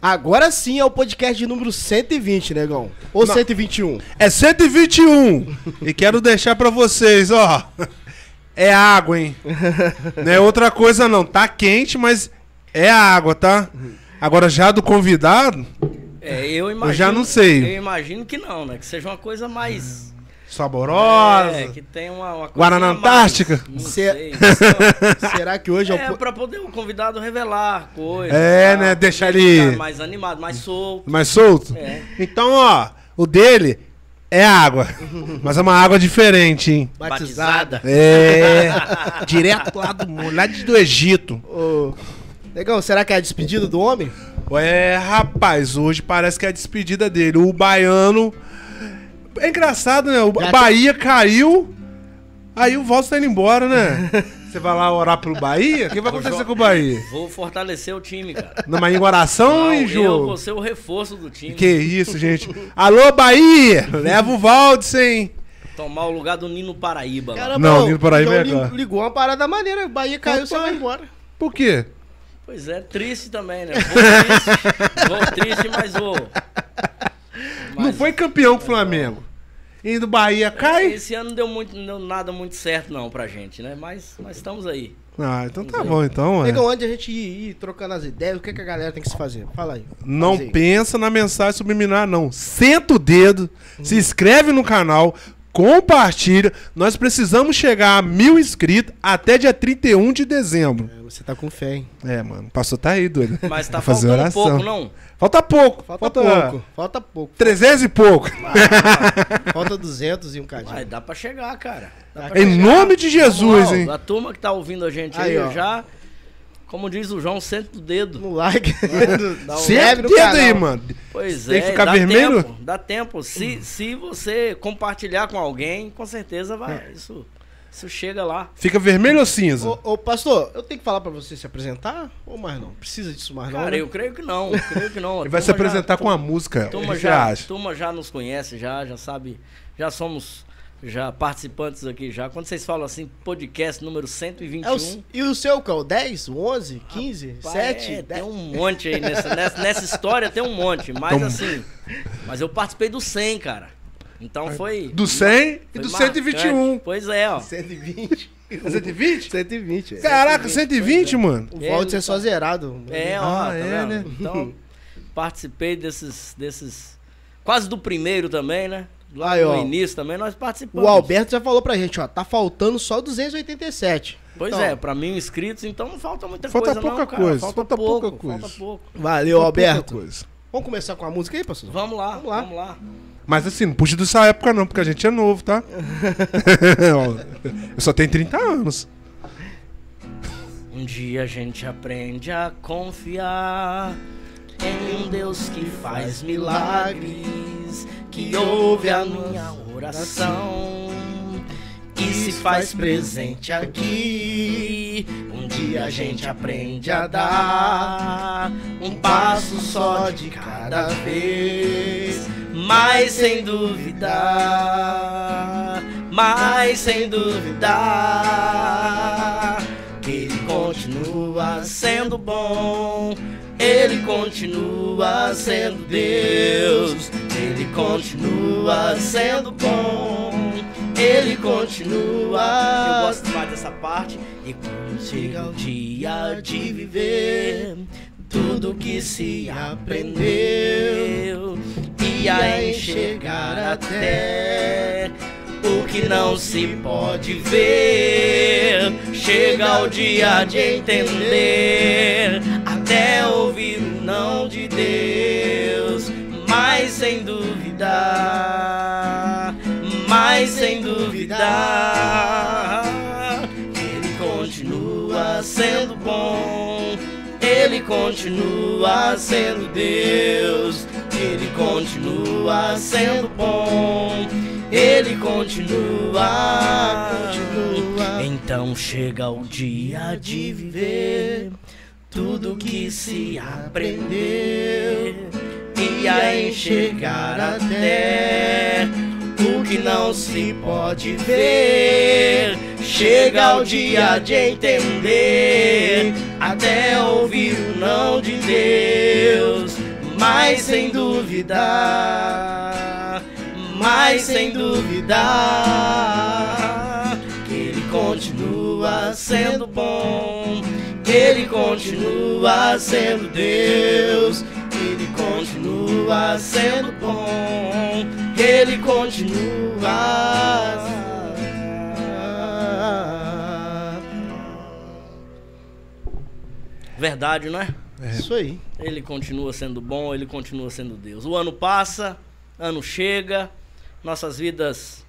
Agora sim é o podcast de número 120, negão. Ou Não. 121. É 121. e quero deixar pra vocês, ó. É água, hein? Não é outra coisa não. Tá quente, mas é água, tá? Agora já do convidado, É, eu imagino. já não sei. Eu imagino que não, né? Que seja uma coisa mais. Saborosa. É, que tenha uma, uma Guaraná. Antártica? Sei. Será que hoje é, o. É, po- pra poder o convidado revelar coisas. É, né, deixar ele- Mais animado, mais solto. Mais solto? É. Então, ó, o dele é água. mas é uma água diferente, hein? batizada? É. direto lá do, lá do Egito. Ô, Negão, será que é a despedida do homem? É, rapaz, hoje parece que é a despedida dele. O baiano. É engraçado, né? O Já Bahia caiu, aí o Volta tá indo embora, né? Você vai lá orar pelo Bahia? O que vai acontecer com o Bahia? Vou fortalecer o time, cara. Numa em oração ou Não, em eu jogo? vou ser o reforço do time. Que isso, gente. Alô, Bahia! Leva o Valdes, hein? Tomar o lugar do Nino Paraíba lá. Caramba, Não, ô, Nino Paraíba João é agora. ligou uma parada maneira. Bahia caiu, você vai embora. Por quê? Pois é, triste também, né? Vou triste, vou triste mas vou. Não Mas- foi campeão com o Flamengo. E do Bahia cai? Esse ano não deu, muito, não deu nada muito certo não pra gente, né? Mas, mas estamos aí. Ah, então tá bom, então. É. Negão, antes de a gente ir, ir trocando as ideias, o que, que a galera tem que se fazer? Fala aí. Não Faz aí. pensa na mensagem subliminar, não. Senta o dedo, se inscreve no canal, compartilha. Nós precisamos chegar a mil inscritos até dia 31 de dezembro. É, Você tá com fé, hein? É, mano, o pastor tá aí, doido. Mas tá fazer faltando oração. pouco, não? Falta pouco. Falta, pouco. Falta pouco. 300 e pouco. Falta 200 e um cadinho. Mas dá pra chegar, cara. Dá pra Em chegar. nome de Jesus, hein? A turma que tá ouvindo a gente Aí, aí, ó. já, como diz o João, senta o dedo. No like. Um Senta o dedo canal. aí, mano. Pois Tem é, que ficar dá vermelho? tempo, dá tempo. Se, se você compartilhar com alguém, com certeza vai. Isso, isso chega lá. Fica vermelho ou cinza? Ô, ô, pastor, eu tenho que falar pra você se apresentar? Ou mais não? Precisa disso mais não? Cara, né? eu creio que não. eu Creio que não. Ele vai se apresentar já, com a música. Turma já, acha? turma já nos conhece, já, já sabe. Já somos já participantes aqui já. Quando vocês falam assim, podcast número 121. É o- e o seu, qual? 10, 11, 15, Rapaz, 7? é, tem um monte aí nessa, nessa, nessa história tem um monte, mas Então- assim, mas eu participei do 100, cara. Então foi Do 100 e foi do marcante. 121. Pois é, ó. 120. 120? 120. é. Caraca, 120, mano. O Valdes é só zerado. É, ó, Ah, tá é, vendo? né? Então, participei desses desses quase do primeiro também, né? Lá Aí, no ó. início também nós participamos. O Alberto já falou pra gente, ó, tá faltando só 287. Pois Então, é, pra mil inscritos, então não falta muita Falta coisa pouca não, cara. coisa, Falta, falta pouco, pouca coisa. falta pouco. Valeu, Alberto. Pouca coisa. Vamos começar com a música aí, pastor? Vamos lá, Vamos lá. vamos lá. Mas assim, não puxa dessa época não, porque a gente é novo, tá? Eu só tenho 30 anos. Um dia a gente aprende a confiar em um Deus que faz milagres, que ouve a minha oração e se faz presente aqui. Um dia a gente aprende a dar um passo só de cada vez, mas sem duvidar, mas sem duvidar. Ele continua sendo bom, ele continua sendo Deus, ele continua sendo bom, ele continua. Eu gosto mais dessa parte. E quando chega o dia de viver, tudo que se aprendeu e a enxergar até o que não se pode ver. Chega o dia de entender, até ouvir o não de Deus, mas sem duvidar, mas sem duvidar, Ele continua sendo bom. Ele continua sendo Deus, Ele continua sendo bom, Ele continua, continua. Então chega o dia de viver tudo que se aprendeu e a enxergar até o que não se pode ver. Chega o dia de entender, até ouvir o não de Deus, mas sem duvidar, mas sem duvidar, que Ele continua sendo bom, Ele continua sendo Deus, Ele continua sendo bom, Ele continua. Verdade, não é? Isso aí. Ele continua sendo bom, ele continua sendo Deus. O ano passa, ano chega, nossas vidas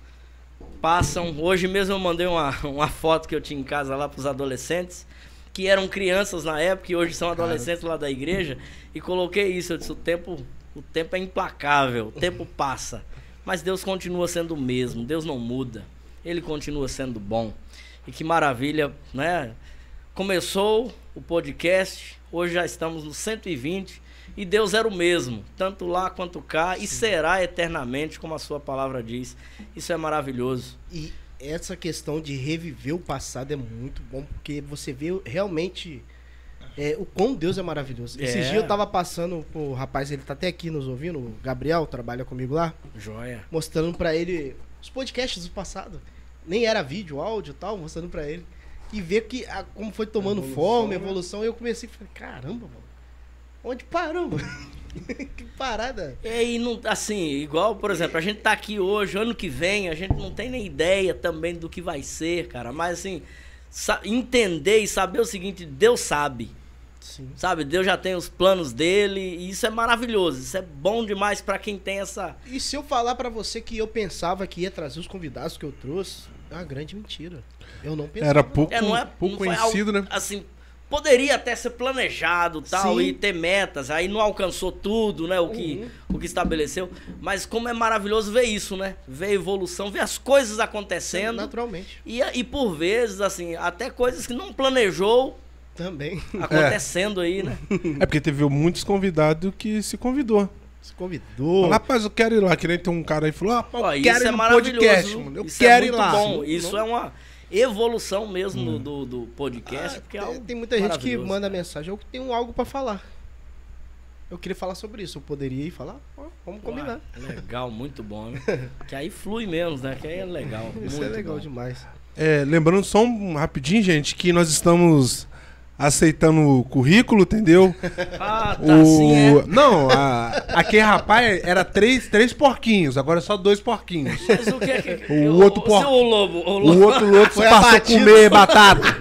passam. Hoje mesmo eu mandei uma, uma foto que eu tinha em casa lá para os adolescentes, que eram crianças na época e hoje são adolescentes lá da igreja, e coloquei isso. Eu disse: o tempo, o tempo é implacável, o tempo passa. Mas Deus continua sendo o mesmo, Deus não muda, ele continua sendo bom. E que maravilha, né? Começou o podcast, hoje já estamos no 120 e Deus era o mesmo, tanto lá quanto cá, e será eternamente, como a sua palavra diz. Isso é maravilhoso. E essa questão de reviver o passado é muito bom, porque você vê realmente é, o quão Deus é maravilhoso. Esses É. dias eu tava passando, o rapaz, ele tá até aqui nos ouvindo, o Gabriel, trabalha comigo lá, Joia. mostrando pra ele os podcasts do passado. Nem era vídeo, áudio e tal, mostrando pra ele. E ver que a- como foi tomando Evolução, forma, né? evolução, eu comecei a falar, caramba, mano. Onde parou, mano? que parada. É, E não, assim, igual, por exemplo, a gente tá aqui hoje, ano que vem, a gente não tem nem ideia também do que vai ser, cara. Mas assim, entender e saber o seguinte, Deus sabe. Sim. Sabe, Deus já tem os planos dele, e isso é maravilhoso, isso é bom demais pra quem tem essa. E se eu falar pra você que eu pensava que ia trazer os convidados que eu trouxe, é uma grande mentira. Eu não pensava. Era pouco, É, não é pouco conhecido, algo, né? Assim, poderia até ser planejado tal, Sim. e ter metas, aí não alcançou tudo, né? O que, Uhum. o que estabeleceu. Mas como é maravilhoso ver isso, né? Ver a evolução, ver as coisas acontecendo. Naturalmente. E, e por vezes, assim, até coisas que não planejou Também. acontecendo aí, né? É porque teve muitos convidados que se convidou. Se convidou. Rapaz, eu quero ir lá. Que nem tem um cara aí que falou: ah, Ó, eu isso quero é ir no maravilhoso. podcast, mano. Eu isso quero é ir lá. bom. Isso não- é uma evolução mesmo do, do podcast, Ah, porque é tem, algo tem muita gente que manda mensagem, eu tenho algo pra falar. Eu queria falar sobre isso. Eu poderia ir falar? Ó, vamos combinar. Ué, legal, muito bom, né? que aí flui menos, né? Que aí é legal. Isso é muito legal bom. demais. É, lembrando só um rapidinho, gente, que nós estamos aceitando o currículo, entendeu? Ah, tá o... assim, é. Não, a... aquele rapaz era três, três porquinhos, agora é só dois porquinhos. Mas o que é que... O outro o, seu porco. lobo, o O lobo. outro, o outro Foi passou a comer batata.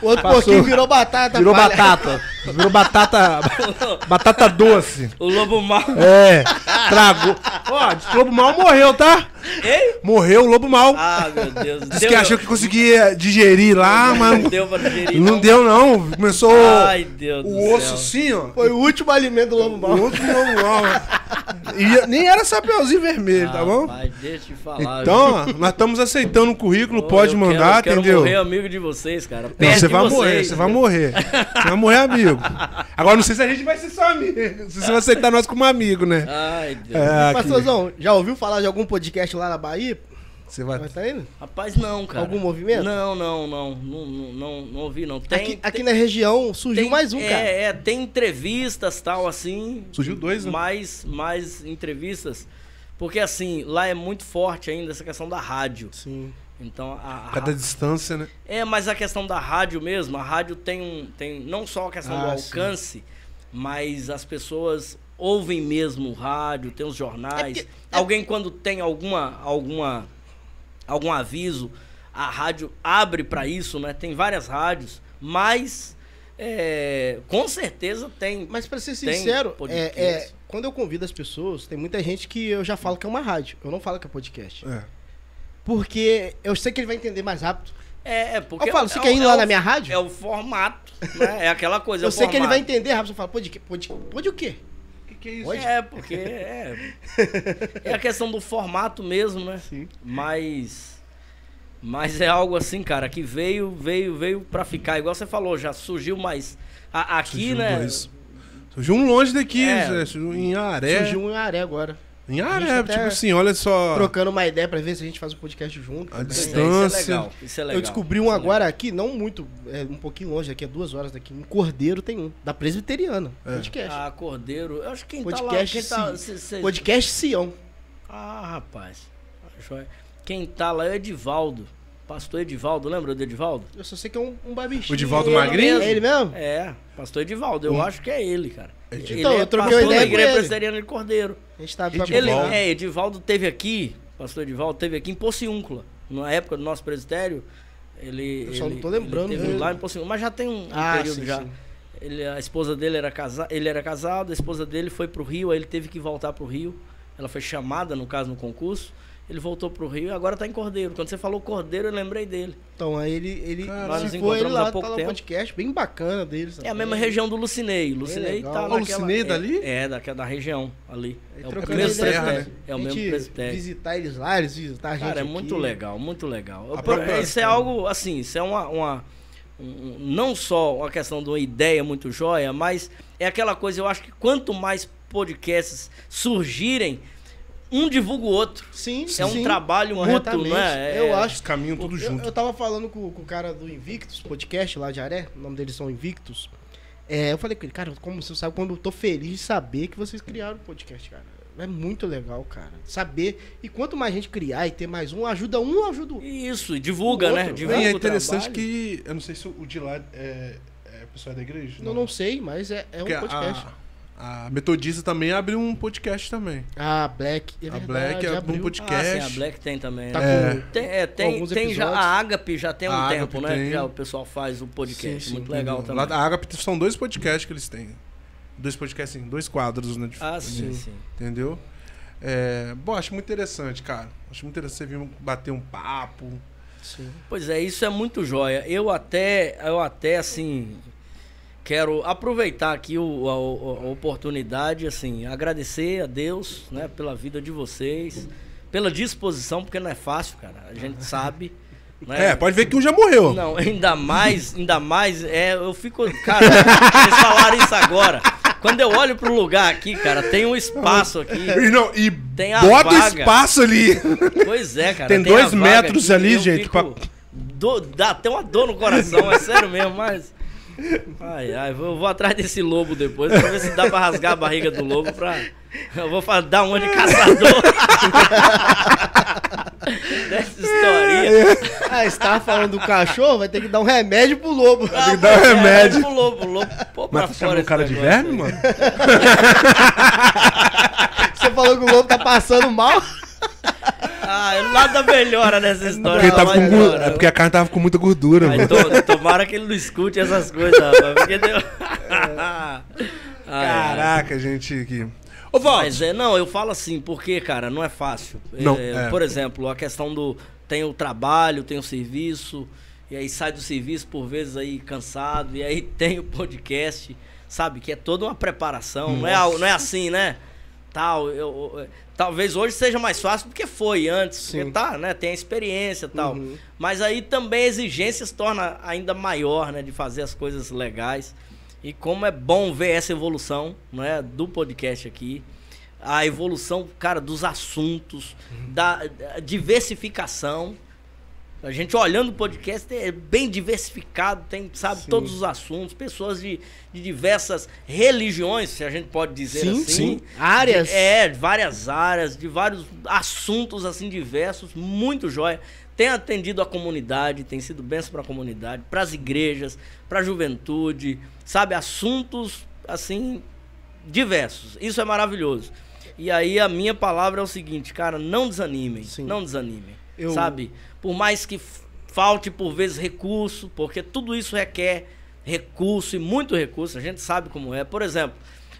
O outro Passou. pouquinho virou batata. Virou palha. batata. Virou batata. batata doce. O lobo mal. É. Tragou. Ó, diz que o lobo mal morreu, tá? Ei? Morreu o lobo mal. Ah, meu Deus. Diz que achou que conseguia digerir lá, mas Não deu pra digerir. não deu, não. Começou Ai, Deus do o osso céu. assim, ó. Foi o último alimento do lobo O mal. outro lobo mal. E nem era chapeuzinho vermelho, tá bom? Rapaz, deixa eu te falar. Então, ó, nós estamos aceitando o currículo, viu? pode Eu mandar, quero, eu entendeu? Quero morrer amigo de vocês, cara. Não, você vai vocês. morrer, você vai morrer. Você vai morrer amigo. Agora não sei se a gente vai ser só amigo. Se você vai aceitar nós como amigo, né? Ai, Deus. É. Pastorzão, já ouviu falar de algum podcast lá na Bahia? Você vai. Vai tá indo? Rapaz, não, cara. Algum movimento? Não, não, não. Não, não, não, não ouvi, não. Tem, aqui, tem- aqui na região surgiu tem- mais um, é, cara. É, tem entrevistas tal, assim. Surgiu dois, né? Mais, mais entrevistas. Porque, assim, lá é muito forte ainda essa questão da rádio. Sim. Então, a, a- Cada distância, né? É, mas a questão da rádio mesmo, a rádio tem um. Tem não só a questão Ah, do alcance, mas as pessoas ouvem mesmo o rádio, tem os jornais. É porque- é- Alguém quando tem alguma. alguma algum aviso, a rádio abre para isso, né? Tem várias rádios, mas é, com certeza tem. Mas pra ser sincero, é, é, quando eu convido as pessoas, tem muita gente que eu já falo que é uma rádio. Eu não falo que é podcast. É. Porque eu sei que ele vai entender mais rápido. É, é porque Eu falo, é você o- quer ir é lá o- na minha rádio? É o formato, né? É aquela coisa. é eu o sei que ele vai formato. entender rápido. Você fala, pode, pode, pode o quê? O que, que é isso? Pode? É, porque é. É a questão do formato mesmo, né? Sim. Mas. Mas é algo assim, cara, que veio, veio, veio pra ficar. Igual você falou, já surgiu mais. a- aqui, Surgiu né? dois. Surgiu um longe daqui, É. Surgiu em Aré. Surgiu um em Aré agora. Em gente tá tipo assim, olha só. Trocando uma ideia pra ver se a gente faz um podcast junto. A também. distância. Isso é legal. Isso é legal. Eu descobri um é agora aqui, não muito, é, um pouquinho longe, aqui a duas horas daqui. Em Cordeiro tem um, da Presbiteriana. É. Podcast. Ah, Cordeiro. Eu acho que quem Podcast tá lá. Quem tá, cê- cê- Podcast Sião. Ah, rapaz. Joia. Quem tá lá é o Edivaldo. Pastor Edivaldo, lembra do Edivaldo? Eu só sei que é um, um babichinho. O Edivaldo Magrinho? É ele mesmo? É, pastor Edivaldo. Eu Um- acho que é ele, cara. Edivaldo. Então, ele é eu troquei uma ideia da com igreja ele. presbiteriana de Cordeiro. A gente tá Edivaldo. Ele, é, Edivaldo teve aqui, pastor Edivaldo teve aqui em Pociúncula. Na época do nosso presbitério, ele. Eu só ele, não tô lembrando Ele teve dele. lá em Pociúncula, mas já tem um, um Ah, período sim, já. sim. Ele, a esposa dele era casada, ele era casado, a esposa dele foi pro Rio, aí ele teve que voltar pro Rio. Ela foi chamada, no caso, no concurso. Ele voltou pro Rio e agora tá em Cordeiro. Quando você falou Cordeiro, eu lembrei dele. Então, aí ele, ele Cara, se for ele lá, há tá pouco lá no tempo. podcast, bem bacana deles. É a mesma região do Lucinei. Lucinei legal. tá Ah, naquela... o Lucinei é dali? É, é daquela da região ali. Aí É o mesmo presbitério. né? É o mesmo presbitério. visitar eles lá, eles visitar a gente Cara, é aqui. muito legal, muito legal. Por- própria- Isso é algo, assim, isso é uma. uma- um- um- não só uma questão de uma ideia muito joia, mas é aquela coisa, eu acho que quanto mais podcasts surgirem, um divulga o outro. Sim, É um sim, trabalho mútuo, não é? É- Eu Os acho. caminhos tudo eu, junto. eu tava falando com, com o cara do Invictus, podcast lá de Aré, o nome deles são Invictus. É, eu falei com ele, cara, como você sabe, quando eu tô feliz de saber que vocês criaram o podcast, cara. É muito legal, cara. Saber. E quanto mais gente criar e ter mais um, ajuda um, ajuda o outro. Isso, e divulga, O né? outro. Divulga E é o interessante trabalho. que. Eu não sei se o de lá é, é pessoal da igreja. Eu não sei, mas é, é um Porque podcast. A, a Metodista também abriu um podcast também. A Black, é a verdade, Black abriu um podcast. Ah, sim, a Black tem também. Tá né? É. com Tem, é, tem, tem já, a Agape já tem um A tempo, Agape né? tem. Que já o pessoal faz o podcast. Sim, sim, muito legal também. Lá da Agape são dois podcasts que eles têm. Dois podcasts, assim, dois quadros, né? de- Ah, sim, Sim. sim. Entendeu? É, bom, acho muito interessante, cara. Acho muito interessante você vir bater um papo. Sim. Pois é, isso é muito joia. Eu até, eu até assim, quero aproveitar aqui o- a, a- oportunidade, assim, agradecer a Deus, né, pela vida de vocês, pela disposição, porque não é fácil, cara. A gente sabe. Né? É, pode ver que um já morreu. Não, ainda mais, ainda mais, é, eu fico, cara, vocês falaram isso agora. Quando eu olho pro lugar aqui, cara, tem um espaço aqui. E, não, e Tem a bota vaga. espaço ali. Pois é, cara. Tem a dois metros ali, eu gente, fico- pra- do- dá até uma dor no coração, é sério mesmo, mas. Ai, ai, vou, vou atrás desse lobo depois pra ver se dá pra rasgar a barriga do lobo pra. Eu vou dar uma de caçador. Dessa historinha. Ah, você tava falando do cachorro, vai ter que dar um remédio pro lobo. Ah, que dar um é, remédio. pro lobo, o lobo. Pô, pra Mas tá fora chamando o cara de verme, mano? Você falou que o lobo tá passando mal. Ah, nada melhora nessa história. Porque, ele tava nada com é porque a carne tava com muita gordura, Ai, mano. to- tomara que ele não escute essas coisas, rapaz. Porque deu. Ai. Caraca, gente. Que... Ô, Valdo. Mas é, não, eu falo assim, porque, cara, não é fácil. Não, É, é. Por exemplo, a questão do. Tem o trabalho, tem o serviço, e aí sai do serviço por vezes aí cansado, e aí tem o podcast, sabe? Que é toda uma preparação. Não é, não é assim, né? Tal, eu, eu- talvez hoje seja mais fácil do que foi antes, Sim. porque tá, né? Tem a experiência e tal. Uhum. Mas aí também a exigência se torna ainda maior, né? De fazer as coisas legais. E como é bom ver essa evolução, né? Do podcast aqui. A evolução, cara, dos assuntos, da, da diversificação. A gente olhando o podcast é bem diversificado, tem, sabe, Sim. todos os assuntos, pessoas de, de diversas religiões, se a gente pode dizer Sim, assim. sim. Áreas. É, de várias áreas, de vários assuntos assim diversos, muito jóia. Tem atendido a comunidade, tem sido benção para a comunidade, para as igrejas, para a juventude, sabe, assuntos assim diversos. Isso é maravilhoso. E aí a minha palavra é o seguinte, cara, não desanimem, não desanimem, Eu- sabe? Por mais que falte por vezes recurso, porque tudo isso requer recurso e muito recurso, a gente sabe como é. Por exemplo,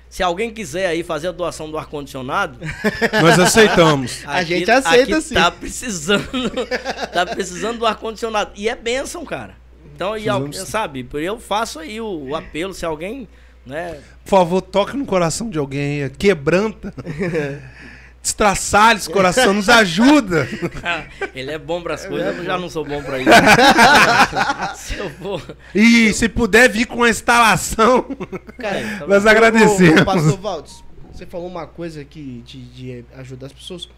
se alguém quiser aí fazer a doação do ar-condicionado, Nós aceitamos. A gente aceita aqui sim. Tá precisando, tá precisando do ar-condicionado. E é bênção, cara. Então, e, al- Precisamos sim. sabe, eu faço aí o, o apelo, se alguém, né, Por favor, toque no coração de alguém. aí, Quebranta. Destraçalhe esse coração. Nos ajuda. ele é bom para as coisas, eu já não sou bom para isso. se eu for, E se puder vir com a instalação. Cara, Tá Nós Ô, agradecemos. ô, Pastor Valdes, você falou uma coisa que de, de ajudar as pessoas.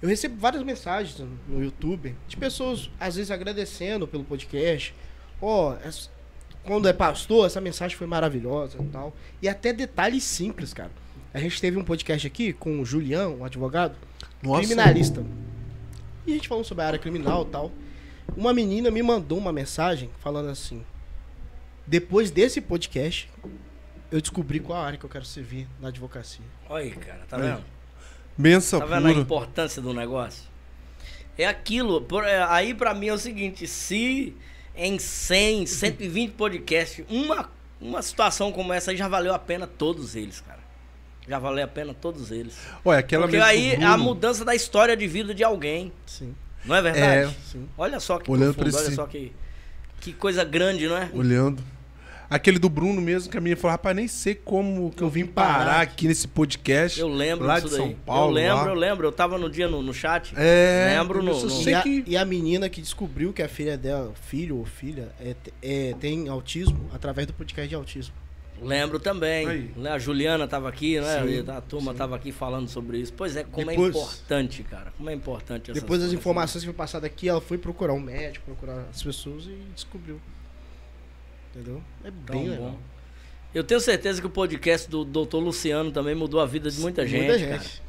Eu recebo várias mensagens no YouTube de pessoas, às vezes, agradecendo pelo podcast. Ó, es- quando é pastor, essa mensagem foi maravilhosa e tal. E até detalhes simples, cara. A gente teve um podcast aqui com o Julião, um advogado, Nossa. criminalista. E a gente falou sobre a área criminal e tal. Uma menina me mandou uma mensagem falando assim: Depois desse podcast, eu descobri qual a área que eu quero servir na advocacia. Olha aí, cara, tá vendo? Benção Tá vendo a pura. importância do negócio? É aquilo. por- é, aí pra mim é o seguinte: se em 100, 120 podcasts, uma, uma situação como essa aí já valeu a pena todos eles, cara. Já valeu a pena todos eles. Olha, aquela Porque aí é a mudança da história de vida de alguém. Sim, Não é verdade? É. sim. Olha só que Olhando profundo, olha esse- só que, que coisa grande, não é? Olhando. Aquele do Bruno mesmo, que a menina falou, rapaz, nem sei como que eu vim parar aqui nesse podcast. Eu lembro lá disso de São daí. Paulo. eu lembro, lá. eu lembro. Eu tava no dia no, no chat. É. Lembro no- eu no- E a, que... e a menina que descobriu que a filha dela, filho ou filha, é, é, tem autismo através do podcast de autismo. Lembro também. Aí. Né, A Juliana tava aqui, né? Sim, a turma tava aqui falando sobre isso. Pois é, como é Depois- importante, cara. Como é importante essas Depois das informações que foi passada aqui, ela foi procurar um médico, procurar as pessoas e descobriu. Entendeu? É Tão bem bom. legal. Eu tenho certeza que o podcast do Dr. Luciano também mudou a vida de muita gente. Muita cara. gente.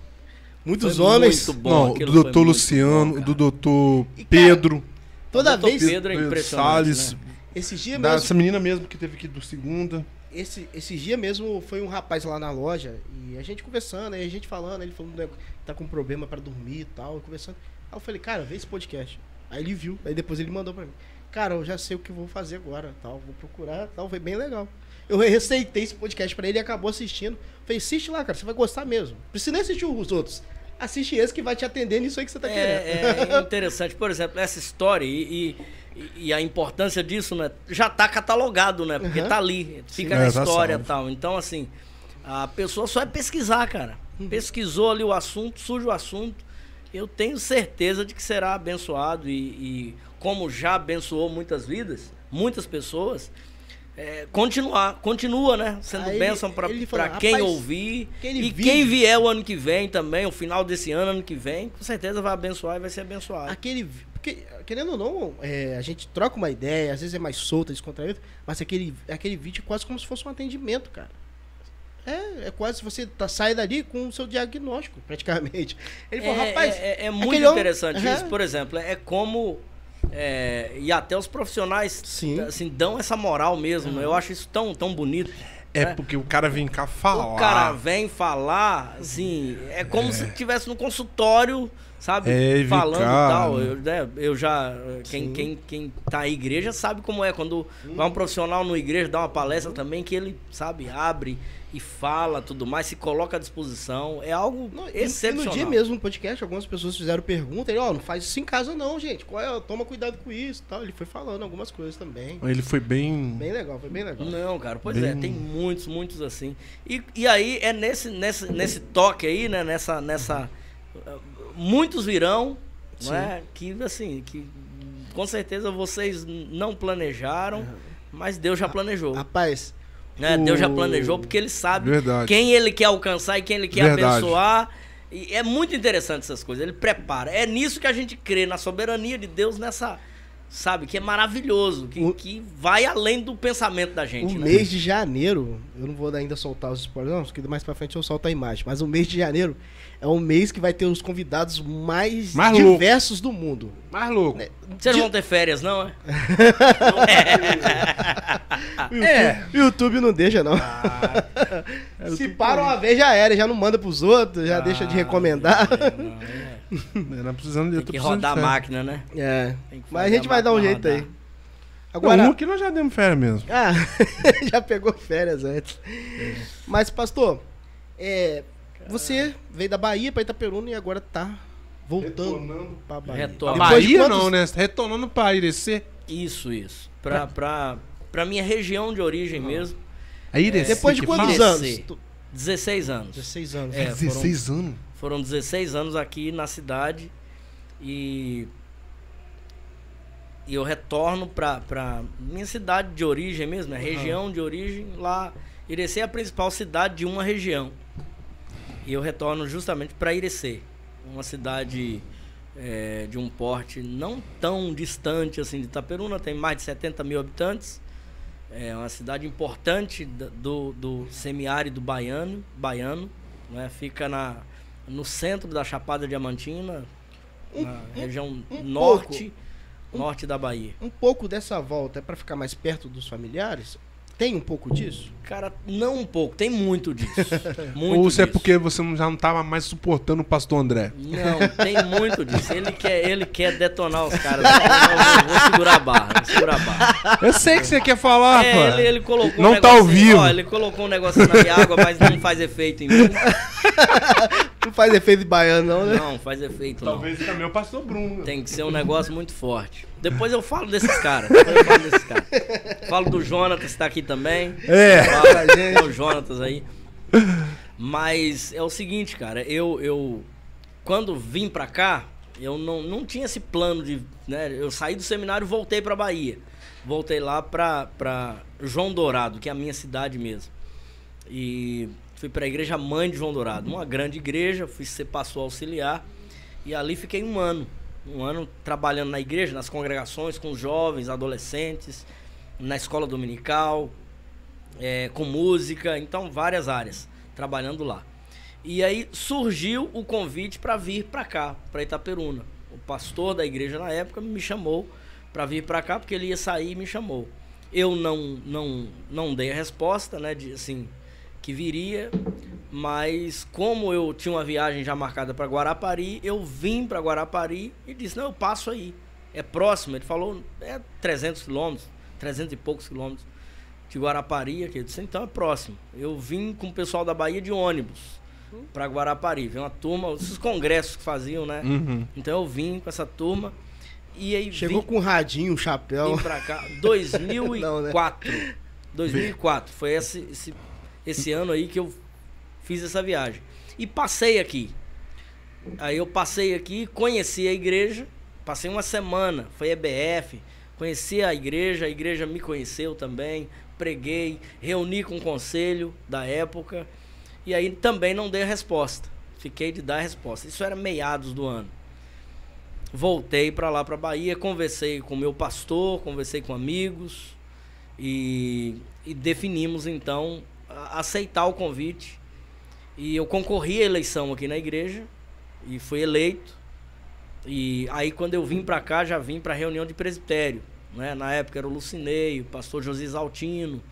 Muitos Foi homens. muito bom, Não, do muito Luciano, bom, cara. do doutor E, cara, Pedro, Toda Dr. vez. Pedro é impressionante, Salles, né? Esses dias da- mesmo. essa menina mesmo que teve aqui do segunda. Esse, esse dia mesmo foi um rapaz lá na loja e a gente conversando, aí a gente falando, ele falando né, que tá com problema pra dormir e tal, conversando. Aí eu falei, cara, vê esse podcast. Aí ele viu, aí depois ele mandou pra mim. Cara, eu já sei o que vou fazer agora, tal, vou procurar, tal, foi bem legal. Eu receitei esse podcast pra ele e acabou assistindo. Falei, assiste lá, cara, você vai gostar mesmo. Precisa nem assistir os outros. Assiste esse que vai te atender nisso aí que você tá querendo. É, é interessante, por exemplo, essa história e, e, e a importância disso, né? Já tá catalogado, né? Porque Uhum. tá ali, fica Sim. na É, tá história e tal. Então, assim, a pessoa só é pesquisar, cara. Uhum. Pesquisou ali o assunto, surge o assunto. Eu tenho certeza de que será abençoado e, e como já abençoou muitas vidas, muitas pessoas, é, continuar, continua, né? Sendo Aí bênção pra quem "Rapaz, ouvir. aquele E vídeo- quem vier o ano que vem também, o final desse ano, ano que vem, com certeza vai abençoar e vai ser abençoado. Aquele. Porque, querendo ou não, é, a gente troca uma ideia, às vezes é mais solta, descontraído, mas aquele, aquele vídeo é quase como se fosse um atendimento, cara. É, é quase você tá, sai dali com o seu diagnóstico, praticamente. Ele falou, é, rapaz. é, é- é muito homem- interessante Aham. isso, por exemplo, é como. é, e até os profissionais Sim. assim, dão essa moral mesmo. né? Eu acho isso tão, tão bonito. É né? porque o cara vem cá falar. O cara vem falar, assim, é como se estivesse no consultório, sabe? É, falando e tal. Eu, né, eu já. Quem, Sim. quem, quem tá na igreja sabe como é. Quando vai um profissional na igreja dar uma palestra também, que ele, sabe, abre e fala tudo mais, se coloca à disposição. É algo Não, e- e excepcional. no dia mesmo no podcast, algumas pessoas fizeram pergunta, ele, ó, não faz isso em casa não, gente. Qual é? Toma cuidado com isso e tal. Ele foi falando algumas coisas também. Ele foi bem. Bem legal, foi bem legal. Não, cara, pois Bem- é, tem muitos, muitos assim. E, e aí é nesse, nesse, nesse toque aí, né? Nessa. nessa muitos virão, Sim. não é? Que assim, que com certeza vocês não planejaram, mas Deus já planejou. Rapaz, né? o- Deus já planejou porque ele sabe Verdade. quem ele quer alcançar e quem ele quer Verdade. abençoar. E é muito interessante essas coisas. Ele prepara. É nisso que a gente crê, na soberania de Deus, nessa. Sabe, que é maravilhoso, que, O- que vai além do pensamento da o gente. né? mês de janeiro, eu não vou ainda soltar os spoilers, não, porque mais pra frente eu solto a imagem. Mas o mês de janeiro é um mês que vai ter os convidados mais, Mais louco. diversos do mundo. Mais louco. Vocês De- vão ter férias, não, é? O YouTube, o YouTube não deixa, não. Se para uma vez já era, já não manda pros outros, já deixa de recomendar. Não, é. Não precisando de Tem que rodar a máquina, né? É. Mas a gente vai dar um jeito aí. rodar. Agora, Não, um que nós já demos férias mesmo. Ah, já pegou férias antes. Mas, pastor, é, você veio da Bahia pra Itaperuna e agora tá voltando Retornando. pra Bahia. A de Bahia quantos- não, né? Retornando pra Irecê. Isso, isso. Pra, pra, pra minha região de origem mesmo, A Irecê Depois de quantos fala? anos? Irecê. Tu- 16 anos. 16 anos. É, 16 anos. Foram 16 anos aqui na cidade e e eu retorno pra minha cidade de origem mesmo, né? região de origem lá. Irecê é a principal cidade de uma região. E eu retorno justamente para Irecê, uma cidade é, de um porte não tão distante assim de Itaperuna, tem mais de 70 mil habitantes. É uma cidade importante do, do semiárido baiano, baiano né? fica na, no centro da Chapada Diamantina, um, na região um norte, pouco, norte da Bahia. Um pouco dessa volta é para ficar mais perto dos familiares? Tem um pouco disso? Cara, não um pouco, tem muito disso. Muito Ou se é porque você já não estava mais suportando o pastor André? Não, tem muito disso. Ele quer, ele quer detonar os caras. Eu vou, segurar a barra, vou segurar a barra. Eu sei que você quer falar, é, pô. Ele, ele colocou não um tá ao vivo. Ó, ele colocou um negócio na minha água, mas não faz efeito em mim. Não faz efeito de baiano, não, né? Não, faz efeito Talvez não. também o pastor Bruno. Tem que ser um negócio muito forte. Depois eu falo desses caras. Depois eu falo desses caras. Falo do Jonatas, que tá aqui também. É. Falo, o Jonatas aí. Mas é o seguinte, cara. Eu, eu quando vim pra cá, eu não, não tinha esse plano de... Né, eu saí do seminário e voltei pra Bahia. Voltei lá pra, pra João Dourado, que é a minha cidade mesmo. E fui para a igreja mãe de João Dourado, uma grande igreja, fui ser pastor auxiliar e ali fiquei um ano, um ano trabalhando na igreja, nas congregações com jovens, adolescentes, na escola dominical, é, com música, então várias áreas, trabalhando lá. E aí surgiu o convite para vir para cá, para Itaperuna. O pastor da igreja na época me chamou para vir para cá porque ele ia sair e me chamou. Eu não não não dei a resposta, né, de assim, que viria, mas como eu tinha uma viagem já marcada para Guarapari, eu vim para Guarapari e disse: "Não, eu passo aí. É próximo". Ele falou: "É 300 quilômetros, 300 e poucos quilômetros de Guarapari aqui". Eu disse: "Então é próximo". Eu vim com o pessoal da Bahia de ônibus para Guarapari, veio uma turma, esses congressos que faziam, né? Uhum. Então eu vim com essa turma e aí chegou vim, com um radinho, um chapéu. Vim para cá 2004. Não, né? 2004 foi esse, esse esse ano aí que eu fiz essa viagem. E passei aqui. Aí eu passei aqui, conheci a igreja, passei uma semana, foi EBF, conheci a igreja, a igreja me conheceu também, preguei, reuni com o conselho da época e aí também não dei a resposta. Fiquei de dar a resposta. Isso era meados do ano. Voltei para lá para Bahia, conversei com meu pastor, conversei com amigos e, e definimos então aceitar o convite. E eu concorri à eleição aqui na igreja e fui eleito. E aí quando eu vim para cá, já vim para reunião de presbitério, né? Na época era o Lucinei, o pastor José Altino,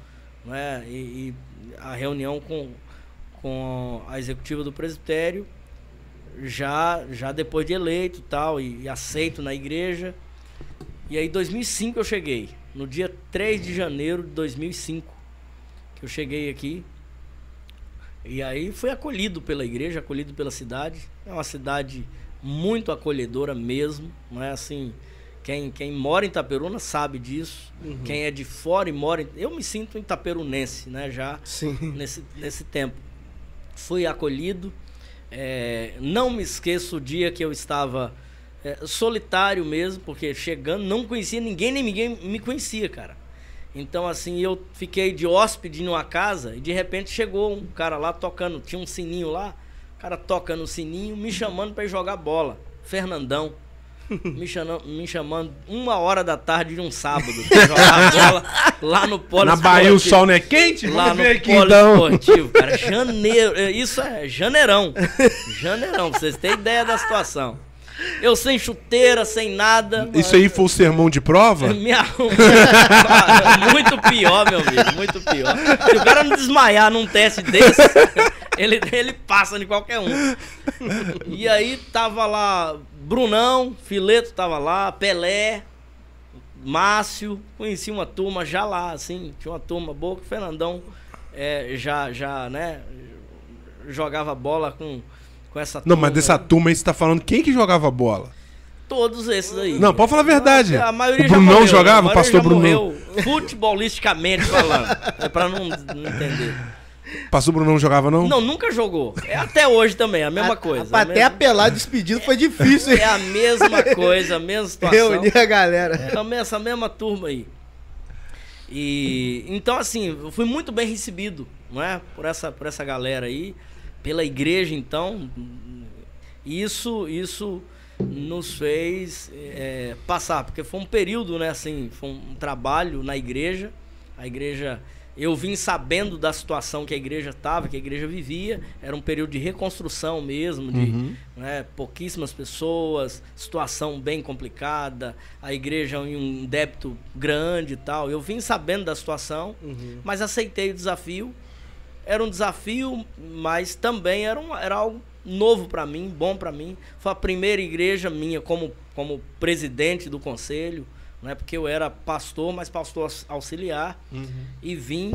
né? E, e, a reunião com, com a executiva do presbitério já já depois de eleito tal e, e aceito na igreja. E aí 2005 eu cheguei, no dia 3 de janeiro de 2005 eu cheguei aqui. E aí fui acolhido pela igreja, acolhido pela cidade. É uma cidade muito acolhedora mesmo, não é assim. Quem, quem mora em Itaperuna sabe disso. Uhum. Quem é de fora e mora em... Eu me sinto itaperunense, né? Já Sim. Nesse, nesse tempo. Fui acolhido. É, não me esqueço o dia que eu estava é, solitário mesmo, porque chegando, não conhecia ninguém, nem ninguém me conhecia, cara. Então, assim, eu fiquei de hóspede numa casa e de repente chegou um cara lá tocando, tinha um sininho lá, o cara toca no sininho, me chamando para ir jogar bola. Fernandão. Me chamando, me chamando uma hora da tarde de um sábado pra jogar bola lá no polo Na Bahia o sol não é quente? Lá no aqui, polo então. esportivo, cara. Janeiro, é, isso é janeirão. Janeirão, pra vocês terem ideia da situação. Eu sem chuteira, sem nada. Isso aí foi o sermão de prova? Me muito pior, meu amigo, muito pior. Se o cara não desmaiar num teste desse, ele, ele passa de qualquer um. E aí tava lá Brunão, Fileto tava lá, Pelé, Márcio, conheci uma turma já lá, assim, tinha uma turma boa que o Fernandão é, já, já, né, jogava bola com com essa turma. Não, mas dessa turma aí você tá falando quem que jogava bola? Todos esses aí. Não, pode falar a verdade. A maioria o Brunão morreu, jogava, o pastor Brunão. futebolisticamente falando. é pra não, não entender. Pastor Brunão jogava, não? Não, nunca jogou. É até hoje também, a mesma a, coisa. A, até mesma... apelar despedido foi difícil. É a mesma coisa, a mesma situação. Reunir a galera. É essa mesma turma aí. E então assim, eu fui muito bem recebido, não é? Por essa por essa galera aí pela igreja, então, isso, isso nos fez é, passar, porque foi um período, né, assim, foi um trabalho na igreja, a igreja eu vim sabendo da situação que a igreja estava, que a igreja vivia. Era um período de reconstrução mesmo, de Uhum. né, pouquíssimas pessoas, situação bem complicada, a igreja em um débito grande e tal. Eu vim sabendo da situação, Uhum. mas aceitei o desafio. Era um desafio, mas também era, um, era algo novo para mim, bom para mim. Foi a primeira igreja minha como, como presidente do conselho, né, porque eu era pastor, mas pastor aux- auxiliar. Uhum. e vim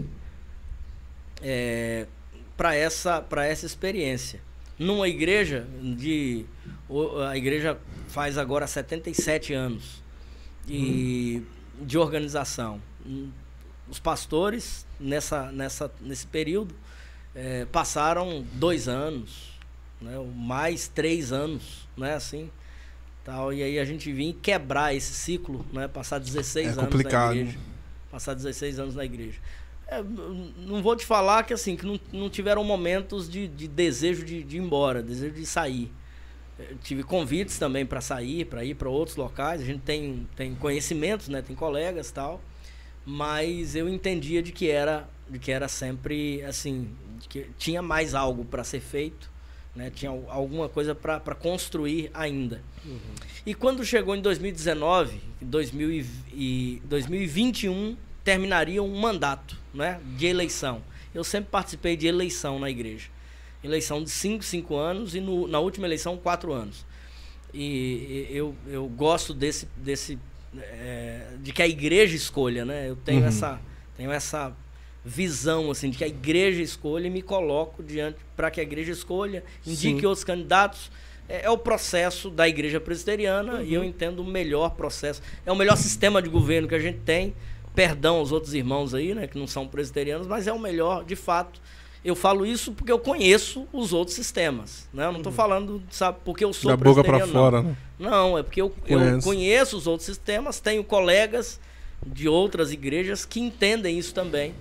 para essa para essa experiência. Numa igreja de a igreja faz agora 77 anos e de organização. Os pastores nessa nessa nesse período eh, passaram dois anos né mais três anos né assim tal e aí a gente vinha quebrar esse ciclo né passar 16 É anos complicado. na igreja passar 16 anos na igreja. É, não vou te falar que assim que não, não tiveram momentos de, de desejo de, de ir embora, desejo de sair. Eu tive convites também para sair, para ir para outros locais. A gente tem, tem conhecimentos, né? Tem colegas tal. Mas eu entendia de que era de que era sempre assim, de que tinha mais algo para ser feito, né? Tinha al- alguma coisa para construir ainda. E quando chegou em 2019, 2000 e, e 2021 terminaria um mandato, né, de eleição. Eu sempre participei de eleição na igreja. Eleição de 5, 5 anos e no- na última eleição 4 anos. E, e eu, eu gosto desse desse é, de que a igreja escolha, né? Eu tenho Uhum. essa tenho essa visão assim de que a igreja escolha e me coloco diante para que a igreja escolha, indique Sim. outros candidatos. É, é o processo da igreja presbiteriana e eu entendo o melhor processo. É o melhor sistema de governo que a gente tem. Perdão aos outros irmãos aí, né, que não são presbiterianos, mas é o melhor, de fato. Eu falo isso porque eu conheço os outros sistemas, né? Eu não estou falando, sabe, porque eu sou Da boca não. fora, né? Não, é porque eu, eu conheço os outros sistemas, tenho colegas de outras igrejas que entendem isso também.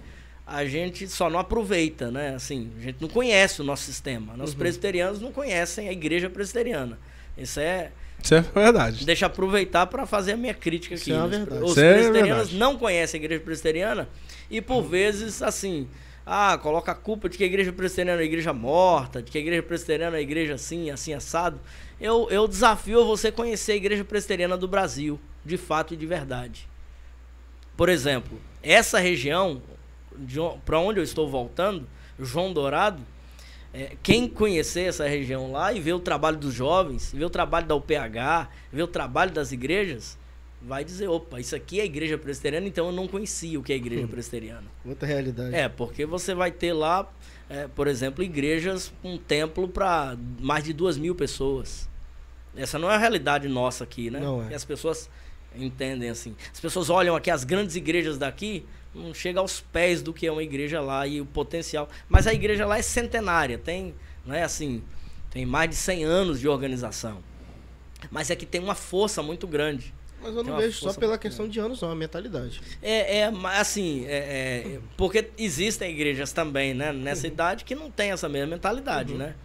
A gente só não aproveita, né? Assim, a gente não conhece o nosso sistema. Nós Uhum. presbiterianos não conhecem a igreja presbiteriana. Isso é. Isso é verdade. Deixa eu aproveitar para fazer a minha crítica aqui. Isso é né? verdade. Os Isso é presbiterianos verdade. não conhecem a igreja presbiteriana e por vezes, assim, ah, coloca a culpa de que a igreja presbiteriana é uma igreja morta, de que a igreja presbiteriana é uma igreja assim, assim, assado. Eu, eu desafio você conhecer a igreja presbiteriana do Brasil, de fato e de verdade. Por exemplo, essa região, para onde eu estou voltando, João Dourado, é, quem conhecer essa região lá e ver o trabalho dos jovens, ver o trabalho da UPH, ver o trabalho das igrejas, vai dizer, opa, isso aqui é a igreja presbiteriana, então eu não conhecia o que é a igreja presbiteriana. Outra realidade. É, porque você vai ter lá, é, por exemplo, igrejas, um templo para mais de duas mil pessoas. Essa não é a realidade nossa aqui, né? Não é. E as pessoas entendem assim. As pessoas olham aqui as grandes igrejas daqui, não chega aos pés do que é uma igreja lá e o potencial. Mas a igreja lá é centenária, tem, não é assim, tem mais de 100 anos de organização. Mas é que tem uma força muito grande. Mas eu não uma vejo só pela questão de anos, não, a mentalidade. É, é assim, é, é, porque existem igrejas também, né, nessa idade que não tem essa mesma mentalidade, né?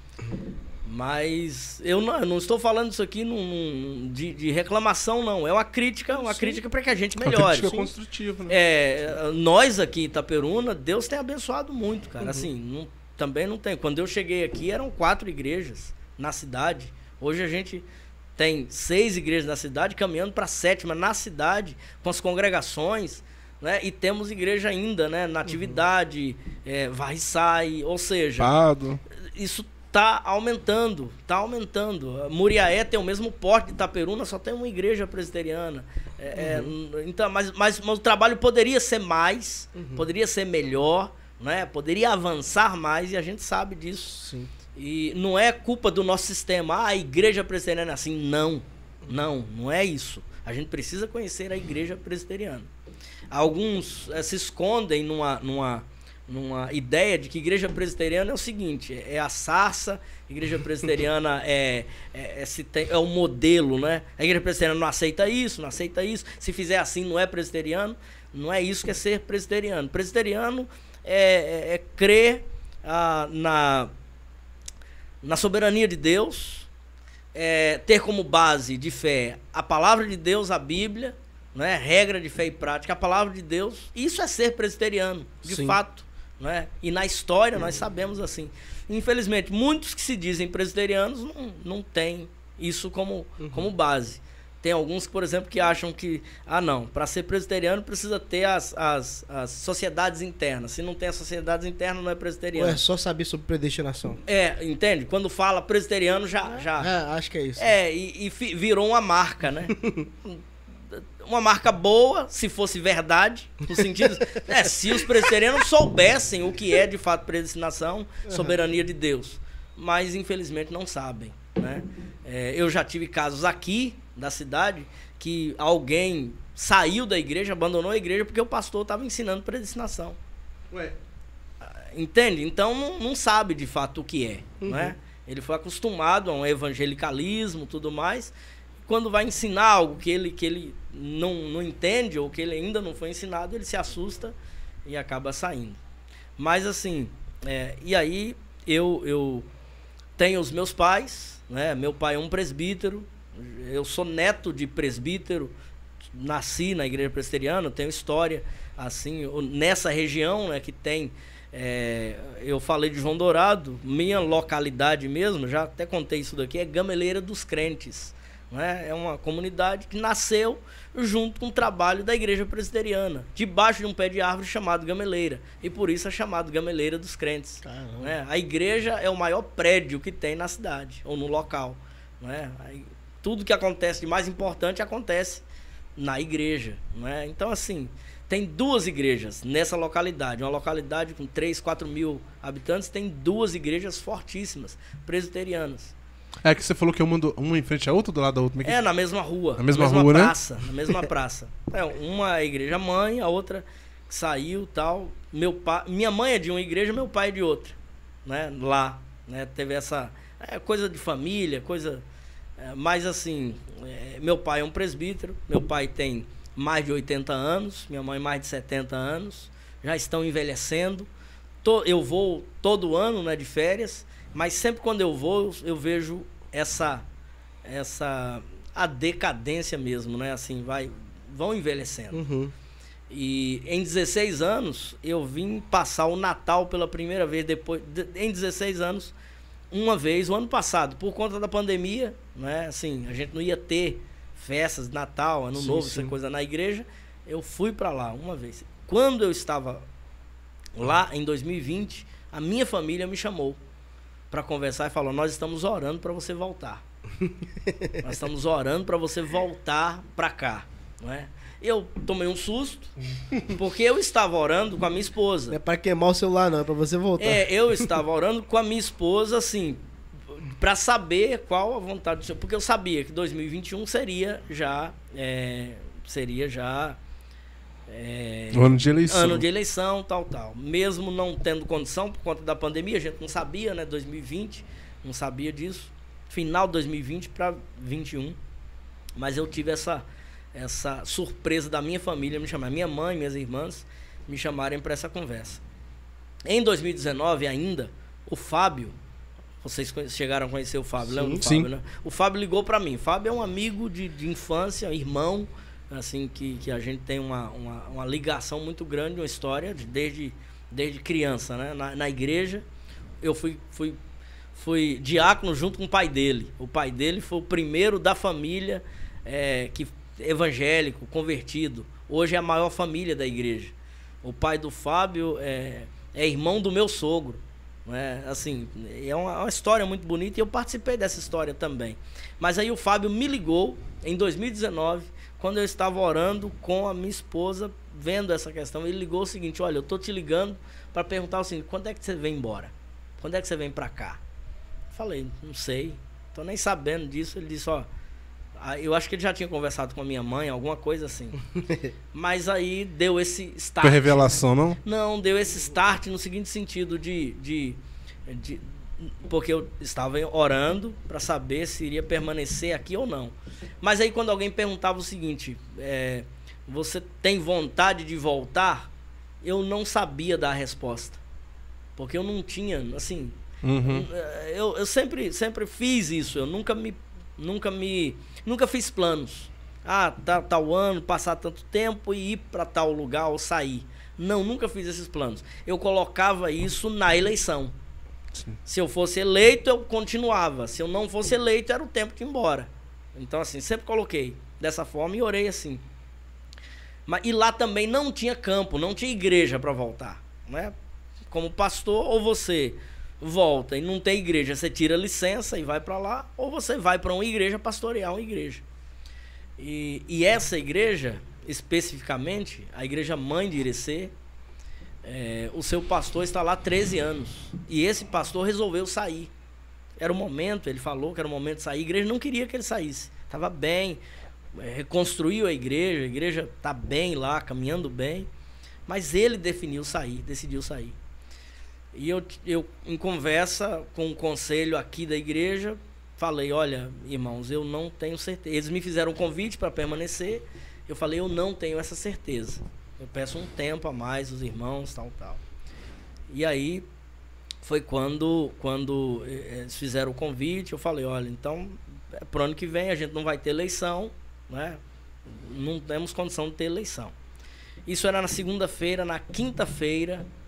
Mas eu não, eu não estou falando isso aqui num- num- de, de reclamação, não. É uma crítica, uma Sim. crítica para que a gente Uma melhore. crítica Sim. construtiva, né? É, nós aqui em Itaperuna, Deus tem abençoado muito, Uhum. cara. Assim, não- também não tem. Quando eu cheguei aqui, eram quatro igrejas na cidade. Hoje a gente tem seis igrejas na cidade, caminhando para a sétima na cidade, com as congregações, né? E temos igreja ainda, né? Uhum. Natividade, é, vai e sai, ou seja, Pado. isso tá aumentando, tá aumentando. Muriaé tem o mesmo porte de Itaperuna, só tem uma igreja presbiteriana. É, é, então, mas, mas, mas o trabalho poderia ser mais, poderia ser melhor, né? Poderia avançar mais e a gente sabe disso. Sim. E não é culpa do nosso sistema. Ah, a igreja presbiteriana é assim. Não, não, não é isso. A gente precisa conhecer a igreja presbiteriana. Alguns eh, se escondem numa, numa, numa ideia de que igreja presbiteriana é o seguinte: é a sarça, igreja presbiteriana é, é, é, é o modelo, né? A igreja presbiteriana não aceita isso, não aceita isso. Se fizer assim, não é presbiteriano. Não é isso que é ser presbiteriano. Presbiteriano é, é, é crer ah, na na soberania de Deus, é, ter como base de fé a palavra de Deus, a Bíblia, né? regra de fé e prática, a palavra de Deus. Isso é ser presbiteriano, de Sim. fato. Né? E na história nós sabemos assim. Infelizmente, muitos que se dizem presbiterianos não, não têm isso como, como base. Tem alguns, por exemplo, que acham que, ah, não, para ser presbiteriano precisa ter as, as, as sociedades internas. Se não tem as sociedades internas, não é Ou presbiteriano. é só saber sobre predestinação? É, entende? Quando fala presbiteriano, já. já É, acho que é isso. é, e, e fi- virou uma marca, né? uma marca boa, se fosse verdade, no sentido. É, se os presbiterianos soubessem o que é de fato predestinação, soberania de Deus. Mas infelizmente não sabem. Né? É, eu já tive casos aqui da cidade que alguém saiu da igreja, abandonou a igreja porque o pastor estava ensinando predestinação. Ué, Entende? Então não, não sabe de fato o que é, né? Ele foi acostumado a um evangelicalismo, tudo mais. Quando vai ensinar algo que ele que ele não, não entende ou que ele ainda não foi ensinado, ele se assusta e acaba saindo. Mas assim, é, e aí eu eu tenho os meus pais, né? Meu pai é um presbítero, eu sou neto de presbítero, nasci na igreja presbiteriana, tenho história assim nessa região, né? Que tem é, eu falei de João Dourado, minha localidade mesmo, já até contei isso daqui, é Gameleira dos Crentes. Né? É uma comunidade que nasceu junto com o trabalho da igreja presbiteriana, debaixo de um pé de árvore chamado Gameleira. E por isso é chamado Gameleira dos Crentes. Né? A igreja é o maior prédio que tem na cidade, ou no local. Né? Tudo que acontece de mais importante acontece na igreja. Né? Então, assim, tem duas igrejas nessa localidade. Uma localidade com 3, 4 mil habitantes, tem duas igrejas fortíssimas, presbiterianas. É que você falou que uma, do- uma em frente à outra, do lado da outra. é É, na mesma rua. Na mesma rua, né? praça, Na mesma praça. É, uma é igreja mãe, a outra saiu tal. Meu pai, minha mãe é de uma igreja, meu pai é de outra. Né? Lá. Né? Teve essa. É, coisa de família, coisa. É, mas assim, é, meu pai é um presbítero, meu pai tem mais de 80 anos, minha mãe mais de 70 anos, já estão envelhecendo. Eu vou todo ano né, de férias, mas sempre quando eu vou, eu, eu vejo essa essa a decadência mesmo, né? Assim, vai vão envelhecendo. Uhum. E em 16 anos eu vim passar o Natal pela primeira vez depois de- em 16 anos uma vez o ano passado por conta da pandemia, né? Assim, a gente não ia ter festas Natal, Ano Sim, Novo, sim. essa coisa na igreja. Eu fui para lá uma vez. Quando eu estava lá em 2020, a minha família me chamou para conversar e falou: "Nós estamos orando para você voltar. Nós estamos orando para você voltar para cá", não é? Eu tomei um susto, porque eu estava orando com a minha esposa. Não é pra queimar o celular, não, é pra você voltar. É, eu estava orando com a minha esposa, assim, para saber qual a vontade do Senhor. Porque eu sabia que 2021 seria já. é, seria já. é, ano de eleição. ano de eleição, tal, tal. Mesmo não tendo condição por conta da pandemia, a gente não sabia, né? 2020, não sabia disso. Final de 2020 para 21. Mas eu tive essa essa surpresa da minha família me chamar, minha mãe, minhas irmãs me chamarem para essa conversa. Em 2019 ainda, o Fábio, vocês chegaram a conhecer o Fábio, lembra do Sim. Fábio, né? O Fábio ligou para mim. Fábio é um amigo de, de infância, irmão, assim, que, que a gente tem uma, uma, uma ligação muito grande, uma história de- desde, desde criança, né? Na, na igreja, eu fui, fui, fui diácono junto com o pai dele. O pai dele foi o primeiro da família é, que evangélico, convertido. Hoje é a maior família da igreja. O pai do Fábio é, é irmão do meu sogro. Né? Assim, é uma, uma história muito bonita e eu participei dessa história também. Mas aí o Fábio me ligou em 2019, quando eu estava orando com a minha esposa, vendo essa questão. Ele ligou o seguinte: Olha, eu tô te ligando para perguntar o seguinte: quando é que você vem embora? Quando é que você vem para cá? Falei, não sei, tô nem sabendo disso. Ele disse: Ó, ah, eu acho que ele já tinha conversado com a minha mãe, alguma coisa assim. Mas aí deu esse start. Foi revelação, não? Não, deu esse start no seguinte sentido de. de, de porque eu estava orando para saber se iria permanecer aqui ou não. Mas aí quando alguém perguntava o seguinte, é, você tem vontade de voltar? Eu não sabia dar a resposta. Porque eu não tinha, assim, Uhum. Eu, eu sempre, sempre fiz isso. Eu nunca me, nunca me, nunca fiz planos. Ah, tá, tal ano, passar tanto tempo e ir para tal lugar ou sair. Não, nunca fiz esses planos. Eu colocava isso na eleição. Sim. Se eu fosse eleito, eu continuava. Se eu não fosse eleito, era o tempo de ir embora. Então, assim, sempre coloquei dessa forma e orei assim. Mas, e lá também não tinha campo, não tinha igreja para voltar. Né? Como pastor, ou você volta e não tem igreja, você tira licença e vai para lá, ou você vai para uma igreja pastorear uma igreja. E, e essa igreja, especificamente, a igreja mãe de Irecê, é, o seu pastor está lá há 13 anos. E esse pastor resolveu sair. Era o momento, ele falou que era o momento de sair. A igreja não queria que ele saísse. Estava bem, é, reconstruiu a igreja, a igreja está bem lá, caminhando bem. Mas ele definiu sair, decidiu sair. E eu, eu, em conversa com o conselho aqui da igreja, falei: olha, irmãos, eu não tenho certeza. Eles me fizeram um convite para permanecer. Eu falei: eu não tenho essa certeza. Eu peço um tempo a mais, os irmãos, tal, tal. E aí foi quando, quando eh, eles fizeram o convite, eu falei: olha, então, é pro ano que vem a gente não vai ter eleição, né? Não temos condição de ter eleição. Isso era na segunda-feira, na quinta-feira eh,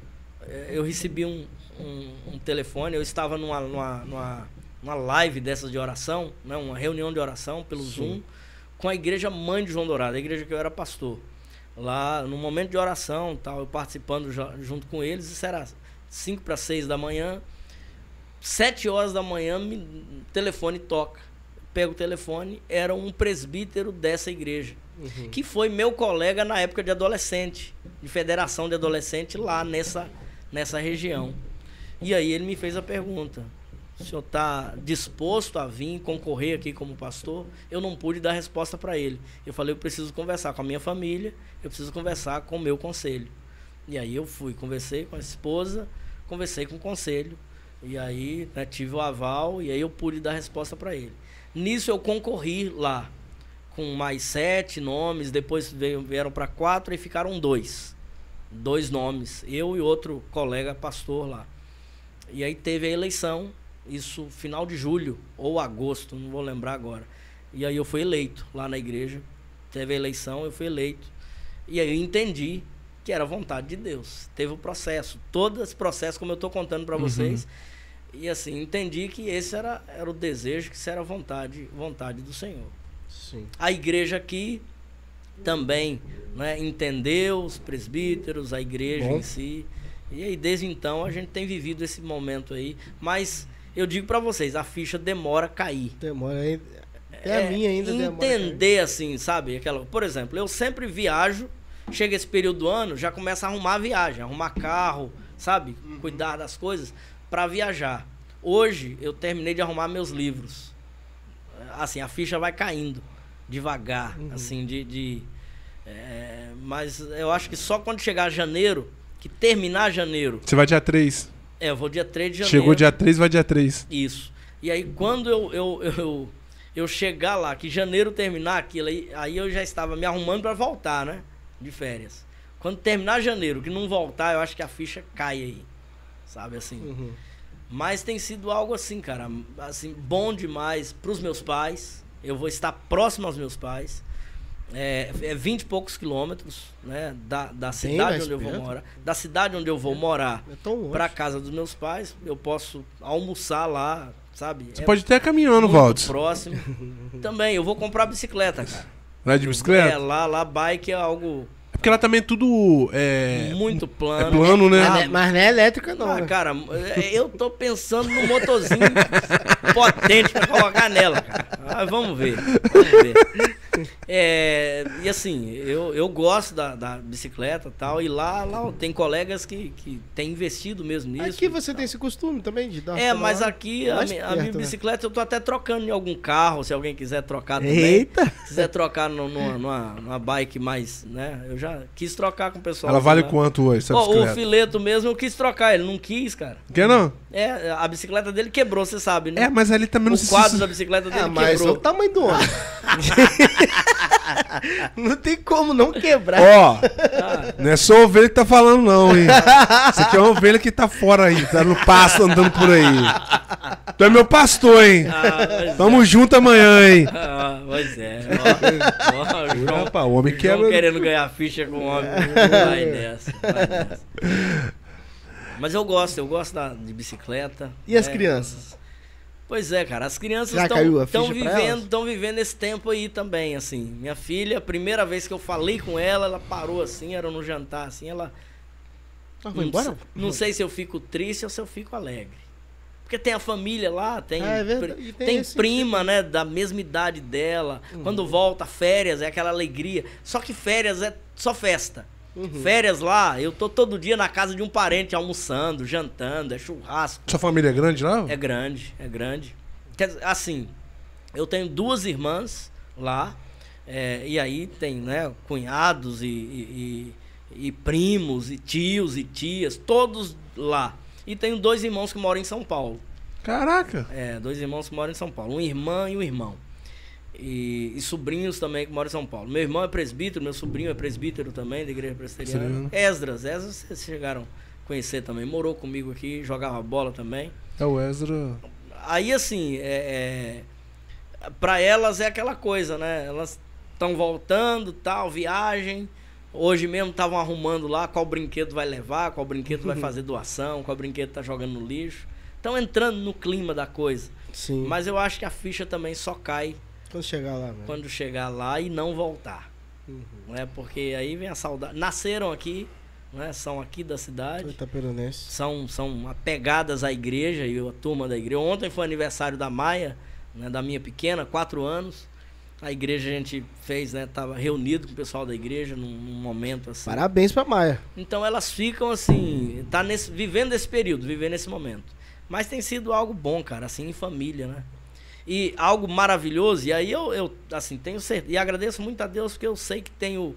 eu recebi um, um, um, telefone, eu estava numa, numa, numa, numa, live dessas de oração, né, uma reunião de oração pelo Sim. Zoom, com a igreja mãe de João Dourado, a igreja que eu era pastor. Lá, no momento de oração, tal, eu participando junto com eles, isso era 5 para 6 da manhã. 7 horas da manhã, o telefone toca. Pego o telefone, era um presbítero dessa igreja. Uhum. Que foi meu colega na época de adolescente, de federação de adolescente lá nessa nessa região. E aí ele me fez a pergunta: o senhor está disposto a vir concorrer aqui como pastor? Eu não pude dar resposta para ele. Eu falei: eu preciso conversar com a minha família, eu preciso conversar com o meu conselho. E aí eu fui, conversei com a esposa, conversei com o conselho. E aí né, tive o aval e aí eu pude dar resposta para ele. Nisso eu concorri lá com mais sete nomes, depois vieram para quatro e ficaram dois dois nomes, eu e outro colega pastor lá. E aí teve a eleição, isso final de julho ou agosto, não vou lembrar agora. E aí eu fui eleito lá na igreja. Teve a eleição, eu fui eleito. E aí eu entendi que era vontade de Deus. Teve o processo, todo esse processo como eu estou contando para uhum. vocês. E assim, entendi que esse era, era o desejo, que isso era vontade, vontade do Senhor. Sim. A igreja aqui também né, entendeu os presbíteros, a igreja Bom. em si. E aí, desde então, a gente tem vivido esse momento aí. Mas eu digo para vocês, a ficha demora a cair. Demora aí. É, é a minha ainda Entender assim, sabe? Aquela, por exemplo, eu sempre viajo, chega esse período do ano, já começa a arrumar a viagem, arrumar carro, sabe? Uhum. Cuidar das coisas para viajar. Hoje eu terminei de arrumar meus livros. Assim, a ficha vai caindo devagar, uhum. assim, de. de é, mas eu acho que só quando chegar janeiro, que terminar janeiro. Você vai dia 3. É, eu vou dia 3 de janeiro. Chegou dia 3, vai dia 3. Isso. E aí quando eu, eu, eu, eu chegar lá, que janeiro terminar aquilo, aí, aí eu já estava me arrumando para voltar, né? De férias. Quando terminar janeiro, que não voltar, eu acho que a ficha cai aí. Sabe assim? Uhum. Mas tem sido algo assim, cara, assim, bom demais pros meus pais, eu vou estar próximo aos meus pais. É, é 20 e poucos quilômetros né, da, da cidade onde eu vou morar. Da cidade onde eu vou é, morar é para casa dos meus pais. Eu posso almoçar lá, sabe? Você é pode até caminhando, Valdes. Próximo. Também, eu vou comprar bicicleta, cara. Lá de bicicleta? É, lá, lá bike é algo porque lá também é tudo. É, Muito plano. É plano, né? Mas, mas não é elétrica, não. Ah, né? cara, eu tô pensando no motorzinho potente pra colocar nela, cara. Ah, vamos ver. Vamos ver. É, e assim, eu, eu gosto da, da bicicleta e tal. E lá, lá tem colegas que, que têm investido mesmo nisso. Aqui você tem esse costume também de dar É, mas aqui a, perto, a, minha né? bicicleta eu tô até trocando em algum carro, se alguém quiser trocar também. Eita! Se quiser trocar no, numa, numa, numa bike mais, né? Eu já quis trocar com o pessoal. Ela vale né? quanto hoje? Oh, o fileto mesmo eu quis trocar, ele não quis, cara. Quer não? É, a bicicleta dele quebrou, você sabe, né? É, mas ali também não O quadro da bicicleta dele é, mas quebrou. o tamanho do homem. Não tem como não quebrar. Ó, não é só ovelha que tá falando, não, hein? Isso aqui é uma ovelha que tá fora aí, tá no pasto andando por aí. Tu é meu pastor, hein? Ah, pois Tamo junto amanhã, hein? Ah, pois é. Ó, ó, o João, Rapaz, o homem João quebra. querendo ganhar ficha com o homem. Vai nessa, vai nessa. Mas eu gosto, eu gosto da, de bicicleta. E as né? crianças? Pois é, cara, as crianças estão vivendo, estão vivendo esse tempo aí também, assim. Minha filha, a primeira vez que eu falei com ela, ela parou assim, era no jantar, assim, ela. Ah, foi embora? Não, sei- não se eu fico triste ou se eu fico alegre. Porque tem a família lá, tem, Ah, é tem tem esse- prima, né, da mesma idade dela. Quando volta, férias, é aquela alegria. Só que férias é só festa. Uhum. Férias lá, eu tô todo dia na casa de um parente almoçando, jantando, é churrasco. Sua família é grande lá? É grande, é grande. Quer dizer, assim, eu tenho duas irmãs lá, é, e aí tem, né, cunhados e, e- e- e primos, e tios e tias, todos lá. E tenho dois irmãos que moram em São Paulo. Caraca. É, dois irmãos que moram em São Paulo. Uma irmã e um irmão. E, e sobrinhos também que moram em São Paulo. Meu irmão é presbítero, meu sobrinho é presbítero também, da igreja presbiteriana. Esdras, Esdras vocês chegaram a conhecer também. Morou comigo aqui, jogava bola também. É o Ezra. Aí assim, é, é, para elas é aquela coisa, né? Elas estão voltando, tal, viagem. Hoje mesmo estavam arrumando lá qual brinquedo vai levar, qual brinquedo vai fazer doação, qual brinquedo tá jogando no lixo. Estão entrando no clima da coisa. Sim. Mas eu acho que a ficha também só cai Quando chegar lá, velho. quando chegar lá e não voltar. Né? Porque aí vem a saudade. Nasceram aqui, né? São aqui da cidade. São, são apegadas à igreja e a turma da igreja. Ontem foi aniversário da Maia, né, da minha pequena, quatro anos. A igreja a gente fez, né? Tava reunido com o pessoal da igreja num, num momento assim. Parabéns pra Maia. Então elas ficam assim, tá nesse, vivendo esse período, vivendo esse momento. Mas tem sido algo bom, cara, assim, em família, né? E algo maravilhoso, e aí eu, eu assim, tenho certeza, e agradeço muito a Deus porque eu sei que tem o,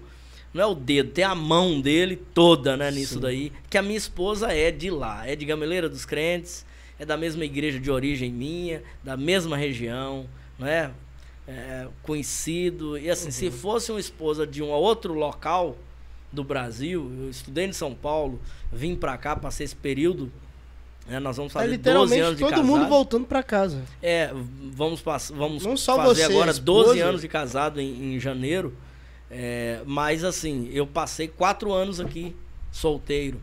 não é o dedo, tem a mão dele toda, né, nisso Sim. daí, que a minha esposa é de lá, é de Gameleira dos Crentes, é da mesma igreja de origem minha, da mesma região, né? É, conhecido, e assim, se fosse uma esposa de um outro local, do Brasil. Eu estudei em São Paulo, vim pra cá, passei esse período. Né, nós vamos É fazer 12 literalmente anos de todo casado. mundo voltando pra casa. É, vamos, vamos Não só fazer você, agora a 12 esposa. anos de casado em, em janeiro. É, mas assim, eu passei quatro anos aqui, solteiro.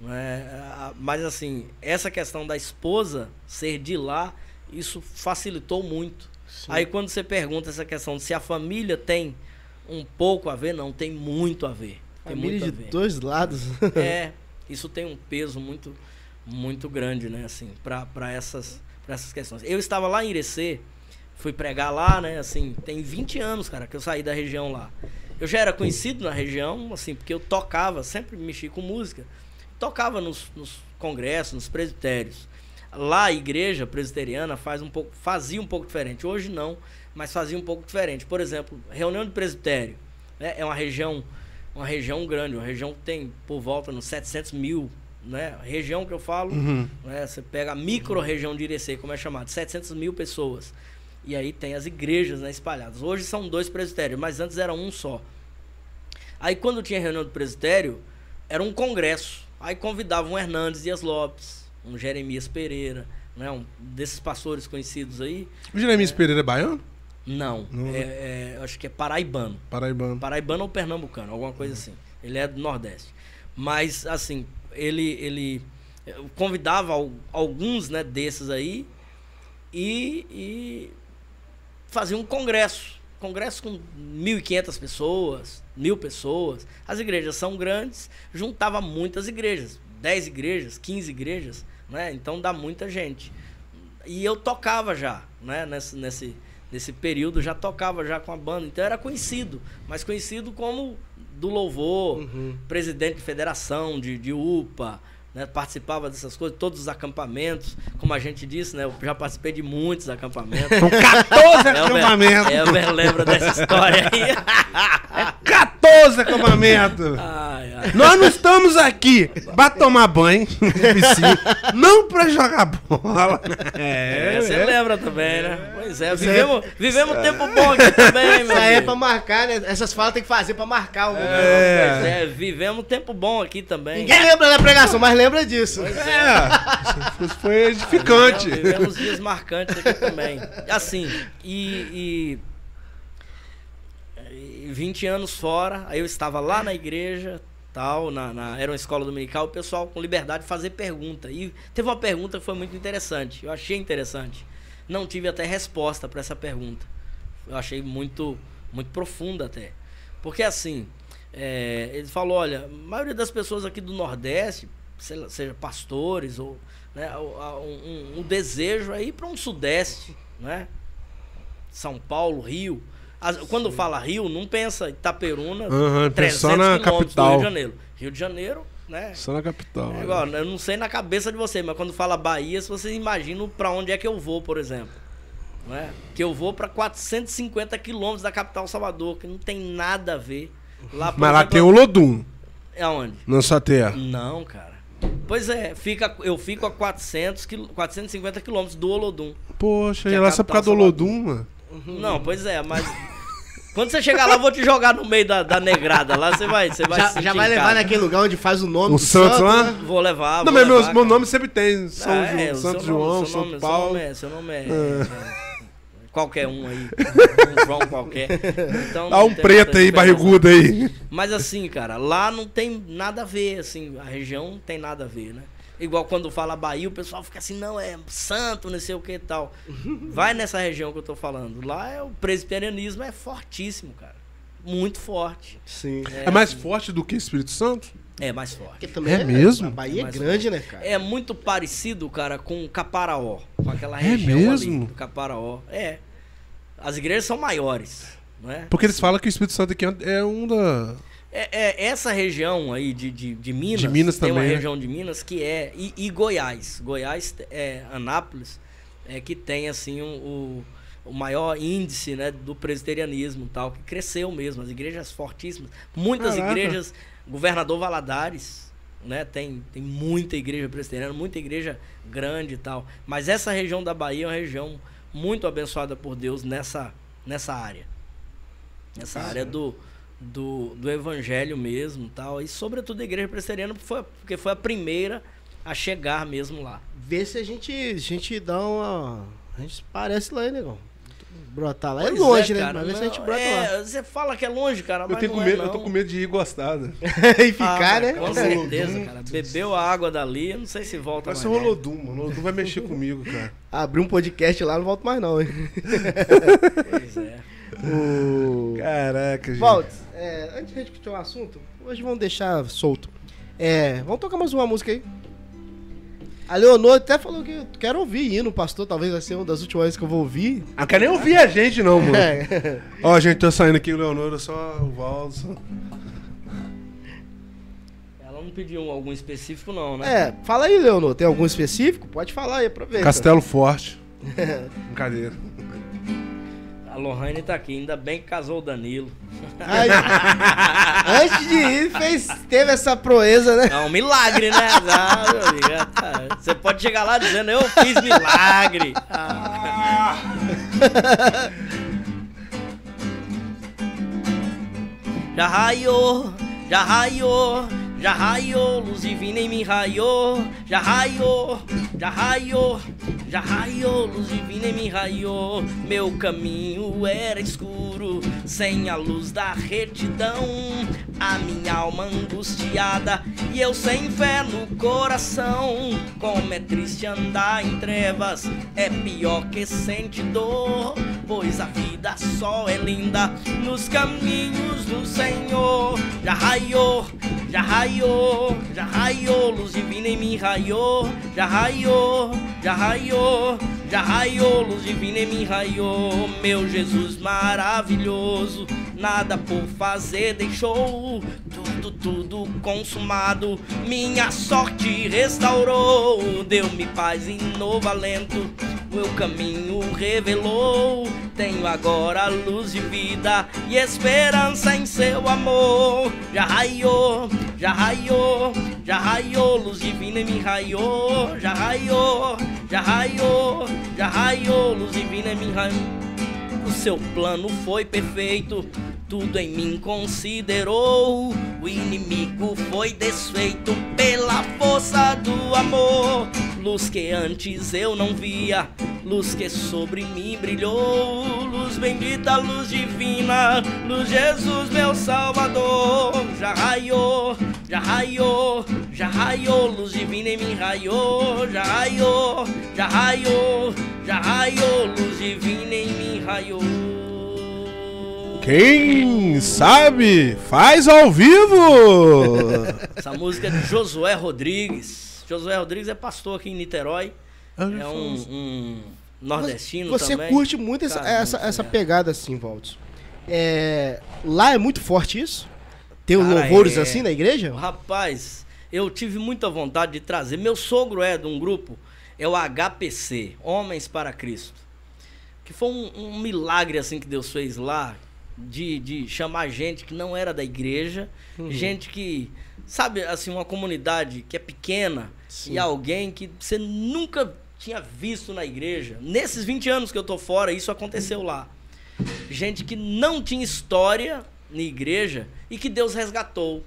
né, Mas assim, essa questão da esposa ser de lá, isso facilitou muito. Aí quando você pergunta essa questão de se a família tem um pouco a ver, não, tem muito a ver. Tem Família muito de dois lados. É, isso tem um peso muito, muito grande, né, assim, para essas, pra essas questões. Eu estava lá em Irecê, fui pregar lá, né, assim, tem 20 anos, cara, que eu saí da região lá. Eu já era conhecido na região, assim, porque eu tocava, sempre mexi com música, tocava nos, nos congressos, nos presbitérios. Lá a igreja presbiteriana faz um pouco, fazia um pouco diferente. Hoje não, mas fazia um pouco diferente. Por exemplo, reunião de presbitério, né, é uma região uma região grande, uma região que tem por volta nos 700 mil, né? Região que eu falo, Uhum. né? Você pega a micro-região de Irecê, como é chamado, 700 mil pessoas. E aí tem as igrejas né, espalhadas. Hoje são dois presbitérios, mas antes era um só. Aí quando tinha reunião do presbitério, era um congresso. Aí convidavam um Hernandes Dias Lopes, um Jeremias Pereira, né? Um desses pastores conhecidos aí. O Jeremias Pereira é baiano? Não, Não, é, é, eu acho que é paraibano. Paraibano. Paraibano ou pernambucano, alguma coisa assim. Ele é do Nordeste. Mas, assim, ele, ele eh, convidava al- alguns né, desses aí e, e fazia um congresso. Congresso com 1.500 pessoas, mil pessoas. As igrejas são grandes, juntava muitas igrejas. 10 igrejas, 15 igrejas, né? Então dá muita gente. E eu tocava já, né? Nesse, nesse, nesse período, já tocava já com a banda. Então era conhecido, mas conhecido como do louvor, Uhum. presidente de federação, de, de UPA, né? participava dessas coisas, todos os acampamentos, como a gente disse, né? Eu já participei de muitos acampamentos. São 14 Elber, acampamentos. Elber lembra dessa história aí. 14 Acampamento. Ai, ai. Nós não estamos aqui pra tomar banho, não pra jogar bola. É, você lembra também, né? Pois é, vivemos, vivemos um tempo bom aqui também, meu Isso aí é pra marcar, né? Essas falas tem que fazer pra marcar o momento. Pois É. é, vivemos um tempo bom aqui também. Ninguém lembra da pregação, mas lembra disso. É, isso foi edificante. Vivemos, vivemos dias marcantes aqui também. Assim, e, e 20 anos fora, aí eu estava lá na igreja, tal, na, na- era uma escola dominical, o pessoal com liberdade de fazer pergunta. E teve uma pergunta que foi muito interessante, eu achei interessante. Não tive até resposta para essa pergunta. Eu achei muito, muito profunda até. Porque assim, é, ele falou, olha, a maioria das pessoas aqui do Nordeste, seja pastores ou né, um, um- um desejo aí para um Sudeste, né? São Paulo, Rio. As- quando fala Rio, não pensa Itaperuna, Aham, 300 só na quilômetros do capital. Rio de Janeiro. Rio de Janeiro, né? Só na capital. É igual, eu não sei na cabeça de você, mas quando fala Bahia, se vocês imaginam para onde é que eu vou, por exemplo. Não é? Que eu vou para 450 quilômetros da capital Salvador, que não tem nada a ver. Lá, por Mas lá tem o Lodum, É onde? na sua terra. Não, cara. Pois é, fica, eu fico a 400, quil- 450 quilômetros do Olodum. Poxa, e é lá só por capital causa do Lodum, mano. Não, pois é, mas. Quando você chegar lá, eu vou te jogar no meio da, da negrada. Lá você vai, você vai Já, já vai levar casa. naquele lugar onde faz o nome O do Santos santo, lá? né? Vou levar. não, vou mas meu, levar, meu cara. nome sempre tem. São Ah, João, é, Santo seu nome- João, seu nome- Paulo. Seu nome é, seu nome é, é, qualquer um aí. Um João qualquer. Então, Dá não um preto aí, barrigudo aí. Mas assim, cara, lá não tem nada a ver, assim, a região não tem nada a ver, né? Igual quando fala Bahia, o pessoal fica assim, não, é santo, não sei o que e tal. Vai nessa região que eu tô falando. Lá é o presbiterianismo é fortíssimo, cara. Muito forte. Sim. É mais forte do que Espírito Santo? É mais forte. Porque também É mesmo? A Bahia é Mais grande, né, cara? É muito parecido, cara, com Caparaó. Com aquela É região mesmo? ali do Caparaó. É. As igrejas são maiores, não é? Porque eles falam que o Espírito Santo aqui é um da. É, é, essa região aí de, de, de Minas, De Minas tem uma também, né? região de Minas que é. E, e Goiás. Goiás, é, Anápolis, é que tem assim um- o, o maior índice né, do presbiterianismo e tal, que cresceu mesmo. As igrejas fortíssimas. Muitas Caraca. igrejas. Governador Valadares, né? Tem, tem muita igreja presbiteriana, muita igreja grande e tal. Mas essa região da Bahia é uma região muito abençoada por Deus nessa, nessa área. Nessa área do, do, do evangelho mesmo e tal. E sobretudo a igreja presbiteriana foi, porque foi a primeira a chegar mesmo lá. Vê se a gente, a gente dá uma. A gente parece lá, hein, negão? Brotar lá é Pois longe, né? cara, Mas vê se a gente brota é, Você fala que é longe, cara, Eu, mas tenho não com é, medo, eu não. tô com medo de ir gostada. lá. e Ah, ficar, né? Com certeza, cara. Bebeu a água dali, eu não sei se volta Vai mais. ser o não. Rolodum, mano. O vai mexer comigo, cara. Abrir um podcast lá, não volto mais, não, hein? Pois é. O... Caraca, gente. Volte, é, antes de a gente continuar o assunto, hoje vamos deixar solto. É, vamos tocar mais uma música aí. A Leonor até falou que eu quero ouvir hino, pastor. Talvez vai ser uma das últimas vezes que eu vou ouvir. Ah, quer nem ouvir a gente, não, mano. É. Ó, gente, tô saindo aqui, o Leonor, só o Valdo. só- Ela não pediu algum específico, não, né? É, fala aí, Leonor. Tem algum específico? Pode falar aí, aproveita. Castelo Forte. Brincadeira. A Lohane tá aqui, ainda bem que casou o Danilo. Antes de ir, fez, teve essa proeza, né? É um milagre, né? Ah, é, tá. Você pode chegar lá dizendo, eu fiz milagre. Ah. Já raiou, já raiou, já raiou, luz divina em mim raiou, já raiou, já raiou, já raiou, luz divina em mim raiou. Meu caminho era escuro, sem a luz da retidão, a minha alma angustiada e eu sem fé no coração. Como é triste andar em trevas, é pior que sente dor, pois a vida só é linda nos caminhos do Senhor. Já raiou, já raiou, já raiou, luz divina em mim raiou, já raiou, já raiou, já raiou, luz divina em mim raiou, meu Jesus maravilhoso, nada por fazer deixou, tudo, tudo consumado, minha sorte restaurou, deu-me paz e novo alento, o caminho revelou. Tenho agora luz de vida e esperança em seu amor. Já raiou, já raiou, já raiou, luz divina me raiou. Já raiou, já raiou, já raiou, luz divina me raiou. O seu plano foi perfeito, tudo em mim considerou. O inimigo foi desfeito pela força do amor. Luz que antes eu não via, luz que sobre mim brilhou. Luz bendita, luz divina, luz Jesus, meu Salvador. Já raiou, já raiou, já raiou, luz divina em mim raiou. Já raiou, já raiou, já raiou, luz divina em mim raiou. Quem sabe faz ao vivo. Essa música é de Josué Rodrigues. Josué Rodrigues é pastor aqui em Niterói. É um, um nordestino Você também. curte muito essa, Cara, essa, essa pegada assim, Valdes. É, lá é muito forte isso? Tem Cara, louvores é. assim na igreja? Rapaz, eu tive muita vontade de trazer. Meu sogro é de um grupo, é o HPC, Homens para Cristo. Que foi um, um milagre assim que Deus fez lá, de, de chamar gente que não era da igreja, Uhum. gente que, sabe, assim, uma comunidade que é pequena Sim. e alguém que você nunca tinha visto na igreja. Nesses 20 anos que eu tô fora, isso aconteceu lá. Gente que não tinha história na igreja e que Deus resgatou.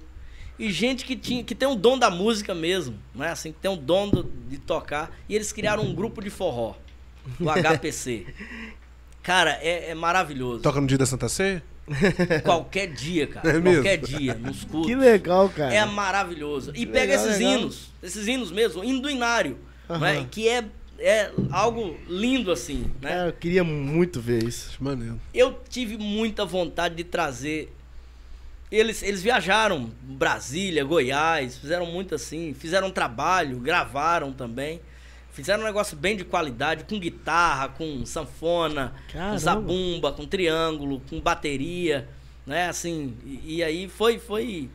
E gente que, tinha, que tem um dom da música mesmo, não é assim? Que tem um dom do- de tocar. E eles criaram um grupo de forró, o HPC. Cara, é, é maravilhoso. Toca no dia da Santa Ceia? Qualquer dia, cara. É mesmo? qualquer dia, nos cultos. Que legal, cara. É maravilhoso. E pega Legal, esses legal. hinos, esses hinos mesmo, hino do inário, Aham. né? que é, é algo lindo assim, né? Cara, eu queria muito ver isso. Maneiro. Eu tive muita vontade de trazer. Eles, eles viajaram Brasília, Goiás, fizeram muito assim, fizeram trabalho, gravaram também. Fizeram um negócio bem de qualidade, com guitarra, com sanfona, Caramba. com zabumba, com triângulo, com bateria, né? Assim, e, e aí foi, foi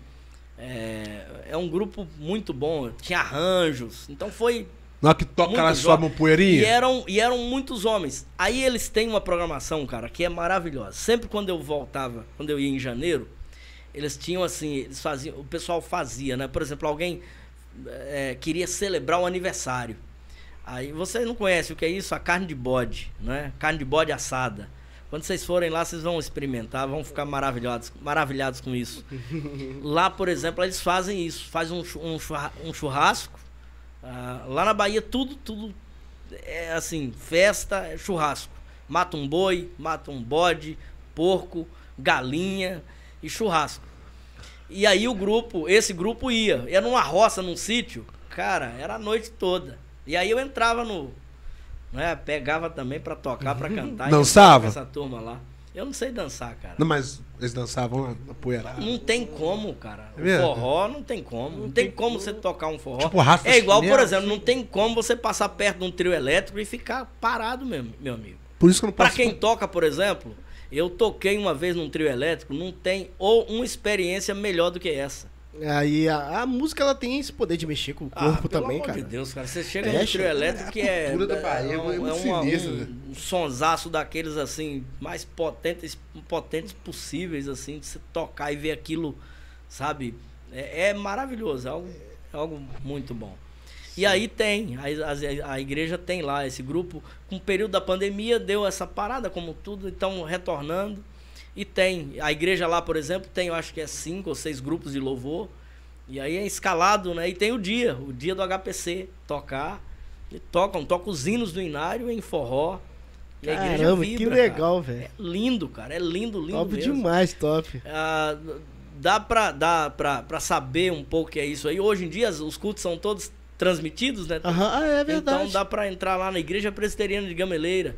é, é um grupo muito bom, tinha arranjos, então foi Na que toca, jovem. sobem um poeirinha. E eram, e eram muitos homens. Aí eles têm uma programação, cara, que é maravilhosa. Sempre quando eu voltava, quando eu ia em janeiro, eles tinham assim, eles faziam, o pessoal fazia, né? Por exemplo, alguém é, queria celebrar um aniversário. Aí vocês não conhecem o que é isso? A carne de bode, né? Carne de bode assada. Quando vocês forem lá, vocês vão experimentar, vão ficar maravilhados, maravilhados com isso. lá, por exemplo, eles fazem isso, fazem um, um churra- churrasco. Ah, lá na Bahia, tudo, tudo é assim, festa, é churrasco. Mata um boi, mata um bode, porco, galinha e churrasco. E aí o grupo, esse grupo ia. Era numa roça, num sítio. Cara, era a noite toda. E aí eu entrava no. Né, pegava também pra tocar, pra cantar. Dançava? Essa turma lá. Eu não sei dançar, cara. Não, mas eles dançavam na poeirada. Não tem como, cara. É mesmo? forró não tem como. Não, tem como você tocar um forró. Tipo Rafa é igual, por exemplo, não tem como você passar perto de um trio elétrico e ficar parado mesmo, meu amigo. Por isso que eu não Pra passo. quem toca, por exemplo, eu toquei uma vez num trio elétrico, não tem ou uma experiência melhor do que essa. Aí a, a música ela tem esse poder de mexer com o corpo Ah, pelo também, amor cara. de Deus, cara. Você chega É, no trio elétrico que é. a da Bahia é um, muito é uma- sinistra, né? um, um sonsaço daqueles assim, mais potentes, potentes possíveis, assim, de você tocar e ver aquilo, sabe? É, é maravilhoso, é algo, é algo muito bom. E aí tem, a, a, a igreja tem lá esse grupo, com o período da pandemia deu essa parada, como tudo, então retornando. E tem, a igreja lá, por exemplo, tem, eu acho que é cinco ou seis grupos de louvor. E aí é escalado, né? E tem o dia, o dia do HPC, tocar. E tocam, tocam os hinos do Inário em forró. E a igreja Caramba, vibra, que legal, velho. É lindo, cara. É lindo, lindo Top mesmo. demais, top. Ah, dá pra, dá pra, pra saber um pouco o que é isso aí. Hoje em dia os cultos são todos transmitidos, né? Aham, ah, é verdade. Então dá pra entrar lá na Igreja Presbiteriana de Gameleira.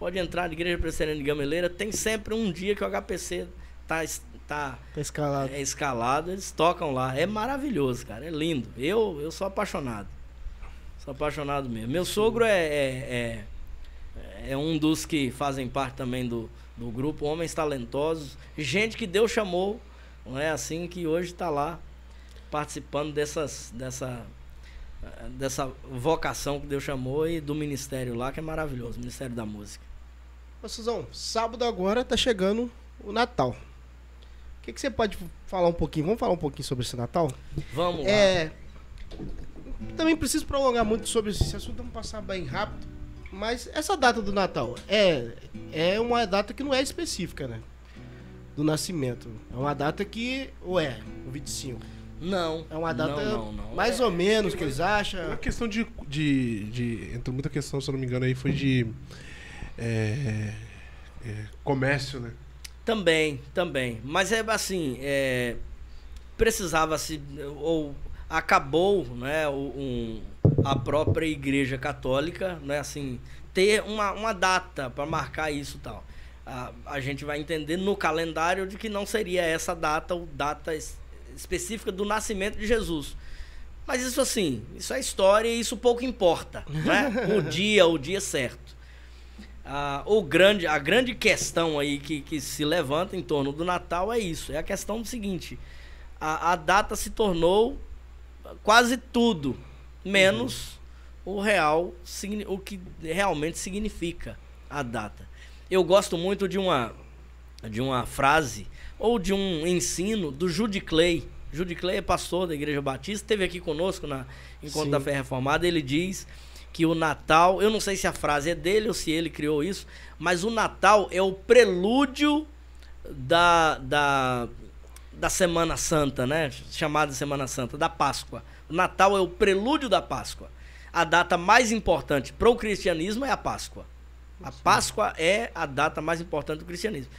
Pode entrar na Igreja Presbiteriana de Gameleira. Tem sempre um dia que o HPC tá, tá Tá escalado. é escalado, eles tocam lá. É maravilhoso, cara. É lindo. Eu, eu sou apaixonado. Sou apaixonado mesmo. Meu sogro é, é, é, é um dos que fazem parte também do, do grupo Homens Talentosos. Gente que Deus chamou, não é assim, que hoje está lá participando dessas, dessa, dessa vocação que Deus chamou e do ministério lá, que é maravilhoso, Ministério da Música. Ô, Suzão, sábado agora tá chegando o Natal. O que, que você pode falar um pouquinho? Vamos falar um pouquinho sobre esse Natal? Vamos lá. É. Também preciso prolongar muito sobre esse assunto, vamos passar bem rápido. Mas essa data do Natal é, é uma data que não é específica, né? Do nascimento. É uma data que. Ou é? O 25. Não. É uma data não, não, não. mais ou menos que eles Uma acham. questão de, de, de. Entrou muita questão, se eu não me engano, aí foi de. É, é, comércio, né? Também, também. Mas é assim, é, precisava-se, ou acabou, né, um, a própria Igreja Católica, né, assim, ter uma, uma data para marcar isso e tal. A, a gente vai entender no calendário de que não seria essa data, o data es- específica do nascimento de Jesus. Mas isso assim, isso é história e isso pouco importa, né? O dia, o dia certo. Ah, o grande, a grande questão aí que, que se levanta em torno do Natal é isso. É a questão do seguinte: a, a data se tornou quase tudo, menos o real, o que realmente significa a data. Eu gosto muito de uma, de uma frase ou de um ensino do Judy Clay. Judy Clay é pastor da Igreja Batista, esteve aqui conosco na Encontro Sim. da Fé Reformada. Ele diz que o Natal, eu não sei se a frase é dele ou se ele criou isso, mas o Natal é o prelúdio da, da, da Semana Santa, né? Chamada Semana Santa, da Páscoa. O Natal é o prelúdio da Páscoa. A data mais importante para o cristianismo é a Páscoa. A Páscoa é a data mais importante do cristianismo.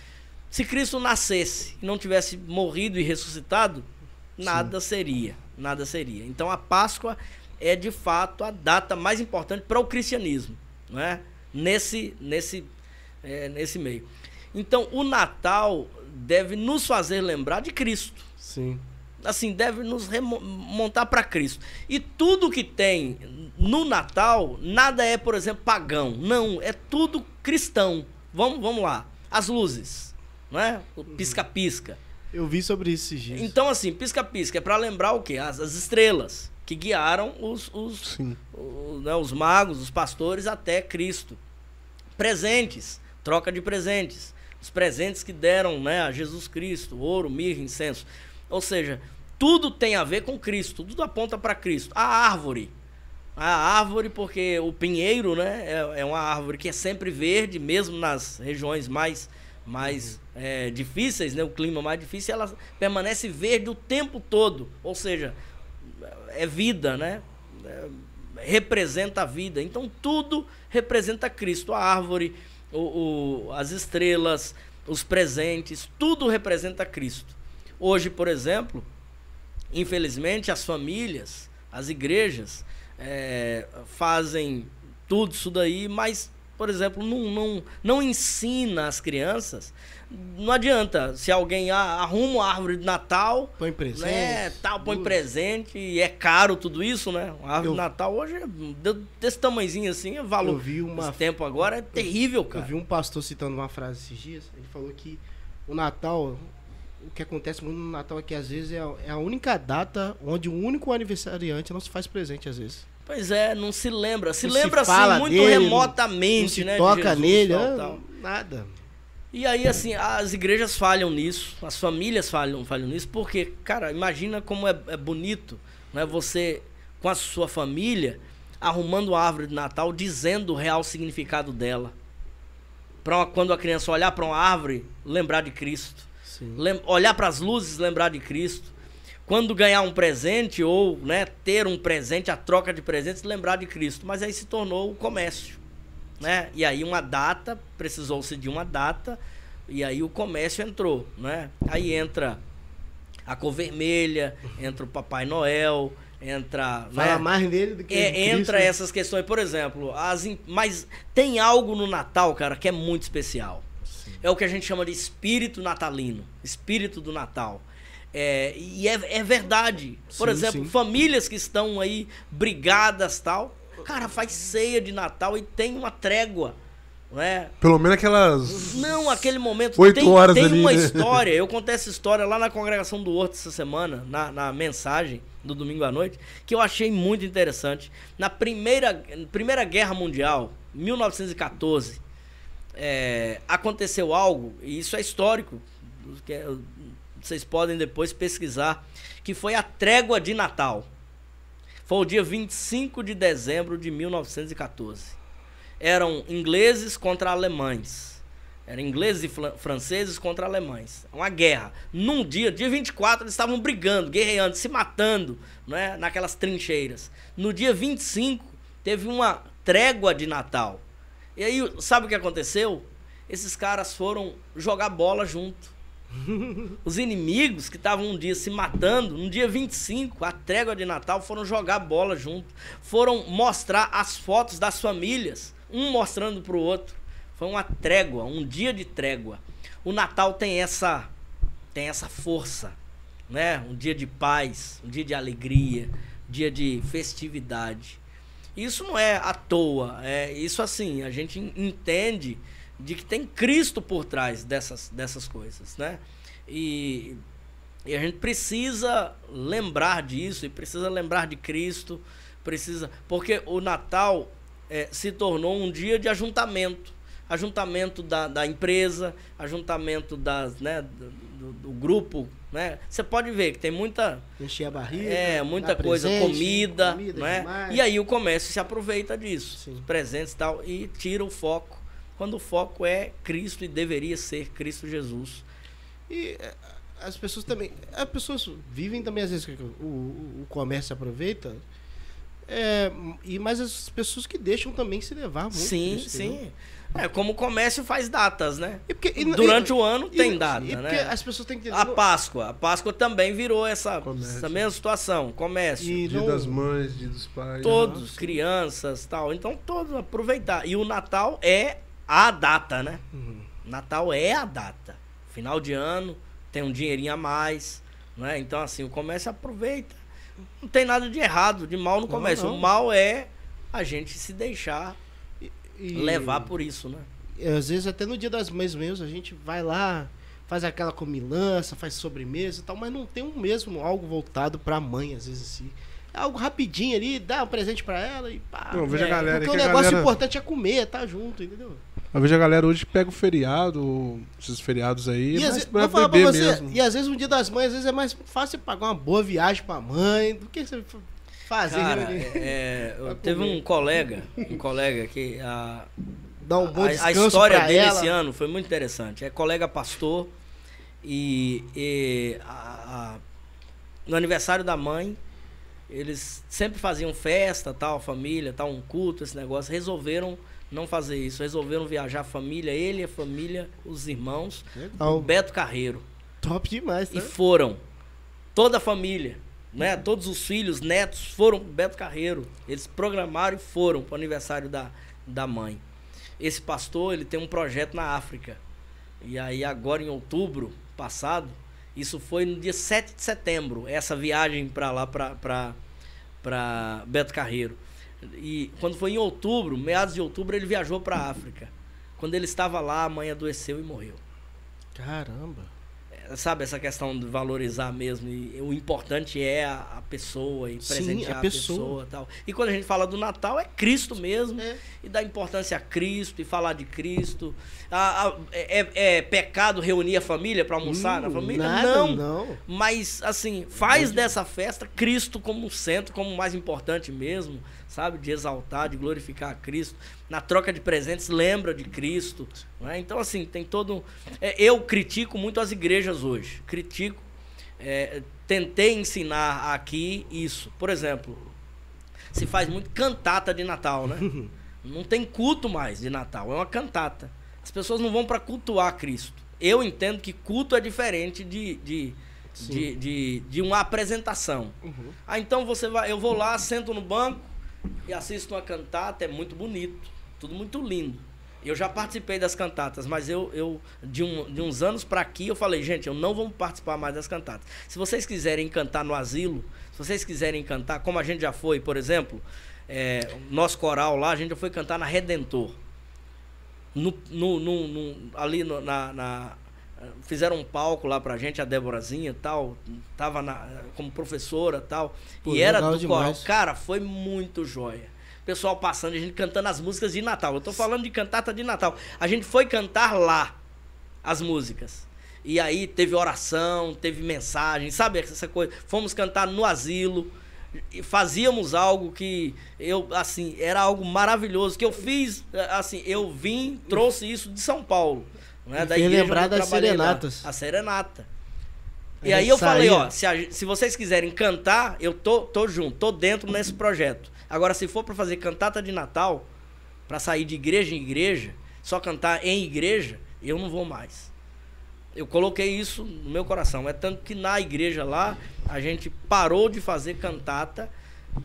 Se Cristo nascesse e não tivesse morrido e ressuscitado, nada seria, nada seria. Então a Páscoa é de fato a data mais importante para o cristianismo, não é? Nesse nesse é, nesse meio. Então o Natal deve nos fazer lembrar de Cristo Sim. assim, deve nos remontar para Cristo. E tudo que tem no Natal, nada é, por exemplo, pagão. Não, é tudo cristão. Vamos, vamos lá. As luzes, né? Pisca-pisca. Eu vi sobre isso dias. Então, assim, pisca-pisca é para lembrar o quê? As, as estrelas que guiaram os, os, Sim. o- né, os magos, os pastores até Cristo. Presentes, troca de presentes. Os presentes que deram né, a Jesus Cristo, ouro, mirra, incenso. Ou seja, tudo tem a ver com Cristo, tudo aponta para Cristo. A árvore. A árvore, porque o pinheiro né, é, é uma árvore que é sempre verde, mesmo nas regiões mais, mais é, difíceis, né, o clima mais difícil, ela permanece verde o tempo todo. Ou seja, é vida, né? É, representa a vida. Então tudo representa Cristo. A árvore, o, o- as estrelas, os presentes, tudo representa Cristo. Hoje, por exemplo, infelizmente as famílias, as igrejas é, fazem tudo isso daí, mas, por exemplo, não, não, não ensina as crianças. Não adianta, se alguém ah, arruma uma árvore de Natal, Põe presente. né, tal, põe luz. presente e é caro tudo isso, né? Uma árvore Eu- de Natal hoje é de- desse tamanhozinho assim, é valor. Eu vi uma- Esse tempo agora é terrível, Eu cara. vi um pastor citando uma frase esses dias. Ele falou que o Natal, o que acontece muito no Natal é que às vezes é a, é a única data onde o único aniversariante não se faz presente, às vezes. Pois é, não se lembra. Se Não se lembra fala assim muito dele, remotamente, não se né? toca Jesus, nele, tal, ah, tal. nada. E aí, assim, as igrejas falham nisso, as famílias falham, falham nisso, porque, cara, imagina como é, é bonito, né? Você, com a sua família, arrumando uma árvore de Natal, dizendo o real significado dela. Pra quando a criança olhar para uma árvore, lembrar de Cristo. Lem- olhar para as luzes, lembrar de Cristo. Quando ganhar um presente ou né, ter um presente, a troca de presentes, lembrar de Cristo. Mas aí se tornou o comércio. Né? E aí uma data, precisou-se de uma data, e aí o comércio entrou. Né? Aí entra a cor vermelha, entra o Papai Noel, entra. Fala né? mais nele do que É, entra né? essas questões, por exemplo, as mas tem algo no Natal, cara, que é muito especial. É o que a gente chama de espírito natalino, espírito do Natal. É, e é, é verdade. Por Sim, exemplo, sim. famílias que estão aí brigadas tal, cara, faz ceia de Natal e tem uma trégua, não é? Pelo menos aquelas. Não, aquele momento Oito tem, horas tem ali, uma né? história. Eu contei essa história lá na congregação do Horto essa semana, na, na mensagem. do domingo à noite, que eu achei muito interessante. Na primeira, primeira Guerra Mundial, 1914, é, aconteceu algo, e isso é histórico, que é, vocês podem depois pesquisar, que foi a trégua de Natal. Foi o dia 25 de dezembro de 1914. Eram ingleses contra alemães. Eram ingleses e franceses contra alemães. Uma guerra. Num dia, dia 24, eles estavam brigando, guerreando, se matando, não é? naquelas trincheiras. No dia 25, teve uma trégua de Natal. E aí, sabe o que aconteceu? Esses caras foram jogar bola junto. Os inimigos que estavam um dia se matando, no dia 25, a trégua de Natal, foram jogar bola junto. Foram mostrar as fotos das famílias, um mostrando para o outro. Foi uma trégua, um dia de trégua. O Natal tem essa tem essa força, né? Um dia de paz, um dia de alegria, um dia de festividade. Isso não é à toa, é isso assim, a gente entende de que tem Cristo por trás dessas, dessas coisas, né? E, e a gente precisa lembrar disso, e precisa lembrar de Cristo, precisa, porque o Natal é, se tornou um dia de ajuntamento, ajuntamento da, da empresa, ajuntamento das, né, do, do grupo, né? Você pode ver que tem muita encher a barriga, é muita coisa, presente, comida, comida né? E aí o comércio se aproveita disso, Sim. presentes e tal, e tira o foco quando o foco é Cristo e deveria ser Cristo Jesus. E eh, as pessoas também. As pessoas vivem também, às vezes, o, o, comércio aproveita. É, e mas as pessoas que deixam também se levar muito. Sim, isso, sim. É, como o comércio faz datas, né? E porque, e, Durante e, o ano tem data, e né? As pessoas têm que A Páscoa. A Páscoa também virou essa, essa mesma situação. Comércio. E dia não... das mães, dia dos pais. Todos, crianças tal. Então, todos aproveitar. E o Natal é a data, né? Uhum. Natal é a data. Final de ano, tem um dinheirinho a mais, né? Então, assim, o comércio aproveita. Não tem nada de errado, de mal no comércio. Não, não. O mal é a gente se deixar e, e... levar por isso, né? E, às vezes, até no dia das mães mesmo, a gente vai lá, faz aquela comilança, faz sobremesa e tal, mas não tem um mesmo algo voltado para a mãe, às vezes assim algo rapidinho ali, dá um presente para ela e pá. Não, veja é, a galera. Porque o negócio galera... importante é comer, tá junto, entendeu? Eu vejo a galera hoje pega o feriado, esses feriados aí, e mas pra beber você, mesmo. E às vezes um dia das mães, às vezes é mais fácil pagar uma boa viagem pra mãe do que você fazer. Cara, é, é teve um colega, um colega que a, Dá um bom a, a história dele ela. esse ano foi muito interessante. É colega pastor e, e a, a, no aniversário da mãe eles sempre faziam festa, tal, família, tal, um culto, esse negócio. Resolveram não fazer isso. Resolveram viajar a família, ele, a família, os irmãos, Legal. o Beto Carreiro. Top demais, tá? E foram. Toda a família, né? Todos os filhos, netos foram Beto Carreiro. Eles programaram e foram pro aniversário da, da mãe. Esse pastor, ele tem um projeto na África. E aí agora em outubro passado, isso foi no dia 7 de setembro, essa viagem para lá para para Beto Carreiro. E quando foi em outubro, meados de outubro, ele viajou para a África. Quando ele estava lá, a mãe adoeceu e morreu. Caramba sabe, essa questão de valorizar mesmo. E o importante é a, a pessoa e presentear Sim, a pessoa. pessoa. tal. E quando a gente fala do Natal, é Cristo mesmo. É. E dar importância a Cristo e falar de Cristo. A, a, é, é, pecado reunir a família para almoçar hum, na família? Nada, não. não. Mas, assim, faz dessa festa Cristo como centro, como mais importante mesmo sabe? De exaltar, de glorificar a Cristo. Na troca de presentes, lembra de Cristo. Né? Então, assim, tem todo. É, eu critico muito as igrejas hoje. Critico. É, tentei ensinar aqui isso. Por exemplo, se faz muito cantata de Natal, né? Não tem culto mais de Natal, é uma cantata. As pessoas não vão para cultuar Cristo. Eu entendo que culto é diferente de, de, de, de, de, uma apresentação. Uhum. Ah, então você vai, eu vou lá, sento no banco, e assisto uma cantata, é muito bonito, tudo muito lindo. Eu já participei das cantatas, mas eu, eu de, um, de uns anos para aqui, eu falei, gente, eu não vou participar mais das cantatas. Se vocês quiserem cantar no asilo, se vocês quiserem cantar, como a gente já foi, por exemplo, é, nosso coral lá, a gente já foi cantar na Redentor. No, no, no, no ali na, na, Fizeram um palco lá pra gente, a Déborazinha e tal. Tava na, como professora e tal. Pô, e era do coral. Cara, foi muito joia. Pessoal passando, a gente cantando as músicas de Natal. Eu tô falando de cantata de Natal. A gente foi cantar lá as músicas. E aí teve oração, teve mensagem, sabe essa coisa? Fomos cantar no asilo. E fazíamos algo que eu assim era algo maravilhoso que eu fiz assim eu vim trouxe isso de São Paulo né E da igreja lembrar das lá. serenatas. a serenata A e aí eu falei ó se, a se vocês quiserem cantar eu tô tô junto tô dentro nesse projeto agora se for para fazer cantata de Natal para sair de igreja em igreja só cantar em igreja eu não vou mais eu coloquei isso no meu coração. É tanto que na igreja lá, a gente parou de fazer cantata.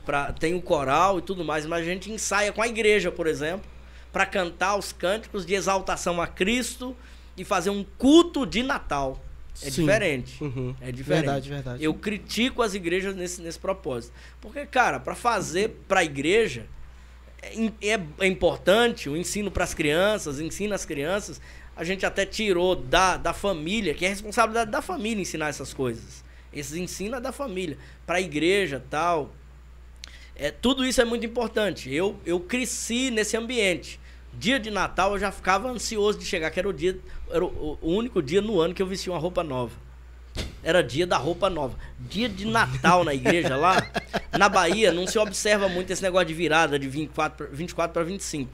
Pra, tem o coral e tudo mais, mas a gente ensaia com a igreja, por exemplo, para cantar os cânticos de exaltação a Cristo e fazer um culto de Natal. É Sim. diferente. Uhum. É diferente. Verdade, verdade. Eu critico as igrejas nesse, nesse propósito. Porque, cara, para fazer para a igreja, é, é, é importante o ensino para as crianças, ensina as crianças. A gente até tirou da, da família, que é responsabilidade da família ensinar essas coisas. Esses ensina da família. Para a igreja tal. É, tudo isso é muito importante. Eu, eu cresci nesse ambiente. Dia de Natal eu já ficava ansioso de chegar, que era o dia. Era o, único dia no ano que eu vestia uma roupa nova. Era dia da roupa nova. Dia de Natal na igreja lá. Na Bahia não se observa muito esse negócio de virada de 24 pra- 24 para 25.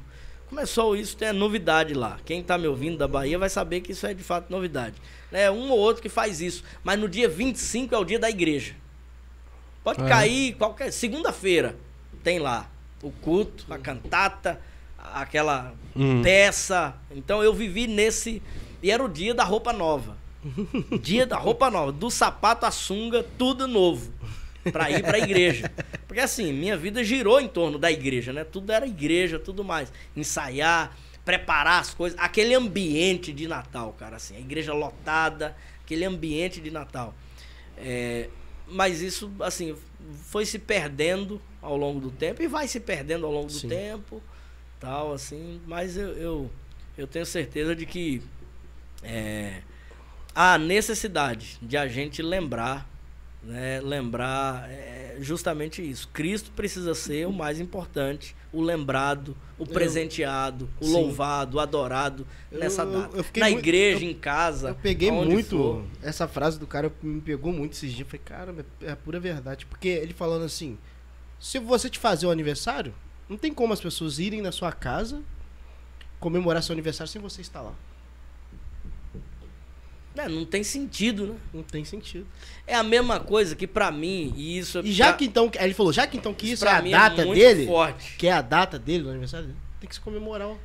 Começou isso, tem novidade lá. Quem tá me ouvindo da Bahia vai saber que isso é de fato novidade. É um ou outro que faz isso. Mas no dia 25 é o dia da igreja. Pode É. cair qualquer. Segunda-feira tem lá o culto, a cantata, aquela Hum. peça. Então eu vivi nesse. E era o dia da roupa nova. Dia da roupa nova. Do sapato à sunga, tudo novo. Pra ir pra igreja. Porque assim, minha vida girou em torno da igreja, né? Tudo era igreja, tudo mais. Ensaiar, preparar as coisas. Aquele ambiente de Natal, cara, assim. A igreja lotada, aquele ambiente de Natal. É, mas isso, assim, foi se perdendo ao longo do tempo e vai se perdendo ao longo do Sim. tempo, tal, assim. Mas eu, eu, eu tenho certeza de que é, há necessidade de a gente lembrar, né, lembrar é, justamente isso. Cristo precisa ser o mais importante, o lembrado, o presenteado, o Sim. louvado, o adorado nessa eu- data. eu Na igreja, em casa. Eu peguei muito for. essa frase do cara, me pegou muito esses dias. Eu falei, cara, é a pura verdade. Porque ele falando assim: se você te fazer o aniversário, não tem como as pessoas irem na sua casa comemorar seu aniversário sem você estar lá. É, não tem sentido, né? Não tem sentido. É a mesma coisa que pra mim, e isso é E já pra- que então, ele falou, já que então que isso é pra a mim data muito dele, forte. que é a data dele, do aniversário dele, tem que se comemorar. ó.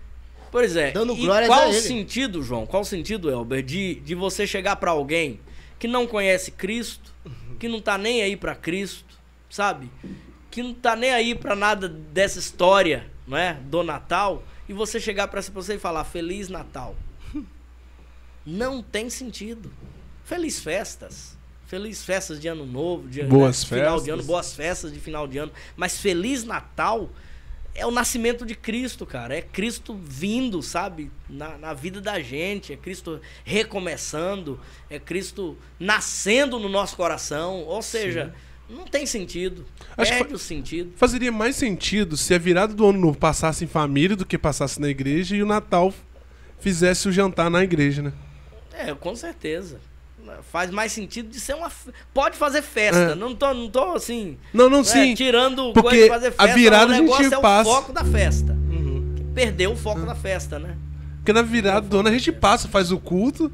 Pois é. Dando e glórias qual a o ele. sentido, João? Qual o sentido, Elber, de, de você chegar pra alguém que não conhece Cristo, que não tá nem aí pra Cristo, sabe? Que não tá nem aí pra nada dessa história, não é? Do Natal, e você chegar pra essa pessoa e falar Feliz Natal. Não tem sentido. Feliz festas. Feliz festas de ano novo, de Boas né, final de festas. ano, boas festas de final de ano. Mas Feliz Natal é o nascimento de Cristo, cara. É Cristo vindo, sabe? Na, na vida da gente. É Cristo recomeçando. É Cristo nascendo no nosso coração. Ou seja, não tem sentido. Acho que Perde fa- o sentido. Fazeria mais sentido se a virada do ano novo passasse em família do que passasse na igreja e o Natal fizesse o jantar na igreja, né? É, com certeza. Faz mais sentido de ser uma. Pode fazer festa. É. Não, tô, não tô assim. Não, não, né, sim. tirando porque coisa de fazer a festa. virada o a gente é passa. o foco da festa. Uhum. Perdeu o foco da festa, né? Porque na virada do ano a gente passa, faz o culto.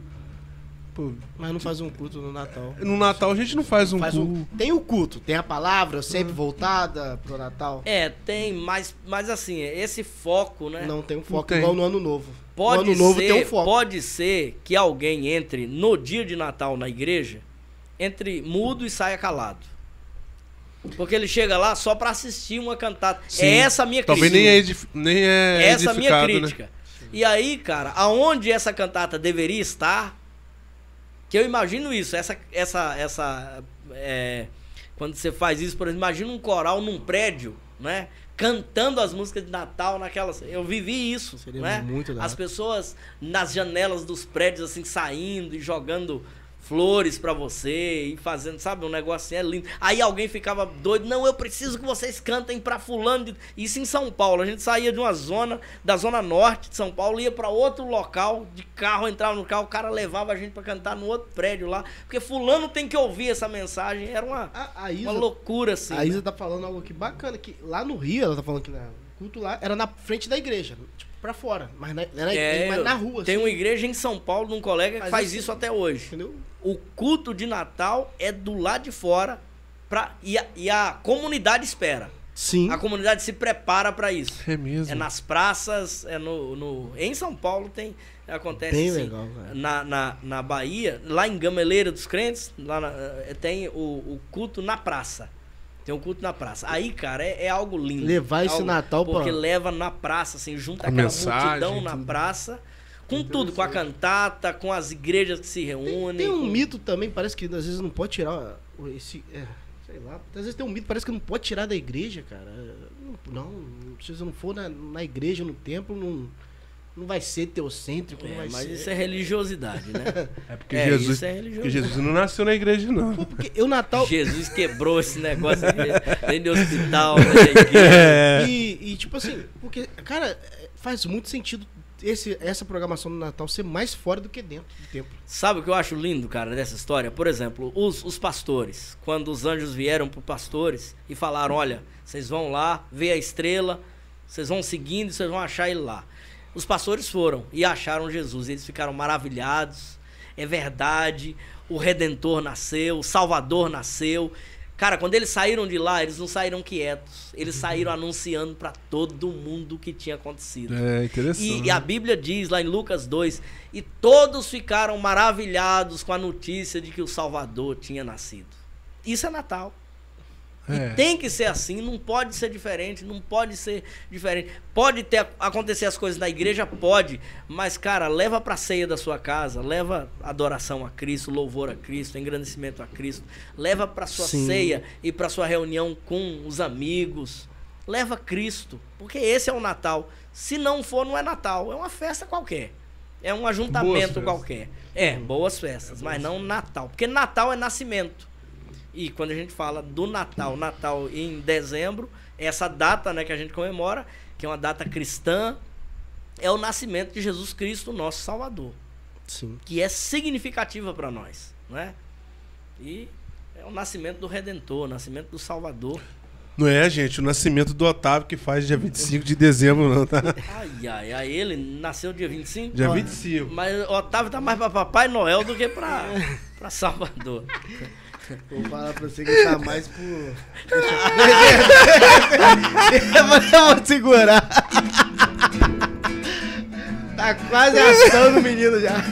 Pô, Mas não faz um culto no Natal. no Natal a gente não faz um Faz culto. um- tem o culto, tem a palavra sempre voltada pro Natal. É, tem, mas, mas assim, esse foco, né? Não tem um foco tem. igual no ano novo. Pode no ano novo ser, tem um foco. pode ser que alguém entre no dia de Natal na igreja, entre mudo e saia calado. Porque ele chega lá só pra assistir uma cantata. Sim. É essa a minha Talvez crítica. nem é, edif- nem é essa é a minha edificado, né? crítica. E aí, cara, aonde essa cantata deveria estar, que eu imagino isso, essa, essa, essa, é, quando você faz isso, por exemplo, imagina um coral num prédio, né, cantando as músicas de Natal naquelas. Eu vivi isso, Seria né? muito da As pessoas nas janelas dos prédios assim saindo e jogando flores pra você e fazendo, sabe, um negócio assim, é lindo. Aí alguém ficava doido, não, eu preciso que vocês cantem pra fulano. de-" Isso em São Paulo, a gente saía de uma zona, da zona norte de São Paulo, ia pra outro local, de carro, entrava no carro, o cara levava a gente pra cantar no outro prédio lá, porque fulano tem que ouvir essa mensagem, era uma, A, a Isa, uma loucura assim. a né? Isa tá falando algo aqui bacana, que lá no Rio, ela tá falando que na- o culto lá era na frente da igreja, tipo, pra fora. Mas na, era É, mas na rua, Tem assim, uma igreja em São Paulo de um colega que Mas faz assim- isso até hoje. entendeu? O culto de Natal é do lado de fora pra, e, a, e a comunidade espera. Sim. A comunidade se prepara pra isso. É mesmo. É nas praças, é no, no- Em São Paulo tem. Acontece Bem assim. legal, cara. Na, na, na Bahia, lá em Gameleira dos Crentes, lá na- eh, tem o, o culto na praça. Tem um culto na praça. Aí, cara, é, é algo lindo. Levar É esse algo- Natal pra- Porque leva na praça, assim, junta A aquela mensagem, multidão na tudo. praça. Com tudo, com a cantata, com as igrejas que se Tem, reúnem. tem um com- mito também, parece que às vezes não pode tirar o- esse. é, sei lá. Às vezes tem um mito, parece que não pode tirar da igreja, cara. Não, não se você não for na, na igreja, no templo, não, não vai ser teocêntrico, não É, vai mas ser. isso é religiosidade, né? É porque É, Jesus. isso é porque. Jesus não nasceu na igreja, não. Pô, porque eu Natal. Jesus quebrou esse negócio dentro do hospital, dentro da igreja. É. E, e, tipo assim, porque, cara, é, faz muito sentido esse, essa programação do Natal ser mais fora do que dentro do templo. Sabe o que eu acho lindo, cara, dessa história? Por exemplo, os, os pastores. Quando os anjos vieram para pastores e falaram: Olha, vocês vão lá, ver a estrela, vocês vão seguindo e vocês vão achar ele lá. Os pastores foram e acharam Jesus. Eles ficaram maravilhados. É verdade. O Redentor nasceu, o Salvador nasceu. Cara, quando eles saíram de lá, eles não saíram quietos. Eles saíram anunciando para todo mundo o que tinha acontecido. É interessante. E, e a Bíblia diz lá em Lucas 2: E todos ficaram maravilhados com a notícia de que o Salvador tinha nascido. Isso é Natal. É. E tem que ser assim, não pode ser diferente, não pode ser diferente. Pode ter acontecer as coisas na igreja, pode, mas cara, leva pra ceia da sua casa, leva adoração a Cristo, louvor a Cristo, engrandecimento a Cristo, leva pra sua Sim. ceia e pra sua reunião com os amigos. Leva Cristo, porque esse é o Natal. Se não for, não é Natal, é uma festa qualquer. É um Boas ajuntamento qualquer. É, boas festas, mas não Natal, porque Natal é nascimento. E quando a gente fala do Natal, Natal em dezembro, essa data né, que a gente comemora, que é uma data cristã, é o nascimento de Jesus Cristo, nosso Salvador, Sim. que é significativa para nós, né? E é o nascimento do Redentor, o nascimento do Salvador. Não é, gente, o nascimento do Otávio que faz dia 25 de dezembro, não, tá? Ai, ai, ai, ele nasceu dia 25? Dia Ó, 25. Mas o Otávio tá mais pra Papai Noel do que pra, pra Salvador. Vou falar pra você que tá mais por. Mas eu vou segurar. Tá quase assando o menino já.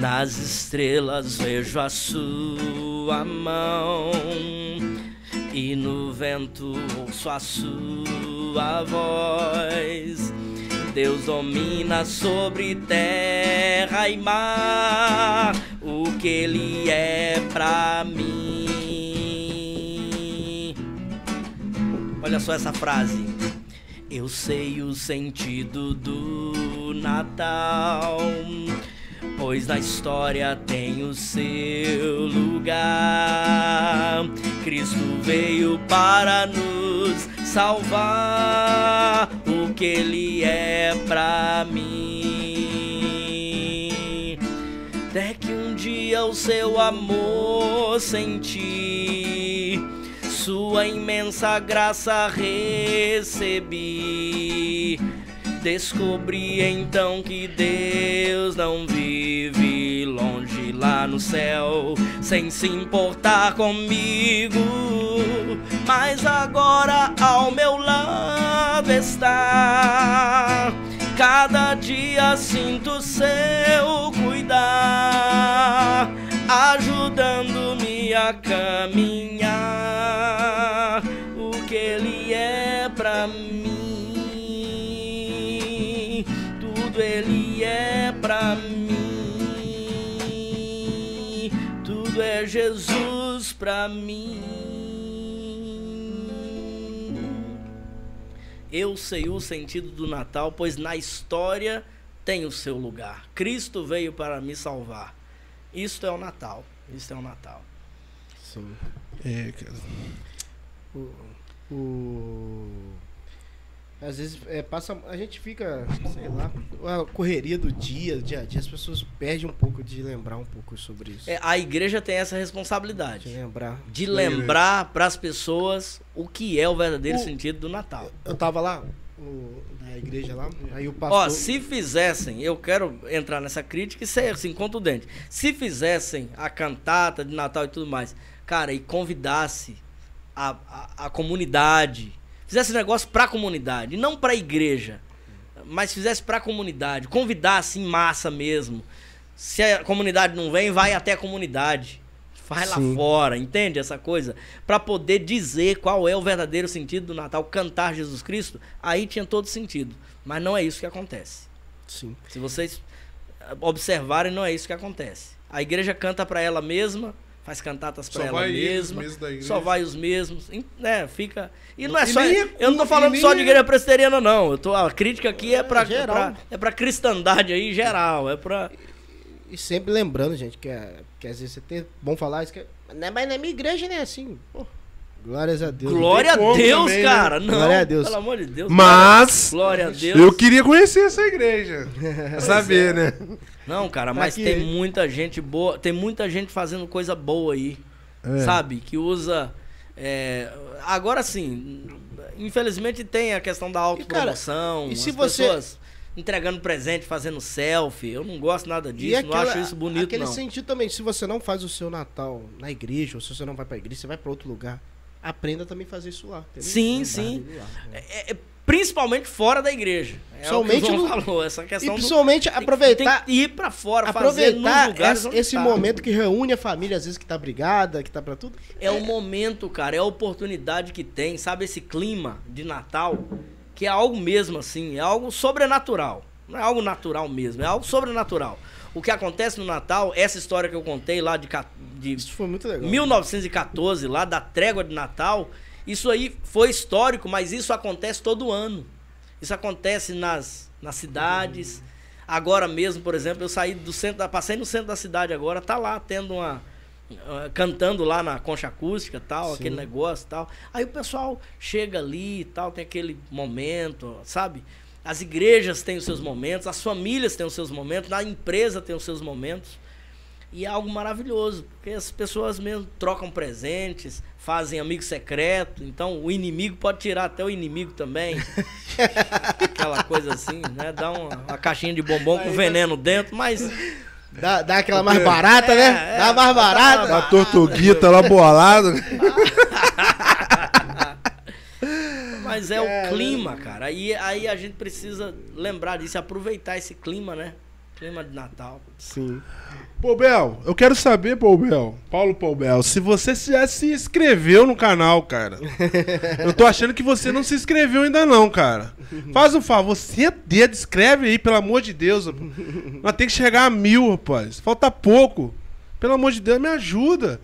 Nas estrelas vejo a sua mão e no vento ouço a sua voz. Deus domina sobre terra e mar, o que Ele é pra mim. Olha só essa frase. Eu sei o sentido do Natal, pois na história tem o seu lugar. Cristo veio para nos salvar, o que Ele é pra mim. Até que um dia o seu amor senti, sua imensa graça recebi. Descobri então que Deus não vive longe lá no céu, sem se importar comigo. Mas agora ao meu lado está. Cada dia sinto seu cuidar, ajudando-me a caminhar. O que ele é pra mim, pra mim, tudo é Jesus pra mim. Eu sei o sentido do Natal, pois na história tem o seu lugar. Cristo veio para me salvar. Isto é o Natal. Isto é o Natal. Sim. É, cara. O, o- Às vezes é, passa. A gente fica, sei lá, a correria do dia, dia a dia, as pessoas perdem um pouco de lembrar um pouco sobre isso. É, a igreja tem essa De responsabilidade lembrar. de lembrar para as pessoas o que é o verdadeiro O- sentido do Natal. Eu tava lá, o- na igreja lá, aí o pastor. Ó, se fizessem, eu quero entrar nessa crítica e ser assim, contundente. Se fizessem a cantata de Natal e tudo mais, cara, e convidasse a, a, a comunidade, fizesse negócio pra comunidade, não pra igreja, mas fizesse pra comunidade, convidasse em massa mesmo. Se a comunidade não vem, vai até a comunidade. Vai lá Sim. fora, entende essa coisa? Pra poder dizer qual é o verdadeiro sentido do Natal, cantar Jesus Cristo, aí tinha todo sentido. Mas não é isso que acontece. Sim. Se vocês observarem, não é isso que acontece. A igreja canta pra ela mesma, faz cantatas pra Só ela mesma, mesmo da igreja. só vai os mesmos, né? Fica e não é E só, nem é eu não tô falando só nem de é- igreja presbiteriana não. Eu tô a crítica aqui é pra, É, geral. é pra cristandade aí geral, é pra E sempre lembrando, gente, que, é, que às vezes você tem. Bom falar isso, que é, "Não, mas na minha igreja não é assim. Pô, glórias a Deus. glória a Deus, também, né? cara. Não, Glória a Deus. pelo amor de Deus. Mas glória a Deus. eu queria conhecer essa igreja. Saber, né? Não, cara, Tá mas aqui. tem muita gente boa, tem muita gente fazendo coisa boa aí, É. sabe? Que usa. é, agora sim, infelizmente tem a questão da autopromoção, e se as você- pessoas entregando presente, fazendo selfie. Eu não gosto nada disso, não acho isso bonito, aquele não. sentido também, se você não faz o seu Natal na igreja, ou se você não vai pra igreja, você vai pra outro lugar, aprenda também a fazer isso lá. Sim, sim. lá, né? É- é principalmente fora da igreja. É Somente o que o falou, essa E questão do- principalmente tem que- aproveitar, tem que ir pra fora, aproveitar esse, esse tá. momento que reúne a família, às vezes que tá brigada, que tá pra tudo. É o momento, cara, é a oportunidade que tem, sabe? Esse clima de Natal, que é algo mesmo assim, é algo sobrenatural. Não é algo natural mesmo, é algo sobrenatural. O que acontece no Natal, essa história que eu contei lá de, de Isso foi muito legal. 1914, lá da trégua de Natal, isso aí foi histórico, mas isso acontece todo ano. Isso acontece nas, nas cidades. Agora mesmo, por exemplo, eu saí do centro, passei no centro da cidade agora, tá lá tendo uma ah, cantando lá na concha acústica, tal, Sim. aquele negócio, tal. Aí o pessoal chega ali, e tal, tem aquele momento, sabe? As igrejas têm os seus momentos, as famílias têm os seus momentos, a empresa tem os seus momentos. E é algo maravilhoso, porque as pessoas mesmo trocam presentes, fazem amigo secreto, então o inimigo pode tirar até o inimigo também. Aquela coisa assim, né? Dá uma, uma caixinha de bombom com veneno dentro, mas Dá, dá aquela mais barata, né? É, dá é, mais barata. A tortuguita lá bolado. Mas é o clima, cara. Aí, aí a gente precisa lembrar disso, aproveitar esse clima, né? Clima de Natal. Sim. Pô, Bel, eu quero saber, Pô, Bel, Paulo Pô, Bel, se você já se inscreveu no canal, cara. Eu tô achando que você não se inscreveu ainda não, cara. Faz um favor, senta o dedo, escreve aí, pelo amor de Deus. Nós tem que chegar a mil, rapaz. Falta pouco. Pelo amor de Deus, me ajuda.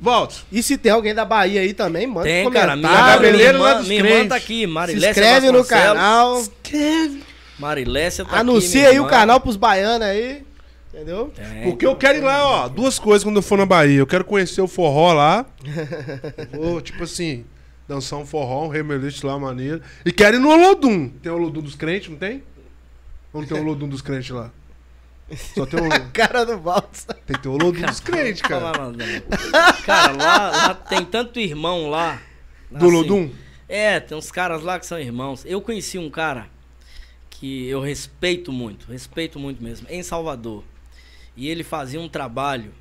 Volta. E se tem alguém da Bahia aí também, manda Tem, um cara. comentário. Minha, Cabeleiro minha, irmã, lá dos minha irmã tá aqui, Se Marilécia inscreve no canal. Escreve. Marilécia tá Anuncia aqui, aí o canal pros baianos aí. Entendeu? Tem. Porque eu quero ir lá, ó. Duas coisas quando eu for na Bahia. Eu quero conhecer o forró lá. Vou, tipo assim, dançar um forró, um remelete lá maneiro. E quero ir no Olodum. Tem o Olodum dos crentes, não tem? Ou não tem o Olodum dos crentes lá? Só tem o. Cara do Balsa. Tem que ter o Olodum dos crentes, cara. Cara, lá, lá tem tanto irmão lá. Do assim, Olodum? É, tem uns caras lá que são irmãos. Eu conheci um cara que eu respeito muito, respeito muito mesmo, em Salvador. E ele fazia um trabalho,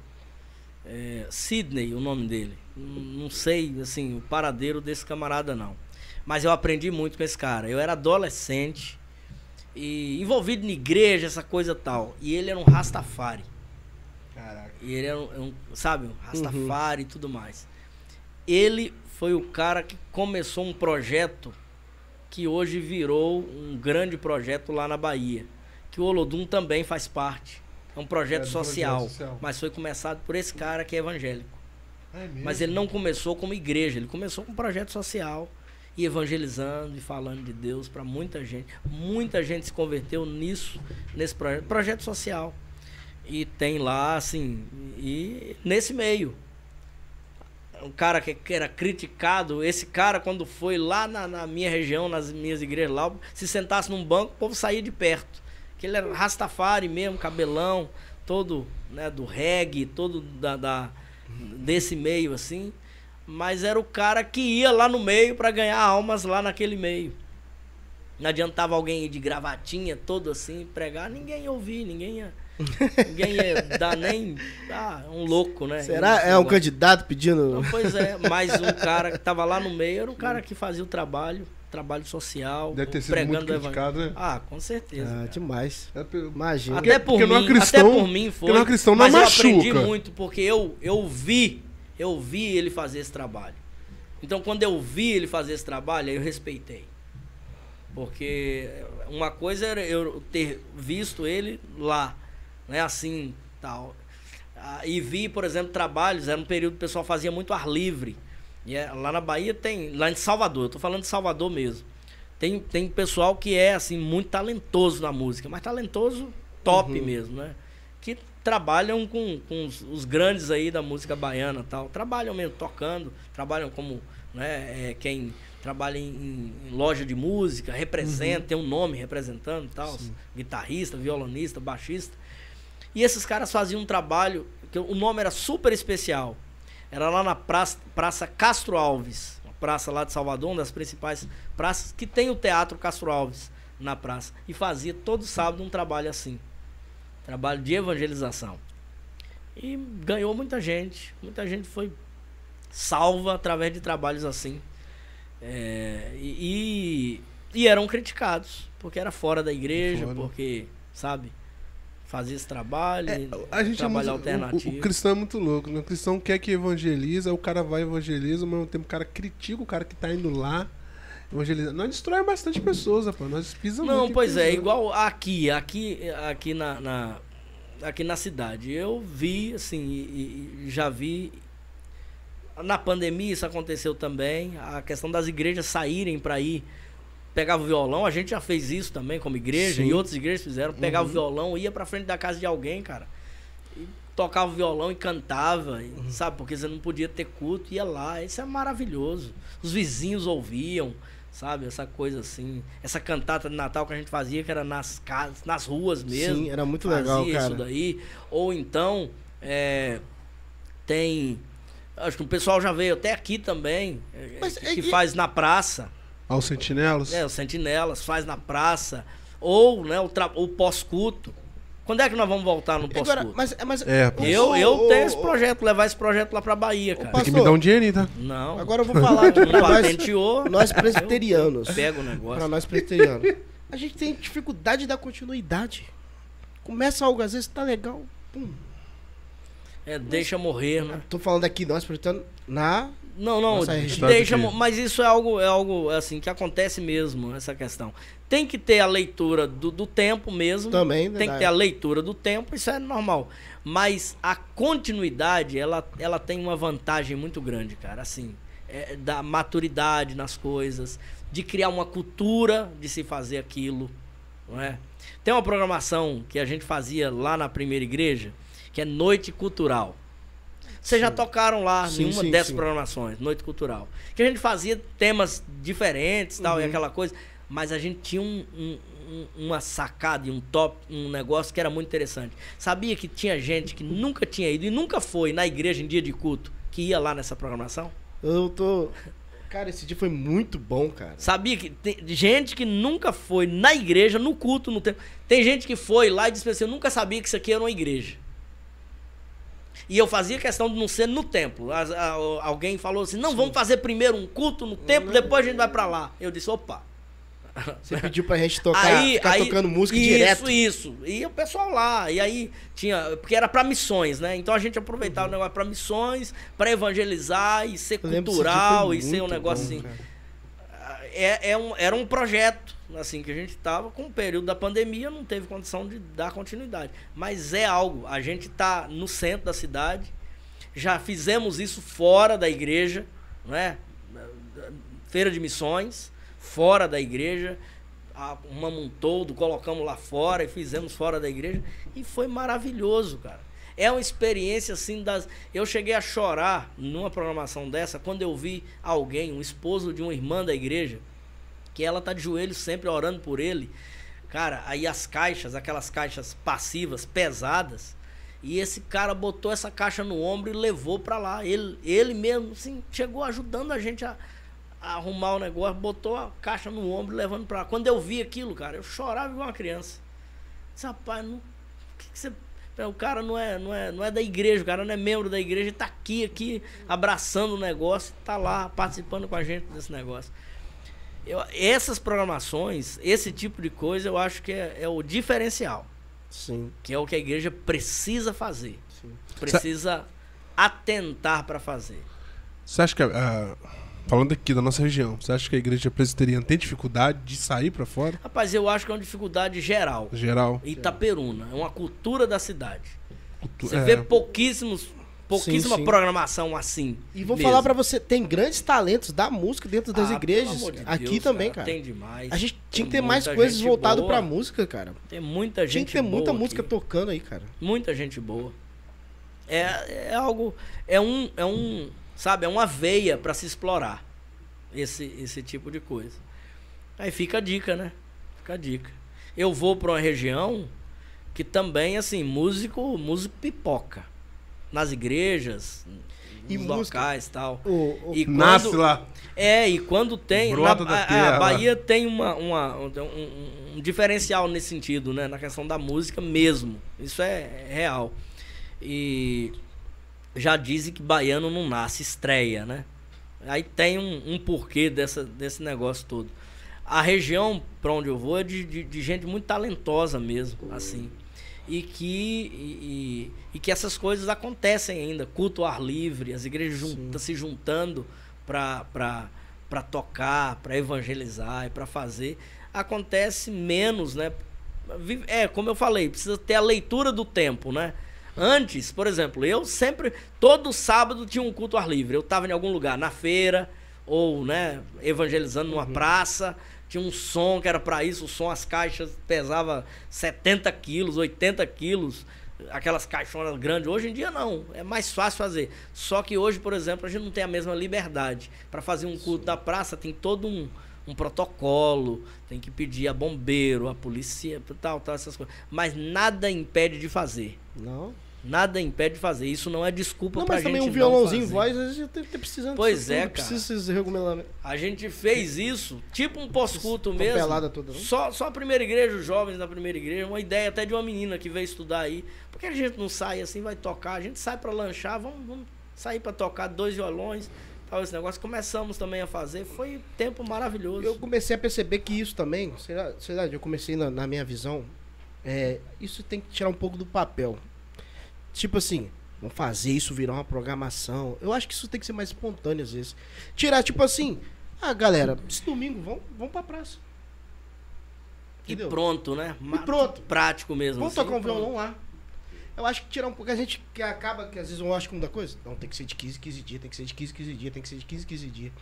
é, Sidney, o nome dele. Não sei, assim, o paradeiro desse camarada não. Mas eu aprendi muito com esse cara. Eu era adolescente e envolvido em igreja, essa coisa tal. E ele era um Rastafari. Caraca. E ele era um, um, sabe, um Rastafari e tudo mais. Ele foi o cara que começou um projeto que hoje virou um grande projeto lá na Bahia. Que o Olodum também faz parte. É um projeto É, social, projeto social. Mas foi começado por esse cara que é evangélico. É? Mas ele não começou como igreja, ele começou com um projeto social. e evangelizando e falando de Deus para muita gente. Muita gente se converteu nisso, nesse projeto, projeto social. E tem lá, assim, e nesse meio. Um cara que, que era criticado, esse cara, quando foi lá na, na, minha região, nas minhas igrejas lá, se sentasse num banco, o povo saía de perto. Que ele era rastafari mesmo, cabelão, todo né, do reggae, todo da, da desse meio assim mas era o cara que ia lá no meio para ganhar almas lá naquele meio. Não adiantava alguém ir de gravatinha, todo assim, pregar, ninguém ia ouvir, ninguém ia. ninguém ia dar nem. Ah, um louco, né? Será? É um candidato pedindo. Não, pois é, mas um cara que tava lá no meio era o cara que fazia o trabalho, trabalho social. Deve ter sido pregando muito criticado, né? Ah, com certeza. Ah, demais. É, Imagina. Até por, porque mim, cristão, até por mim foi. Porque não é cristão não mas machuca. eu aprendi muito, porque eu, eu vi eu vi ele fazer esse trabalho. Então, quando eu vi ele fazer esse trabalho, eu respeitei. Porque uma coisa era eu ter visto ele lá, né, assim, tal. Ah, e vi, por exemplo, trabalhos, era um período que o pessoal fazia muito ar livre. E é, lá na Bahia tem, lá em Salvador, eu tô falando de Salvador mesmo. Tem, tem pessoal que é, assim, muito talentoso na música, mas talentoso top uhum. mesmo, né? Que trabalham com, com os, os, grandes aí da música baiana tal. Trabalham mesmo tocando, trabalham como né, é, quem trabalha em, em, loja de música, representa, uhum. tem um nome representando tal, guitarrista, violonista, baixista. E esses caras faziam um trabalho, que o nome era super especial. Era lá na praça, praça Castro Alves, uma praça lá de Salvador, uma das principais praças, que tem o Teatro Castro Alves na praça. E fazia todo sábado um trabalho assim trabalho de evangelização. E ganhou muita gente. Muita gente foi salva através de trabalhos assim. É, e, e, eram criticados, porque era fora da igreja, porque, sabe, fazia esse trabalho, é, a gente trabalho é muito, alternativo. O, o, cristão é muito louco, né? O cristão quer que evangeliza, o cara vai evangeliza, mas ao mesmo tempo o cara critica o cara que tá indo lá evangelizar. Nós destrói bastante pessoas, rapaz. Nós pisamos Não, pois é, igual aqui, aqui, aqui na, na, aqui na cidade. Eu vi, assim, e, e já vi. Na pandemia isso aconteceu também. A questão das igrejas saírem para ir pegava o violão, a gente já fez isso também como igreja, Sim. e outras igrejas fizeram, pegava uhum. o violão, ia pra frente da casa de alguém, cara. E tocava o violão e cantava, uhum. sabe? Porque você não podia ter culto, ia lá. Isso é maravilhoso. Os vizinhos ouviam sabe? Essa coisa assim. Essa cantata de Natal que a gente fazia, que era nas casas, nas ruas mesmo. Sim, era muito legal, cara. isso daí. Ou então, é, tem. Acho que o pessoal já veio até aqui também, é, Mas, que, é, faz na praça. Aos sentinelas? É, os sentinelas, faz na praça. Ou, né, o, o pós-culto. Quando é que nós vamos voltar no pós Agora, mas, mas é, eu, eu tenho esse projeto, levar esse projeto lá pra Bahia, cara. Tem que me dar um dinheirinho, tá? Não. Agora eu vou falar aqui pra nós, nós presbiterianos. Pega o negócio. Pra nós presbiterianos. A gente tem dificuldade da continuidade. Começa algo, às vezes tá legal, pum. É, deixa morrer, né? Tô falando aqui, nós presbiterianos, na não, não, deixa, mas isso é algo, é algo assim que acontece mesmo, essa questão. Tem que ter a leitura do, do tempo mesmo. Também, Tem que ter a leitura do tempo, isso é normal. Mas a continuidade, ela, ela tem uma vantagem muito grande, cara, assim, é, da maturidade nas coisas, de criar uma cultura de se fazer aquilo, não é? Tem uma programação que a gente fazia lá na primeira igreja, que é Noite Cultural. Vocês já tocaram lá sim, em uma sim, dessas sim. programações, Noite Cultural. Que a gente fazia temas diferentes tal, uhum. e aquela coisa. Mas a gente tinha um, um, uma sacada e um top, um negócio que era muito interessante. Sabia que tinha gente que nunca tinha ido e nunca foi na igreja em dia de culto que ia lá nessa programação? Eu tô. Cara, esse dia foi muito bom, cara. Sabia que tem gente que nunca foi na igreja, no culto, no tempo. Tem gente que foi lá e disse assim: Eu nunca sabia que isso aqui era uma igreja. E eu fazia questão de não ser no templo. alguém falou assim: não, Sim. vamos fazer primeiro um culto no templo, depois a gente vai para lá. Eu disse: opa. Você pediu pra gente tocar, aí, ficar aí, tocando música isso, direto. Isso, isso. E o pessoal lá. E aí tinha. Porque era para missões, né? Então a gente aproveitava uhum. o negócio pra missões, para evangelizar e ser cultural e ser um negócio bom, assim. É, é um, era um projeto assim que a gente estava com o período da pandemia não teve condição de dar continuidade mas é algo a gente está no centro da cidade já fizemos isso fora da igreja não é feira de missões, fora da igreja. Um todo, colocamos lá fora e fizemos fora da igreja. E foi maravilhoso, cara. É uma experiência assim das. Eu cheguei a chorar numa programação dessa quando eu vi alguém, um esposo de uma irmã da igreja, que ela tá de joelho sempre orando por ele. Cara, aí as caixas, aquelas caixas passivas, pesadas, e esse cara botou essa caixa no ombro e levou para lá. Ele, ele mesmo, assim, chegou ajudando a gente a, a, arrumar o negócio, botou a caixa no ombro e levando para lá. Quando eu vi aquilo, cara, eu chorava igual uma criança. Disse, rapaz, não, que, que você o cara não é, não, é, não é da igreja, o cara não é membro da igreja, está aqui, aqui, abraçando o negócio, está lá participando com a gente desse negócio. Eu, essas programações, esse tipo de coisa, eu acho que é, é o diferencial. Sim. Que é o que a igreja precisa fazer. Sim. Precisa atentar para fazer. Você acha que, uh, falando aqui da nossa região, você acha que a igreja presbiteriana tem dificuldade de sair para fora? Rapaz, eu acho que é uma dificuldade geral. Geral. Itaperuna. É uma cultura da cidade. Cultu você é. vê pouquíssimos pouquíssima sim, sim. programação assim. E vou mesmo. falar para você, tem grandes talentos da música dentro das ah, igrejas. De aqui Deus, também, cara, Tem demais. A gente tinha que ter mais coisas voltadas pra música, cara. Tem muita gente Tinha que ter muita música tocando aí, cara. Muita gente boa. É, é algo. É um. É um. Sabe, é uma veia para se explorar. Esse, esse tipo de coisa. Aí fica a dica, né? Fica a dica. Eu vou para uma região que também, assim, músico, músico pipoca nas igrejas, e nos música, locais tal. O, o, e quando, nasce lá. É, e quando tem. Na, a, a, Bahia tem uma, uma um, um, diferencial nesse sentido, né? Na questão da música mesmo. Isso é, é real. E já dizem que baiano não nasce, estreia, né? Aí tem um, um porquê dessa, desse negócio todo. A região para onde eu vou é de, de, de gente muito talentosa mesmo, assim e que, e, e, que essas coisas acontecem ainda. Culto ao ar livre, as igrejas junta, se juntando para tocar, para evangelizar e para fazer. Acontece menos, né? É, como eu falei, precisa ter a leitura do tempo, né? Antes, por exemplo, eu sempre, todo sábado tinha um culto ao ar livre. Eu estava em algum lugar, na feira, ou, né, evangelizando numa uhum. praça, tinha um som que era para isso, o som, as caixas pesava 70 quilos, 80 quilos, aquelas caixonas grandes. Hoje em dia não, é mais fácil fazer. Só que hoje, por exemplo, a gente não tem a mesma liberdade. Para fazer um culto da praça tem todo um, um protocolo, tem que pedir a bombeiro, a polícia, tal, tal, essas coisas. Mas nada impede de fazer. Não. Nada impede de fazer. Isso não é desculpa não, pra gente. Mas também um violãozinho voz, às vezes tá precisando Pois é, cara. Precisa regulamentos. A gente fez isso, tipo um pós-culto mesmo. Pelada toda, não? Só, só a primeira igreja, os jovens da primeira igreja, uma ideia até de uma menina que veio estudar aí. Por que a gente não sai assim, vai tocar? A gente sai para lanchar, vamos, vamos sair para tocar dois violões, tal, esse negócio. Começamos também a fazer, foi um tempo maravilhoso. Eu comecei a perceber que isso também, será, será eu comecei na, na minha visão, é, isso tem que tirar um pouco do papel. Tipo assim, vamos fazer isso virar uma programação. Eu acho que isso tem que ser mais espontâneo às vezes. Tirar, tipo assim, ah, galera, esse domingo vamos, vamos pra praça. Entendeu? E pronto, né? E pronto. Prático mesmo. Vamos assim, tocar um violão lá. Eu acho que tirar um pouco. A gente que acaba, que às vezes eu acho que muda coisa. Não, tem que ser de 15, 15 dias, tem que ser de 15, 15 dias, tem que ser de 15, 15 dias.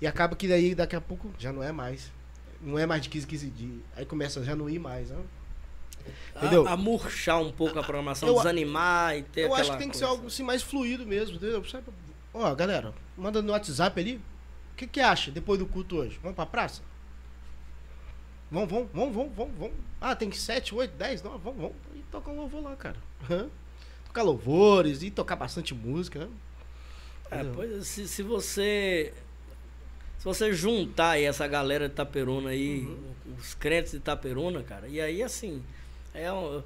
E acaba que daí daqui a pouco já não é mais. Não é mais de 15, 15 dias. Aí começa a já não ir mais, né? Entendeu? A, a murchar um pouco a programação, eu, desanimar e ter Eu acho que tem que ser algo assim, mais fluido mesmo, entendeu? Ó, galera, manda no WhatsApp ali. O que, que acha depois do culto hoje? Vamos pra praça? Vamos, vamos, vamos, vamos, vamos, vamos. Ah, tem 7, 8, 10, 9, vamos, vamos. E tocar um louvor lá, cara. tocar louvores e tocar bastante música. Né? É, pois se, se você. Se você juntar aí essa galera de Itaperuna aí, uhum. os crentes de Itaperuna, cara, e aí assim, é um,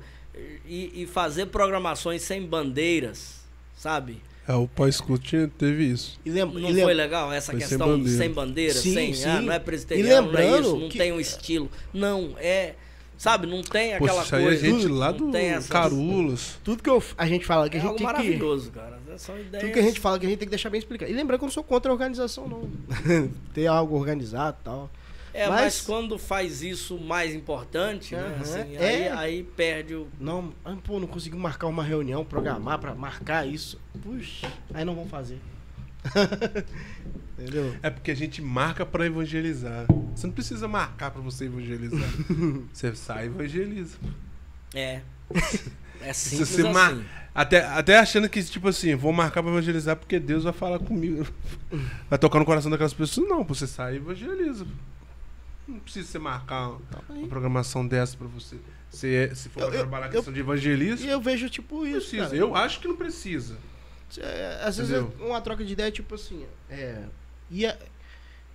e, e, fazer programações sem bandeiras, sabe? É, o pós-culto teve isso. E lembra, não e foi legal essa foi questão sem bandeira, sem, bandeira, sim, sem sim. Ah, não é presbiteriano, não é isso, não que... tem um estilo. Não, é. Sabe, não tem aquela Poxa, coisa. Aí a gente tudo, lá do Carulos. Tudo que eu, a gente fala que a é gente tem maravilhoso, que... cara. São ideias... Tudo que a gente fala que a gente tem que deixar bem explicado. E lembrando que eu não sou contra a organização, não. ter algo organizado e tal. É, mas... mas... quando faz isso mais importante, uhum, né? Assim, é... aí, aí, perde o. Não, ah, pô, não conseguiu marcar uma reunião, programar para marcar isso. Puxa, aí não vão fazer. Entendeu? É porque a gente marca pra evangelizar. Você não precisa marcar pra você evangelizar. você sai e evangeliza. É. É simples você assim. mar... até, até achando que, tipo assim, vou marcar pra evangelizar porque Deus vai falar comigo. Vai tocar no coração daquelas pessoas. Não, você sai e evangeliza. Não precisa você marcar uma programação dessa pra você. Se, se for Eu- pra eu- trabalhar a eu- questão de evangelismo, E eu vejo tipo não isso. precisa. cara. Eu acho que não precisa. É, às vezes Entendeu? é uma troca de ideia, tipo assim, é, ia,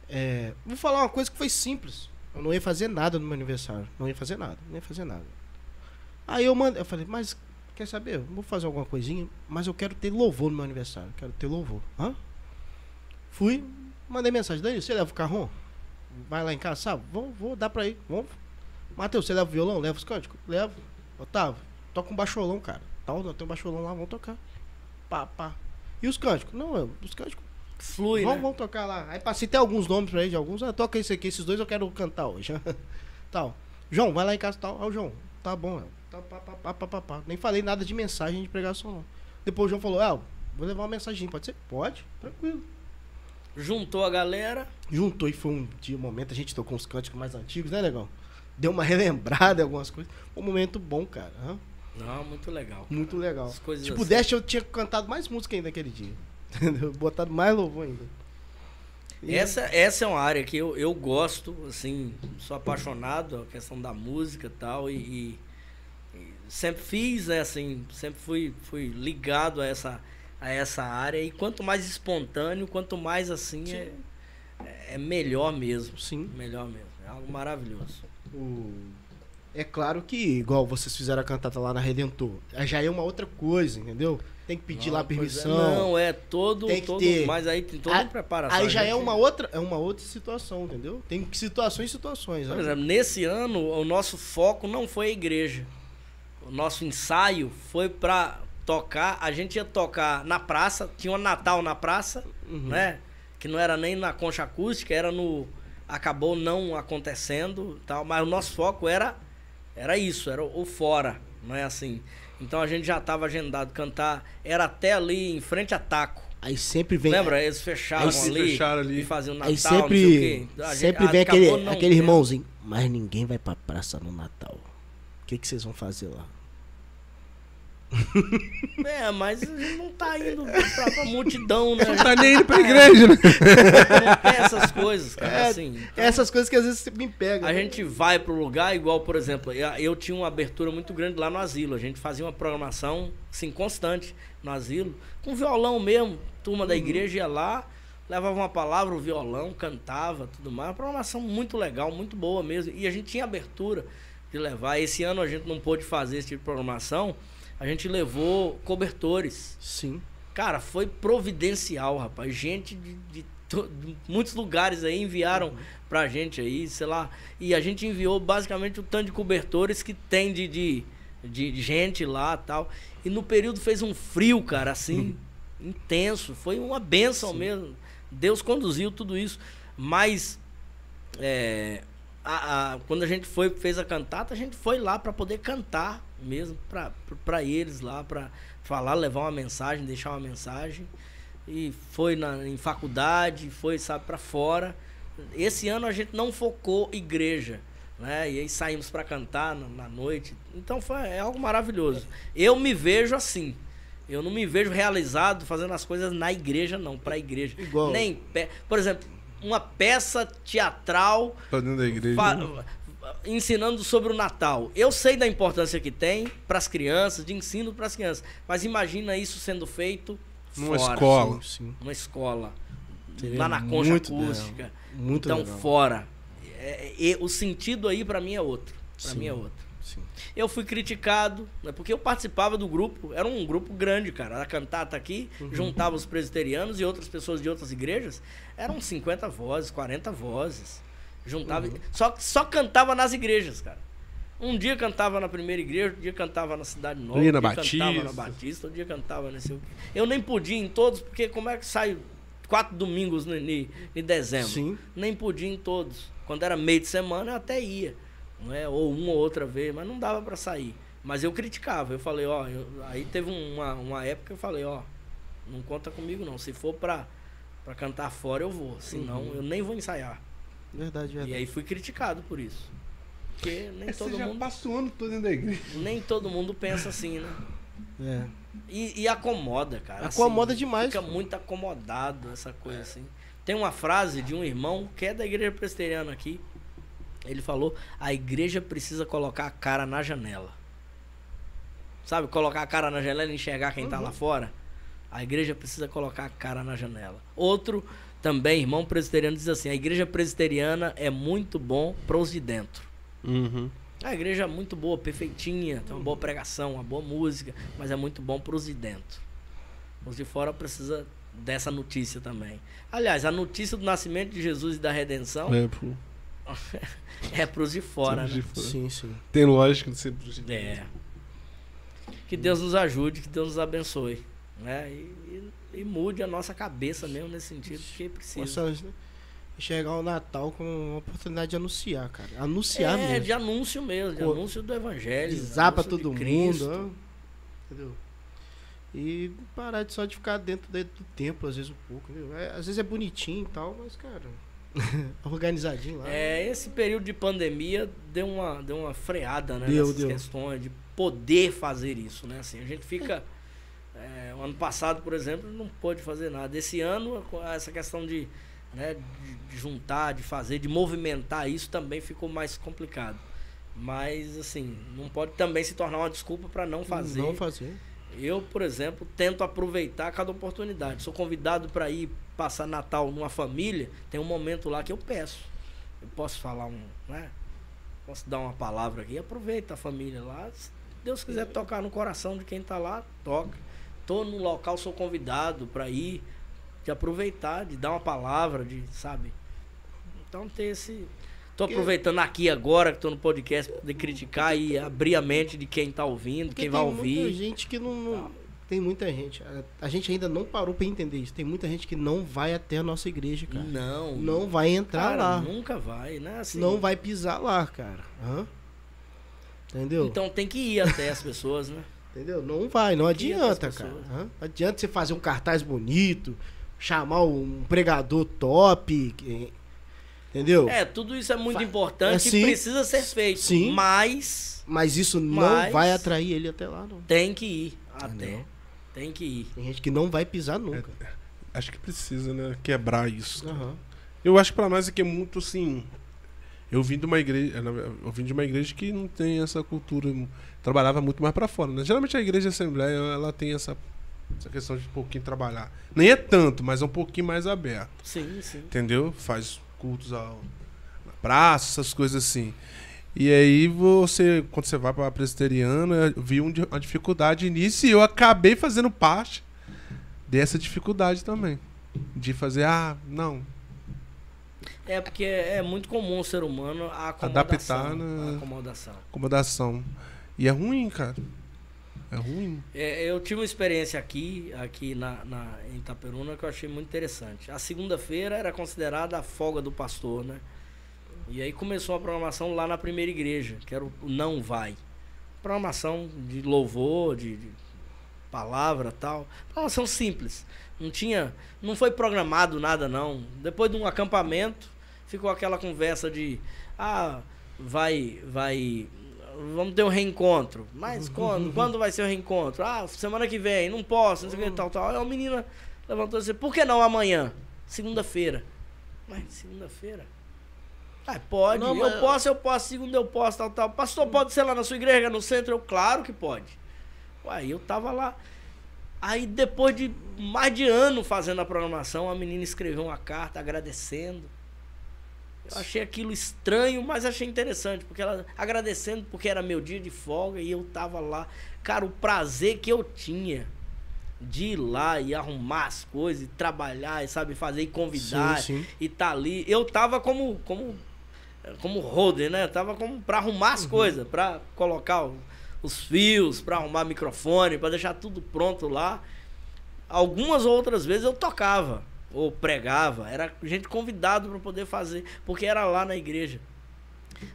é, vou falar uma coisa que foi simples. Eu não ia fazer nada no meu aniversário. Não ia fazer nada, não ia fazer nada. Aí eu mandei, eu falei, mas quer saber? Eu vou fazer alguma coisinha, mas eu quero ter louvor no meu aniversário. Quero ter louvor. Hã? Fui, mandei mensagem, Dani, você leva o carro? Vai lá em casa, sabe? Vou, vou dar pra ir. Vamos. Matheus, você leva o violão? Leva os cânticos? Levo. Otávio, toca um baixolão, cara. Tal, não tem um baixolão lá, vamos tocar. Pá, pá. E os cânticos? Não, eu- os cânticos. Flui, vamos, né? vamos tocar lá. Aí passei até alguns nomes pra ele, de alguns. Ah, toca esse aqui, esses dois eu quero cantar hoje. tal. João, vai lá em casa tal. Ah, o João, tá bom, El. Tá, pá, pá, pá, pá, pá, pá. Nem falei nada de mensagem de pregação, não. Depois o João falou, El, vou levar uma mensagem, pode ser? Pode, tranquilo. Juntou a galera. Juntou e foi um dia, um momento, a gente tocou uns cânticos mais antigos, né, legal? Deu uma relembrada em algumas coisas. Foi um momento bom, cara. hã? Não, muito legal. Muito legal. Se assim. eu tinha cantado mais música ainda aquele dia. Entendeu? Botado mais louvor ainda. E- Essa, essa é uma área que eu, eu gosto, assim, sou apaixonado, a questão da música e tal, e, e- e sempre fiz, né, assim, sempre fui, fui ligado a essa, a essa área, e quanto mais espontâneo, quanto mais assim, é, é melhor mesmo, Sim. melhor mesmo, é algo maravilhoso. O- É claro que, igual vocês fizeram a cantata lá na Redentor, já é uma outra coisa, entendeu? Tem que pedir lá Não, pois é, permissão. Não, é todo, Tem que todo ter. mas aí tem toda uma preparação. Aí a já é gente- uma outra, é uma outra situação, entendeu? Tem situações e situações. Por né? exemplo, nesse ano, o nosso foco não foi a igreja. O nosso ensaio foi pra tocar. A gente ia tocar na praça, tinha um Natal na praça, Uhum. né? Que não era nem na concha acústica, era no. Acabou não acontecendo tal, mas o nosso foco era, era isso, era o fora, não é assim. Então a gente já estava agendado cantar, era até ali em frente a Taco. Aí sempre vem. Lembra? Eles fecharam Aí ali, fecharam ali. e faziam Natal, Aí não sei o sempre, gente sempre vem aquele, não aquele irmãozinho. Mas ninguém vai pra praça no Natal. O que, que vocês vão fazer lá? É, mas a gente não tá indo pra, pra multidão, né? Não tá nem indo pra igreja, né? Tem essas coisas, cara. É, assim, Essas coisas que às vezes me pegam. a né? gente vai pro lugar, igual, por exemplo, eu, eu tinha uma abertura muito grande lá no asilo. A gente fazia uma programação, assim, constante no asilo, com violão mesmo. Turma da igreja ia lá, levava uma palavra, o violão, cantava, tudo mais. Uma programação muito legal, muito boa mesmo. E a gente tinha abertura de levar. Esse ano a gente não pôde fazer esse tipo de programação. A gente levou cobertores. Sim. Cara, foi providencial, rapaz. Gente de, de to- de muitos lugares aí enviaram pra gente aí, sei lá. E a gente enviou basicamente o tanto de cobertores que tem de, de, de gente lá tal. E no período fez um frio, cara, assim, intenso. Foi uma benção mesmo. Deus conduziu tudo isso. Mas é, a- a- quando a gente foi fez a cantata, a gente foi lá para poder cantar mesmo para eles lá para falar, levar uma mensagem, deixar uma mensagem. E foi na, em faculdade, foi sabe para fora. Esse ano a gente não focou igreja, né? E aí saímos para cantar na, na noite. Então foi é algo maravilhoso. Eu me vejo assim. Eu não me vejo realizado fazendo as coisas na igreja, não, pra igreja. Igual- Nem, por exemplo, uma peça teatral Pra dentro da igreja. fa- ensinando sobre o Natal. Eu sei da importância que tem para as crianças, de ensino para as crianças, mas imagina isso sendo feito Numa fora, escola. Sim, sim. numa escola, Seria lá na concha muito acústica. legal, muito então legal. fora. É, é, o sentido aí para mim é outro. Para mim é outro. Sim. Eu fui criticado, né, porque eu participava do grupo, era um grupo grande, cara. A cantata aqui Uhum. juntava os presbiterianos e outras pessoas de outras igrejas. Eram 50 vozes, 40 vozes. Juntava, Uhum. só, só cantava nas igrejas, cara. Um dia cantava na primeira igreja, outro dia cantava na Cidade Nova, outro dia cantava na Batista. Batista, outro dia cantava nesse. Eu nem podia em todos, porque como é que sai quatro domingos em em dezembro? Sim. nem podia em todos. Quando era meio de semana, eu até ia. Não é? Ou uma ou outra vez, mas não dava para sair. Mas eu criticava. Eu falei, ó, eu- aí teve uma, uma época que eu falei, ó, não conta comigo não. Se for pra, Pra cantar fora eu vou, senão Uhum. eu nem vou ensaiar. Verdade, verdade. E aí fui criticado por isso. Porque nem todo já mundo, passa o ano todo dentro da igreja. nem todo mundo pensa assim, né? É. E, e acomoda, cara. Acomoda assim, demais. Fica muito acomodado essa coisa assim. Tem uma frase de um irmão que é da igreja presbiteriana aqui. Ele falou: a igreja precisa colocar a cara na janela. Sabe, colocar a cara na janela e enxergar quem tá lá fora? A igreja precisa colocar a cara na janela. Outro também, irmão presbiteriano, diz assim: a igreja presbiteriana é muito bom para os de dentro. Uhum. A igreja é muito boa, perfeitinha, tem uma boa pregação, uma boa música, mas é muito bom para os de dentro. Os de fora precisa dessa notícia também. Aliás, a notícia do nascimento de Jesus e da redenção É, pô. é para os de fora, né? de fora. Sim, sim. Tem lógica de sempre de É. Que Deus nos ajude, que Deus nos abençoe, né? E, e- mude a nossa cabeça mesmo nesse sentido, porque precisa. Possa enxergar o Natal como uma oportunidade de anunciar, cara. Anunciar é, mesmo. de anúncio mesmo, de anúncio do evangelho. Avisar pra todo mundo. ó. Entendeu? E parar de só de ficar dentro, dentro do templo, às vezes um pouco. É, às vezes é bonitinho e tal, mas, cara. organizadinho lá. É, esse período de pandemia deu uma, deu uma freada, né? Deu, deu. questões de poder fazer isso, né? Assim, a gente fica. É, o ano passado, por exemplo, não pôde fazer nada. Esse ano, essa questão de, né, de, juntar, de fazer, de movimentar isso também ficou mais complicado. Mas, assim, não pode também se tornar uma desculpa para não fazer. Não fazer. Eu, por exemplo, tento aproveitar cada oportunidade. Sou convidado para ir passar Natal numa família, tem um momento lá que eu peço. Eu posso falar um, né? Posso dar uma palavra aqui, aproveita a família lá. Se Deus quiser tocar no coração de quem tá lá, toca. Tô no local, sou convidado para ir, de aproveitar, de dar uma palavra, de, sabe? Então ter esse Tô aproveitando aqui agora que tô no podcast poder criticar e abrir a mente de quem tá ouvindo, Porque quem vai tem muita ouvir. gente que não, não- Tem muita gente. A, a gente ainda não parou pra entender isso. Tem muita gente que não vai até a nossa igreja, cara. Não. Não vai entrar cara, lá. nunca vai, né? Assim, Não vai pisar lá, cara. Hã? Entendeu? Então tem que ir até as pessoas, né? Entendeu? Não vai, não Que adianta, cara. Não adianta você fazer um cartaz bonito, chamar um pregador top. Entendeu? É, tudo isso é muito Fa- importante é, e sim. precisa ser feito. Sim. Mas Mas isso não Mas- vai atrair ele até lá, não. tem que ir até. Tem que ir. Tem gente que não vai pisar nunca. Acho que precisa, né? Quebrar isso. Aham. Eu acho que pra nós aqui é muito assim. Eu vim de uma igreja, eu vim de uma igreja que não tem essa cultura, trabalhava muito mais pra fora, né? Geralmente a igreja assembleia, ela tem essa essa questão de um pouquinho trabalhar. Nem é tanto, mas é um pouquinho mais aberto, Sim, sim. entendeu? Faz cultos ao, na praça, essas coisas assim. E aí você, quando você vai pra presbiteriana, viu um di- uma dificuldade nisso e eu acabei fazendo parte dessa dificuldade também. De fazer, ah, não, É porque é muito comum o ser humano a acomodação. Adaptar, né? a acomodação. acomodação. E é ruim, cara. É ruim. É, eu tive uma experiência aqui, aqui na, na, em Itaperuna que eu achei muito interessante. A segunda-feira era considerada a folga do pastor, né? E aí começou a programação lá na primeira igreja, que era o o Não Vai. Programação de louvor, de, de palavra tal. Programação simples. Não tinha. Não foi programado nada, não. Depois de um acampamento, ficou aquela conversa de. Ah, vai. vai Vamos ter um reencontro. Mas quando? Quando vai ser o reencontro? Ah, semana que vem, não posso, não sei o que, tal, tal. Aí a menina levantou e disse, por que não amanhã? Segunda-feira. Mas segunda-feira? Ah, pode, Não, eu mas- posso, eu posso, segunda eu posso, tal, tal. Pastor, pode ser lá na sua igreja, no centro? Eu, claro que pode. Uai, eu tava lá. Aí depois de mais de ano fazendo a programação, a menina escreveu uma carta agradecendo. Eu achei aquilo estranho, mas achei interessante, porque ela agradecendo porque era meu dia de folga e eu tava lá. Cara, o prazer que eu tinha de ir lá e arrumar as coisas, e trabalhar, e sabe, fazer e convidar Sim, sim. e tá ali. Eu tava como como como holder, né? Eu tava como para arrumar as coisas, para colocar os fios, para arrumar microfone, para deixar tudo pronto lá. Algumas outras vezes eu tocava ou pregava, era gente convidado para poder fazer, porque era lá na igreja.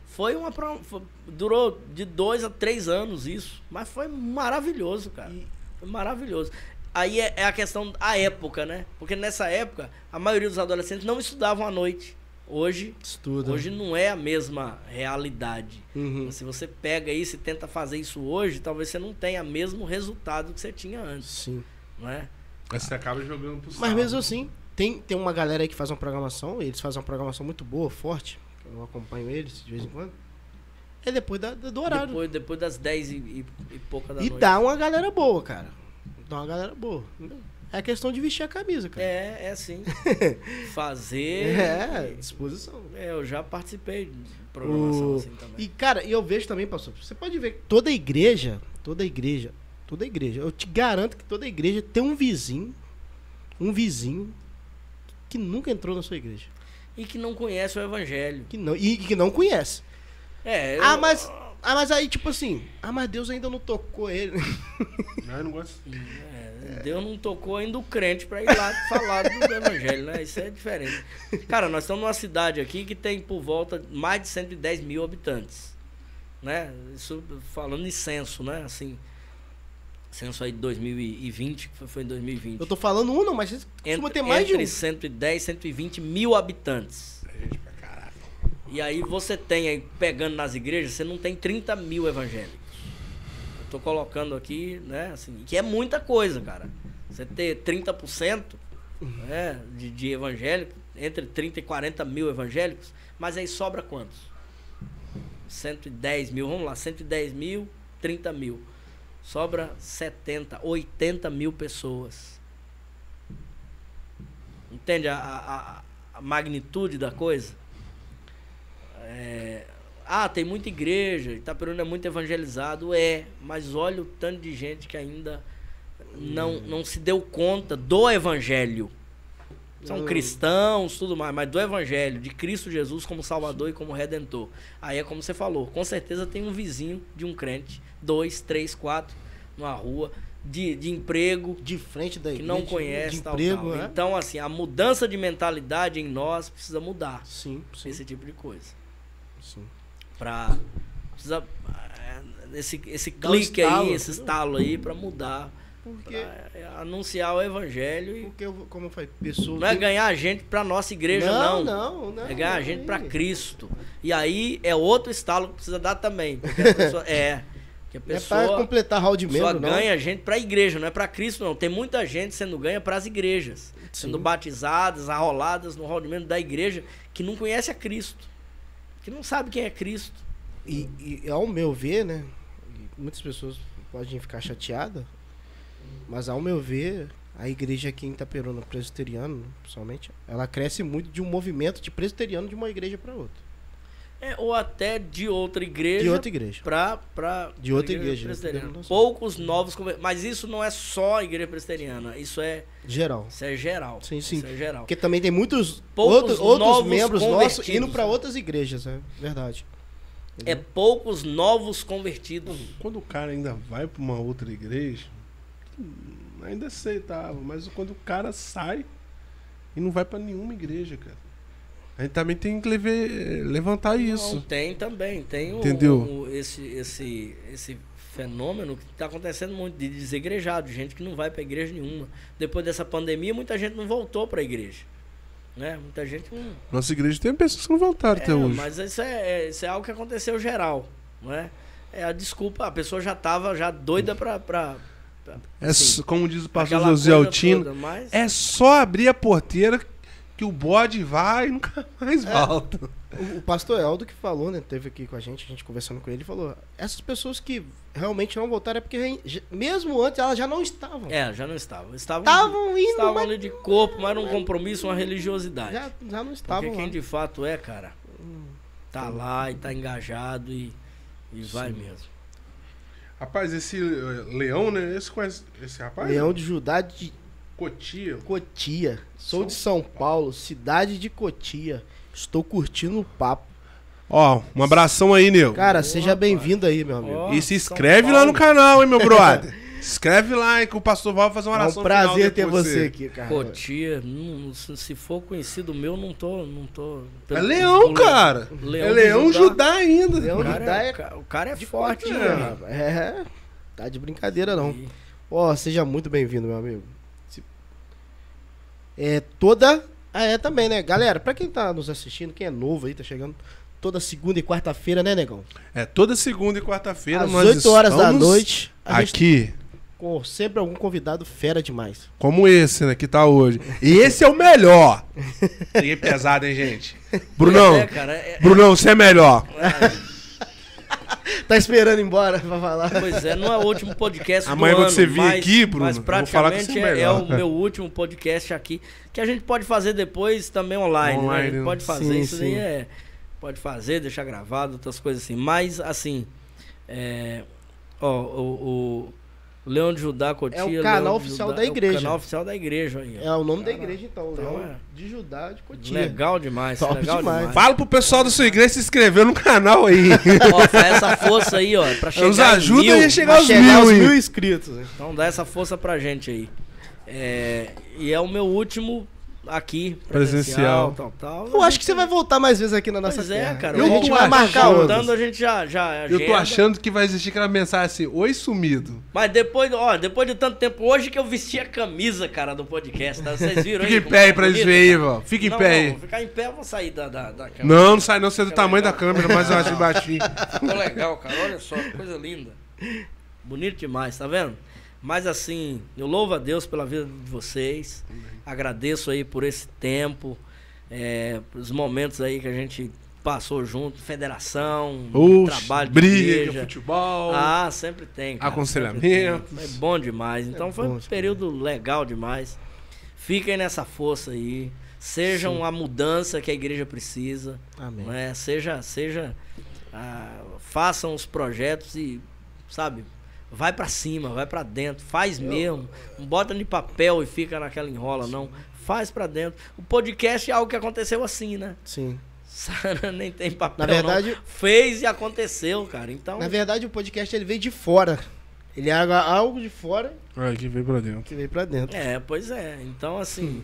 Foi uma foi- durou de dois a três anos isso, mas foi maravilhoso, cara. E- Foi maravilhoso. Aí é, é a questão da época, né? Porque nessa época, a maioria dos adolescentes não estudavam à noite. Hoje, Estuda. hoje não é a mesma realidade. Uhum. Se você pega isso e tenta fazer isso hoje, talvez você não tenha o mesmo resultado que você tinha antes, Sim. não é? Aí você acaba jogando pro Mas sábado. mesmo assim, tem, tem uma galera aí que faz uma programação, eles fazem uma programação muito boa, forte. Eu acompanho eles de vez em quando. É depois da, do horário. Depois, depois das 10 e, e, e pouca da e noite. dá uma galera boa, cara. Dá uma galera boa. É questão de vestir a camisa, cara. É, é assim. Fazer. É, disposição. É, eu já participei de programação O- assim também. E, cara, e eu vejo também, pastor, você pode ver que toda igreja, toda igreja, toda igreja, eu te garanto que toda igreja tem um vizinho, um vizinho que nunca entrou na sua igreja. E que não conhece o evangelho. Que não, e que não conhece. É, eu- Ah, mas. Ah, mas aí, tipo assim, ah, mas Deus ainda não tocou ele. Ah, eu não gosto. É, Deus não tocou ainda o crente pra ir lá falar do evangelho, né? Isso é diferente. Cara, nós estamos numa cidade aqui que tem por volta mais de 110 mil habitantes. Né? Isso falando em censo, né? Assim, censo aí de 2020, que foi- foi em 2020. Eu tô falando um, não, mas costuma entre, ter mais de entre um. 110 e 120 mil habitantes. Gente pra caralho. E aí você tem aí, pegando nas igrejas, você não tem 30 mil evangélicos. Eu tô colocando aqui, né, assim, que é muita coisa, cara. Você ter 30% né, de, de evangélicos, entre 30 e 40 mil evangélicos, mas aí sobra quantos? 110 mil, vamos lá, 110 mil, 30 mil. Sobra 70, 80 mil pessoas. Entende a, a, a magnitude da coisa? É, ah, tem muita igreja, Itaperuna é muito evangelizado, é, mas olha o tanto de gente que ainda não, não se deu conta do evangelho. São Hum. cristãos, tudo mais, mas do evangelho, de Cristo Jesus como Salvador e como Redentor. Aí é como você falou, com certeza tem um vizinho de um crente, dois, três, quatro, numa rua, de, de emprego, De frente da que igreja. não conhece, de tal, emprego, tal. né? Então, assim, a mudança de mentalidade em nós precisa mudar. Sim, sim, Esse tipo de coisa. sim. Pra. Precisa. é, Esse, esse um clique aí, esse estalo aí pra mudar. Porque, é, anunciar o evangelho e. porque eu, como eu falei, pessoas. Não é ganhar gente pra nossa igreja, não, não. não, não. É ganhar não, gente aí. pra Cristo. E aí é outro estalo que precisa dar também. Porque a pessoa, é. Que a Não é pessoa. pra completar hall de A pessoa membro, não. ganha gente pra igreja, não é pra Cristo, não. Tem muita gente sendo ganha pras igrejas. Sendo Sim. batizadas, arroladas no hall de membro da igreja, que não conhece a Cristo. Que não sabe quem é Cristo. E, e ao meu ver, né? Muitas pessoas podem ficar chateadas, mas ao meu ver, a igreja aqui em Itaperuna, presbiteriano, principalmente, ela cresce muito de um movimento de presbiteriano de uma igreja para outra. É, ou até de outra igreja. De outra igreja. Pra, pra, De outra igreja, né? Poucos novos Mas isso não é só a igreja presbiteriana. Isso é, Geral. isso é geral. Sim, sim. Isso é geral. Porque também tem muitos Poucos outros, outros novos membros nossos indo para outras igrejas, é verdade. É poucos novos convertidos. Quando o cara ainda vai pra uma outra igreja, ainda aceitava. Mas quando o cara sai e não vai pra nenhuma igreja, cara. A gente também tem que leve- levantar Não, isso. tem também. Tem o, Entendeu? o- esse, esse, esse fenômeno que está acontecendo muito de desegrejado, gente que não vai para igreja nenhuma. Depois dessa pandemia, muita gente não voltou para a igreja. Né? Muita gente não. Nossa igreja tem pessoas que não voltaram até É, hoje. mas isso é, é- isso é algo que aconteceu geral. Não é? é a desculpa, a pessoa já estava já doida para. É assim, só- como diz o pastor aquela José Altino, toda, mas- é só abrir a porteira que o bode vai e nunca mais É. volta. O, o pastor Eldo que falou, né? Teve aqui com a gente, a gente conversando com ele, falou: essas pessoas que realmente não voltaram é porque mesmo antes elas já não estavam. É, já não estavam. Estavam, Estavam indo, estavam mas ali de corpo, mas era um compromisso, uma religiosidade. já, já não Porque estavam. quem lá. de fato é, cara, tá lá e tá engajado e, e vai mesmo. Rapaz, esse eh, leão, né? Esse conhece esse rapaz? Leão de Judá de Cotia. Cotia. Sou de São Paulo, cidade de Cotia. Estou curtindo o papo. Ó, um abração aí, Neu. Cara, Boa, seja bem-vindo aí, meu amigo. Ó, E se São inscreve lá no Paulo. canal, hein, meu brother. Se inscreve lá, hein, que o pastor Val vai fazer uma É um oração prazer final ter você aqui, cara. Cotia, não- se for conhecido meu, não tô. Não tô É leão, cara. Leão é leão Judá. Judá ainda. Leão O cara, Judá é, é o ca- o cara é de forte, né? É, tá de brincadeira não. Ó, seja muito bem-vindo, meu amigo. É toda. Ah, é também, né? Galera, pra quem tá nos assistindo, quem é novo aí, tá chegando. Toda segunda e quarta-feira, né, negão? É, toda segunda e quarta-feira Às nós 8 horas da noite, a gente Aqui, com sempre algum convidado fera demais. como esse, né, que tá hoje. E esse é o melhor. Peguei pesado, hein, gente? Brunão, É, cara, é- Brunão, você é melhor. Tá esperando ir embora pra falar. Pois é, não é o último podcast Amanhã do quando ano, você vir mas, aqui, Bruno, mas eu vou falar que praticamente é é, é o meu último podcast aqui, que a gente pode fazer depois também online, né? A Online, gente né? pode fazer Sim, isso sim. é pode fazer, deixar gravado, outras coisas assim. Mas assim, é, ó, o, o Leão de Judá Cotia, É o Leão canal de oficial Judá- da igreja. É o canal oficial da igreja aí. ó. É o nome da igreja, então. então Leão é. de Judá de Cotia. Legal demais, Top legal demais. demais. Fala pro pessoal da sua igreja se inscrever no canal aí. Ó, faz essa força aí, ó, pra chegar Nos ajuda mil. a chegar aos chegar mil, aos mil inscritos. Então dá essa força pra gente aí. É, e é o meu último aqui, Presencial. presencial, tal, tal. Eu acho que você vai voltar mais vezes aqui na nossa Pois é, terra. cara. E a eu gente vou vai marcar achando. Voltando, a gente já, já Eu tô agenda. achando que vai existir aquela mensagem assim, oi sumido. Mas depois, ó, depois de tanto tempo, hoje que eu vesti a camisa, cara, do podcast, tá? Vocês viram Fica aí? em como pé aí tá pra eles bonito, verem aí, cara? ó. Fica em não, pé não, aí. ficar em pé eu vou sair da, da, da câmera. Não, não sai não, você é do tamanho da câmera, mas eu acho baixinho. Ficou legal, cara. Olha só, que coisa linda. Bonito demais, tá vendo? Mas assim, eu louvo a Deus pela vida de vocês. Agradeço aí por esse tempo, é, os momentos aí que a gente passou junto, federação, Oxe, trabalho de briga, igreja. futebol. Ah, sempre tem. Cara, tem. É bom demais. Então foi bom um período legal demais. Fiquem nessa força aí. Sejam a mudança que a igreja precisa. Amém. Né? Seja, seja, ah, façam os projetos e, sabe, vai pra cima, vai pra dentro, faz mesmo. Não bota de papel e fica naquela enrola, não. Faz pra dentro. O podcast é algo que aconteceu assim, né? Sim. Sara nem tem papel. Na verdade- não. fez e aconteceu, cara. Então, Na verdade, o podcast ele veio de fora. Ele é algo de fora Ai, que veio pra dentro. que veio pra dentro. é, pois é. Então, assim,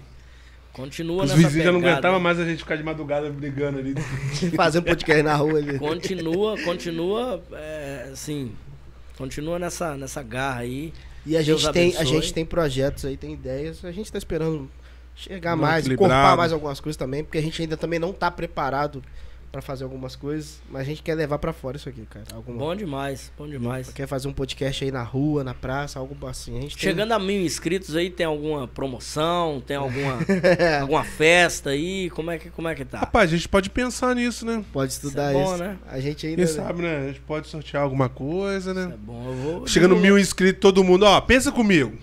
continua Os nessa vizinhos já não pegada. aguentavam mais a gente ficar de madrugada brigando ali. Fazendo podcast na rua ali. Continua, continua, é, assim, continua nessa, nessa garra aí. E a Deus gente, tem, a gente tem projetos aí, tem ideias. A gente tá esperando chegar Não, mais, equilibrado. corpar mais algumas coisas também, porque a gente ainda também não tá preparado pra fazer algumas coisas, mas a gente quer levar pra fora isso aqui, cara. Alguma, Bom demais, bom demais. Quer fazer um podcast aí na rua, na praça, algo assim. A gente tem- Chegando a mil inscritos aí, tem alguma promoção? Tem alguma, alguma festa aí? Como é que, como é que tá? Rapaz, a gente pode pensar nisso, né? pode estudar Isso é isso. bom, né? A gente ainda. Quem sabe, né? A gente pode sortear alguma coisa, É né? bom, eu vou. Chegando mil inscritos, todo mundo, ó, pensa comigo.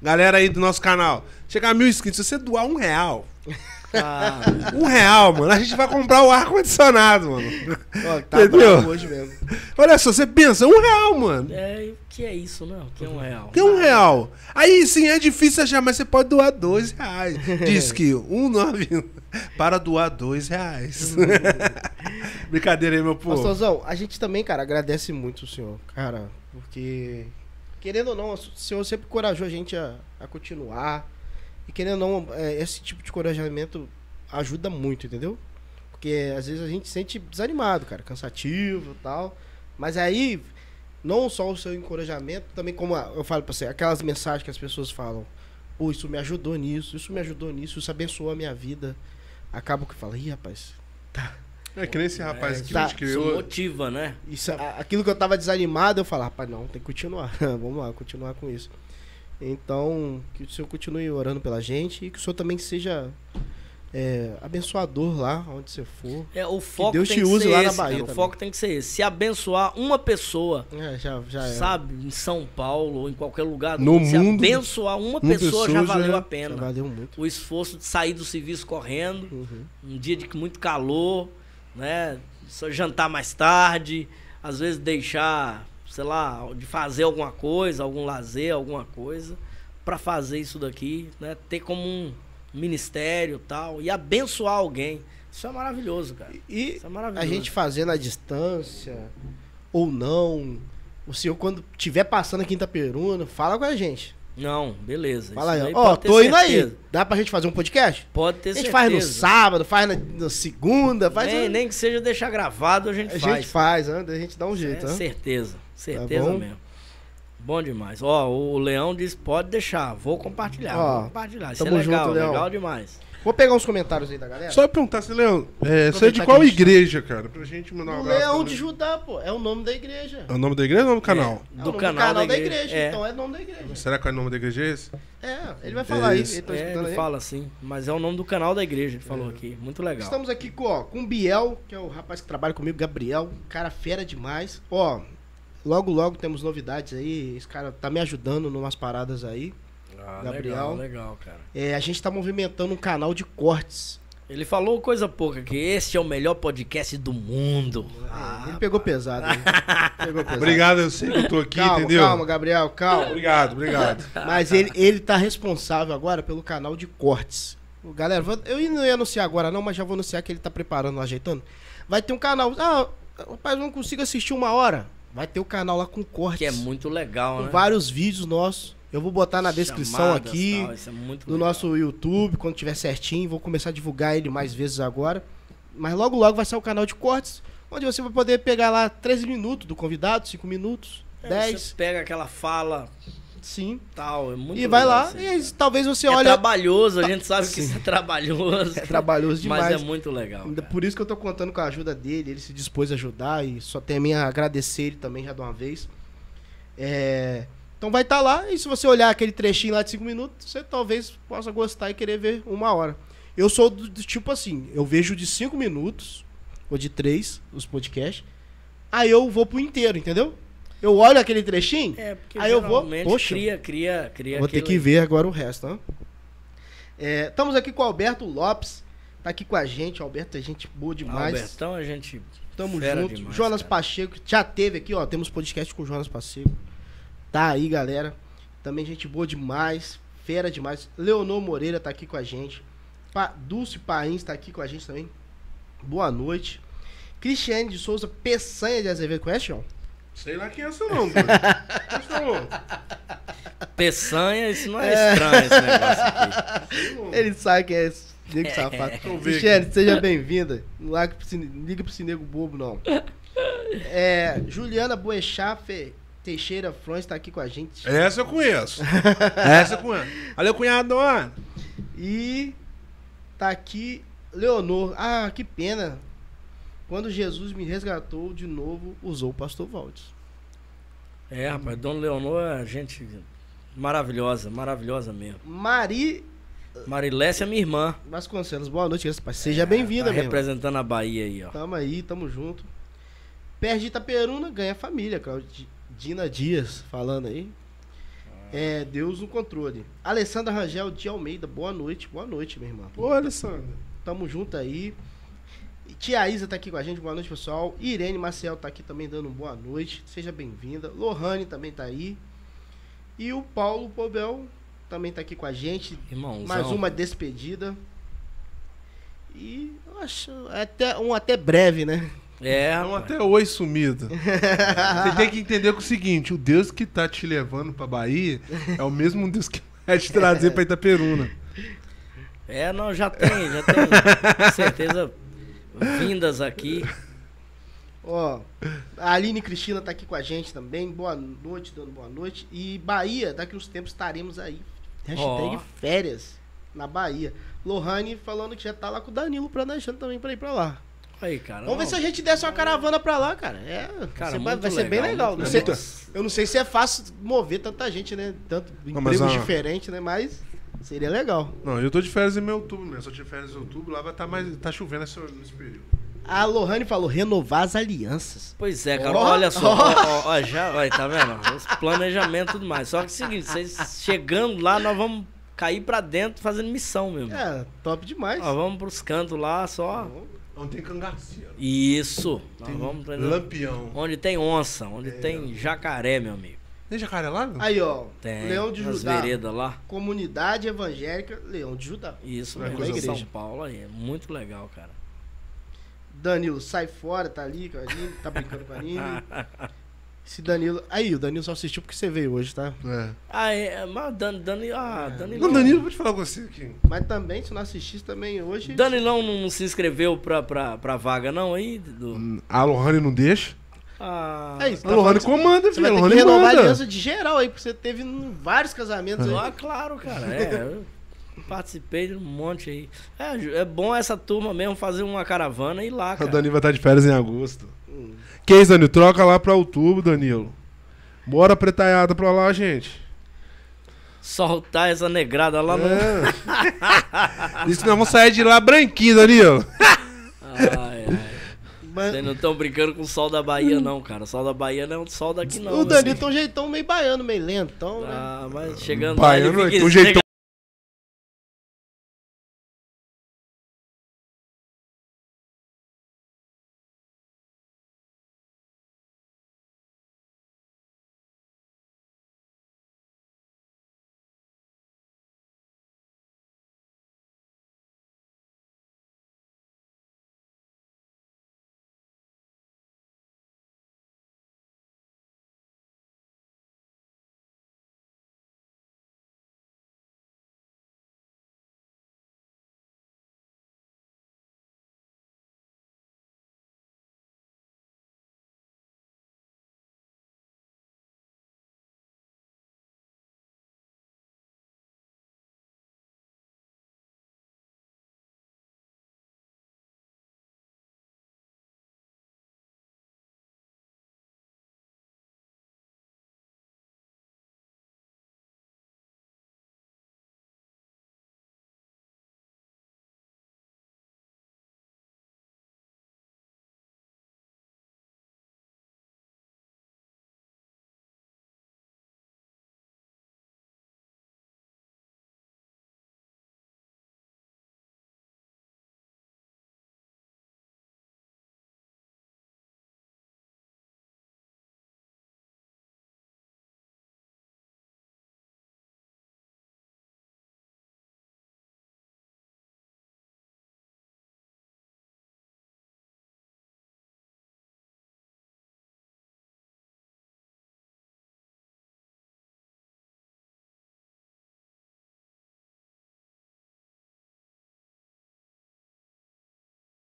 Galera aí do nosso canal. Chegar a mil inscritos, se você doar um real. Ah, Um real, mano. A gente vai comprar o ar-condicionado, mano. Ó, tá Entendeu? hoje mesmo. Olha só, você pensa, um real, mano. é, o que é isso, não? O que é um real? Tem um real. Aí sim, é difícil achar, mas você pode doar dois reais. Diz que um nove para doar dois reais. Brincadeira aí, meu povo. Pastorzão, a gente também, cara, agradece muito o senhor, cara, porque, querendo ou não, o senhor sempre corajou a gente a, a continuar. E querendo ou não, é, esse tipo de corajamento ajuda muito, entendeu? Porque às vezes a gente se sente desanimado, cara, cansativo e tal. Mas aí, não só o seu encorajamento, também como a- eu falo pra você, aquelas mensagens que as pessoas falam. Pô, isso me ajudou nisso, isso me ajudou nisso, isso abençoou a minha vida. Acaba que fala, ih, rapaz, É que nem esse rapaz É, que tá, a gente Isso motiva, né? Isso, aquilo que eu tava desanimado, eu falava, rapaz, não, tem que continuar. Vamos lá, continuar com isso. Então, que o senhor continue orando pela gente e que o senhor também seja é, abençoador lá onde você for. É, o foco Deus tem te que use ser lá na esse, Bahia cara. O foco tem que ser esse. Se abençoar uma pessoa, É, já, já é. sabe, em São Paulo ou em qualquer lugar do No mundo, se mundo, abençoar uma uma pessoa, já pessoa valeu já- a pena. Valeu muito. O esforço de sair do serviço correndo, Uhum. um dia de muito calor, né? Só jantar mais tarde, às vezes deixar, sei lá, de fazer alguma coisa, algum lazer, alguma coisa, pra fazer isso daqui, né? Ter como um ministério tal e abençoar alguém. Isso é maravilhoso, cara. E Isso é maravilhoso. a gente fazendo a distância ou não, o senhor quando tiver passando aqui em Itaperuna, fala com a gente. Não, beleza. Fala aí, ó, ter tô indo aí. certeza. Dá pra gente fazer um podcast? Pode ter A gente certeza. faz no sábado, faz na, na segunda, faz nem, nem que seja deixar gravado, a gente A faz. gente faz, né? a gente dá um jeito. É, né? certeza, certeza bom? mesmo. Bom demais. Ó, o Leão disse, pode deixar, vou compartilhar. Ó, vou compartilhar. Isso é legal, junto, Leão. legal demais. Vou pegar uns comentários aí da galera. Só perguntar, se Leão, é, você é de qual igreja, cara? Pra gente mandar um O abraço. Leão de Judá, pô. É o nome da igreja. É o nome da igreja ou o nome do canal? É o Do nome canal, da, da igreja. igreja. É. Então é o nome da igreja. Será que é o nome da igreja é esse? É, ele vai falar. Isso. Ele tá É, ele aí. fala assim, mas é o nome do canal da igreja, ele falou aqui. Muito legal. Estamos aqui com, ó, com o Biel, que é o rapaz que trabalha comigo, Gabriel. Cara fera demais. Ó, logo, logo temos novidades aí. Esse cara tá me ajudando numas paradas aí. Ah, Gabriel. Legal, legal, cara. É, a gente tá movimentando um canal de cortes. Ele falou coisa pouca, que este é o melhor podcast do mundo. É, ele pegou pesado. hein? pegou pesado. Obrigado, eu sei que eu tô aqui, calma, entendeu? calma, Gabriel, calma. Obrigado, obrigado. Mas ele, ele tá responsável agora pelo canal de cortes. O Galera, eu não ia anunciar agora não, mas já vou anunciar que ele tá preparando, ajeitando. Vai ter um canal. Ah, rapaz, eu não consigo assistir uma hora. Vai ter o canal lá com cortes. Que é muito legal, com né? vários vídeos nossos. Eu vou botar na descrição Chamadas, aqui tal, é do legal. nosso YouTube, quando tiver certinho. Vou começar a divulgar ele mais vezes agora. Mas logo, logo vai ser o canal de cortes, onde você vai poder pegar lá 13 minutos do convidado, 5 minutos, É, 10. Você pega aquela fala Sim. tal, é muito e vai lá assim, e talvez você É olhe. trabalhoso, a gente sabe que Sim. isso é trabalhoso. É trabalhoso demais. Mas é muito legal. Cara. Por isso que eu tô contando com a ajuda dele, ele se dispôs a ajudar e só tem a minha agradecer ele também já de uma vez. É, Então vai estar lá e se você olhar aquele trechinho lá de 5 minutos, você talvez possa gostar e querer ver uma hora. Eu sou do, do tipo assim, eu vejo de 5 minutos ou de 3 os podcasts, aí eu vou pro inteiro, entendeu? Eu olho aquele trechinho, É, porque Aí eu vou- poxa. cria, cria, cria vou ter que aí. ver agora o resto, né? É, estamos aqui com o Alberto Lopes, tá aqui com a gente, Alberto é gente boa demais. Albertão, a gente Tamo junto. demais, Jonas cara. Pacheco, já teve aqui, ó. Temos podcast com o Jonas Pacheco. Tá aí, galera. Também gente boa demais. Fera demais. Leonor Moreira tá aqui com a gente. Pa Dulce Pains tá aqui com a gente também. Boa noite. Cristiane de Souza Peçanha de Azevedo. Conhece, João? Sei lá quem é essa não, doido. Essa não. Peçanha, isso não é, estranho esse negócio aqui. Ele sabe que é esse. Nego safado. Eu ver Cristiane, seja bem-vinda. Não larga pro liga pro esse nego bobo, não. É, Juliana Boechat Teixeira Frões tá aqui com a gente. Essa eu conheço. Essa eu conheço. Valeu, cunhado. E tá aqui Leonor. Ah, que pena. Quando Jesus me resgatou de novo, usou o pastor Valdes. É, rapaz, Dona Leonor é gente maravilhosa, maravilhosa mesmo. Mari Marilécia é minha irmã. Vasconcelos, boa noite, rapaz. Seja bem-vinda, tá meu irmão. representando a Bahia aí, ó. Tamo aí, tamo junto. Perto de Itaperuna, ganha família, Claudina Dias falando aí. É, Deus no controle. Alessandra Rangel de Almeida, boa noite, boa noite, minha irmã. Ô, Alessandra. Tamo junto aí. Tia Isa tá aqui com a gente, boa noite, pessoal. Irene Maciel tá aqui também dando boa noite, seja bem-vinda. Lohane também tá aí. E o Paulo Pobel também tá aqui com a gente. Irmãozão. Mais uma despedida. E eu acho até, um até breve, né? É, É um até oi sumido. Você tem que entender que o seguinte: o Deus que tá te levando pra Bahia é o mesmo Deus que vai te trazer pra Itaperuna. É, não, já tem, já tem. Com certeza vindas aqui. Ó, a Aline Cristina tá aqui com a gente também. Boa noite, dando boa noite. E Bahia, daqui uns tempos estaremos aí. Hashtag Ó. férias na Bahia. Lohane falando que já tá lá com o Danilo planejando também pra ir pra lá. Aí, cara. Vamos ver não, se a gente desce uma caravana pra lá, cara. É, Cara, vai, vai ser bem legal. Não sei- legal. eu não sei se é fácil mover tanta gente, né? Tanto Não, mas, empregos diferentes, né? Mas seria legal. Não, eu tô de férias em meu outubro, né? Só de férias em outubro, lá vai estar mais. tá chovendo nesse, nesse período. A Lohane falou renovar as alianças. Pois é, cara, Ó, olha só, ó. ó, ó, ó, já, olha, tá vendo? Os planejamentos e tudo mais. Só que é o seguinte, vocês chegando lá, nós vamos cair pra dentro fazendo missão mesmo. É, top demais. Nós vamos pros cantos lá só. Onde tem cangaceiro. Isso. Nós Tem vamos entendeu? lampião. Onde tem onça, onde É, tem jacaré, meu amigo. Tem jacaré lá? Aí, ó. Tem. Leão de Judá. veredas lá. Comunidade Evangélica Leão de Judá. Isso É mesmo, coisa em São. Paulo aí. É muito legal, cara. Danilo sai fora, tá ali com a Aline, tá brincando com a Aline. Esse Danilo. Aí, o Danilo só assistiu porque você veio hoje, tá? É. Ah, é, mas Dani, Dani, ah, Danilão. Não, Danilo, vou te falar com você aqui. Mas também, se não assistisse também hoje. Danilão não se inscreveu pra, pra, pra vaga, não, aí? Do... A Lohane não deixa. Ah, É isso. A Lohane comanda, Você filho. vai A ter que renovar a manda. aliança de geral aí, porque você teve vários casamentos aí. ah, claro, cara. É, eu participei de um monte aí. É, é bom essa turma mesmo fazer uma caravana e ir lá, A cara. Dani vai estar de férias em agosto. Que isso, Danilo? Troca lá pra outubro, Danilo. Bora pretaiada pra lá, gente. Soltar essa negrada lá no. É. Isso que nós vamos sair de lá branquinho, Danilo. Ai, ai. Mas Vocês não estão brincando com o sol da Bahia, não, cara. O sol da Bahia não é o sol daqui, não. o meu Danilo tem um jeitão meio baiano, meio lento. Então, né? Ah, mas chegando Baiano, lá, ele tem fica um jeitão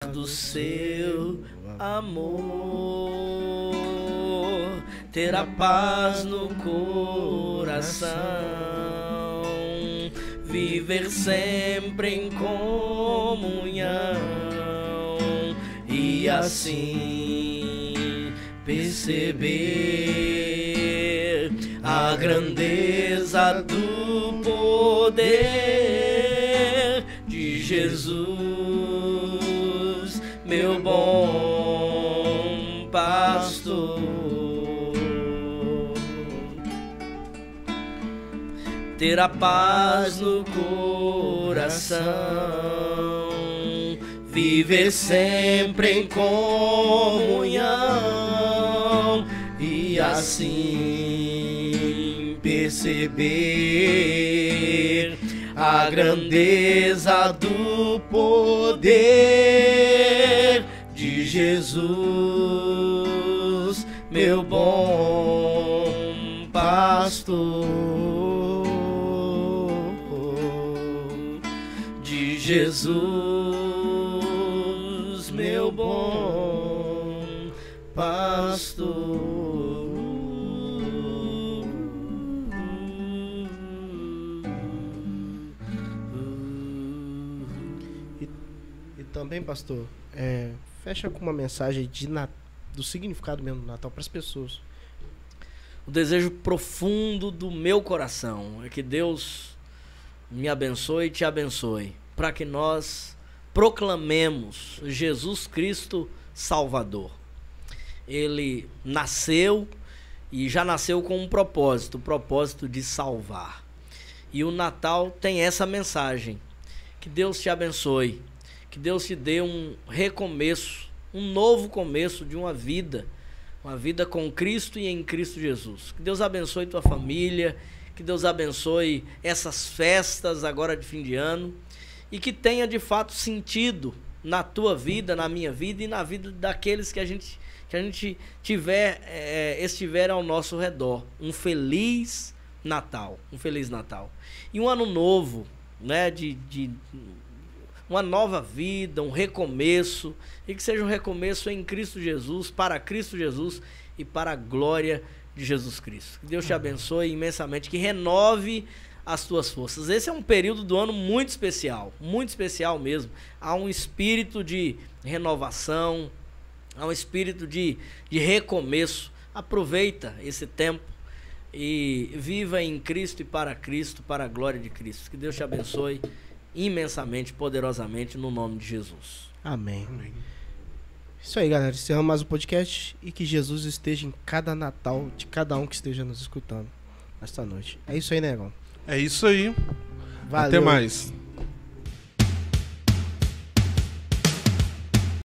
do seu amor, ter a paz no coração, viver sempre em comunhão. E assim perceber a grandeza do poder de Jesus, meu bom pastor. Ter a paz no coração, viver sempre em comunhão e assim perceber a grandeza do poder de Jesus, meu bom pastor. De Jesus, meu bom pastor. Também, pastor, é, fecha com uma mensagem de na- do significado mesmo do Natal para as pessoas. O desejo profundo do meu coração é que Deus me abençoe e te abençoe, para que nós proclamemos Jesus Cristo Salvador. Ele nasceu e já nasceu com um propósito, o propósito de salvar. E o Natal tem essa mensagem. Que Deus te abençoe, que Deus te dê um recomeço, um novo começo de uma vida uma vida com Cristo e em Cristo Jesus. Que Deus abençoe tua família, que Deus abençoe essas festas agora de fim de ano e que tenha de fato sentido na tua vida, na minha vida e na vida daqueles que a gente que a gente tiver eh, estiver ao nosso redor. Um feliz Natal, um feliz Natal e um ano novo, né? De, de uma nova vida, um recomeço, e que seja um recomeço em Cristo Jesus, para Cristo Jesus e para a glória de Jesus Cristo. Que Deus te abençoe imensamente, que renove as tuas forças. Esse é um período do ano muito especial, muito especial mesmo. Há um espírito de renovação, há um espírito de, de recomeço. Aproveita esse tempo e viva em Cristo e para Cristo, para a glória de Cristo. Que Deus te abençoe imensamente, poderosamente, no nome de Jesus. Amém. Isso aí, galera. Encerramos mais um podcast e que Jesus esteja em cada Natal de cada um que esteja nos escutando nesta noite. É isso aí, negão. É isso aí. Valeu. Até mais.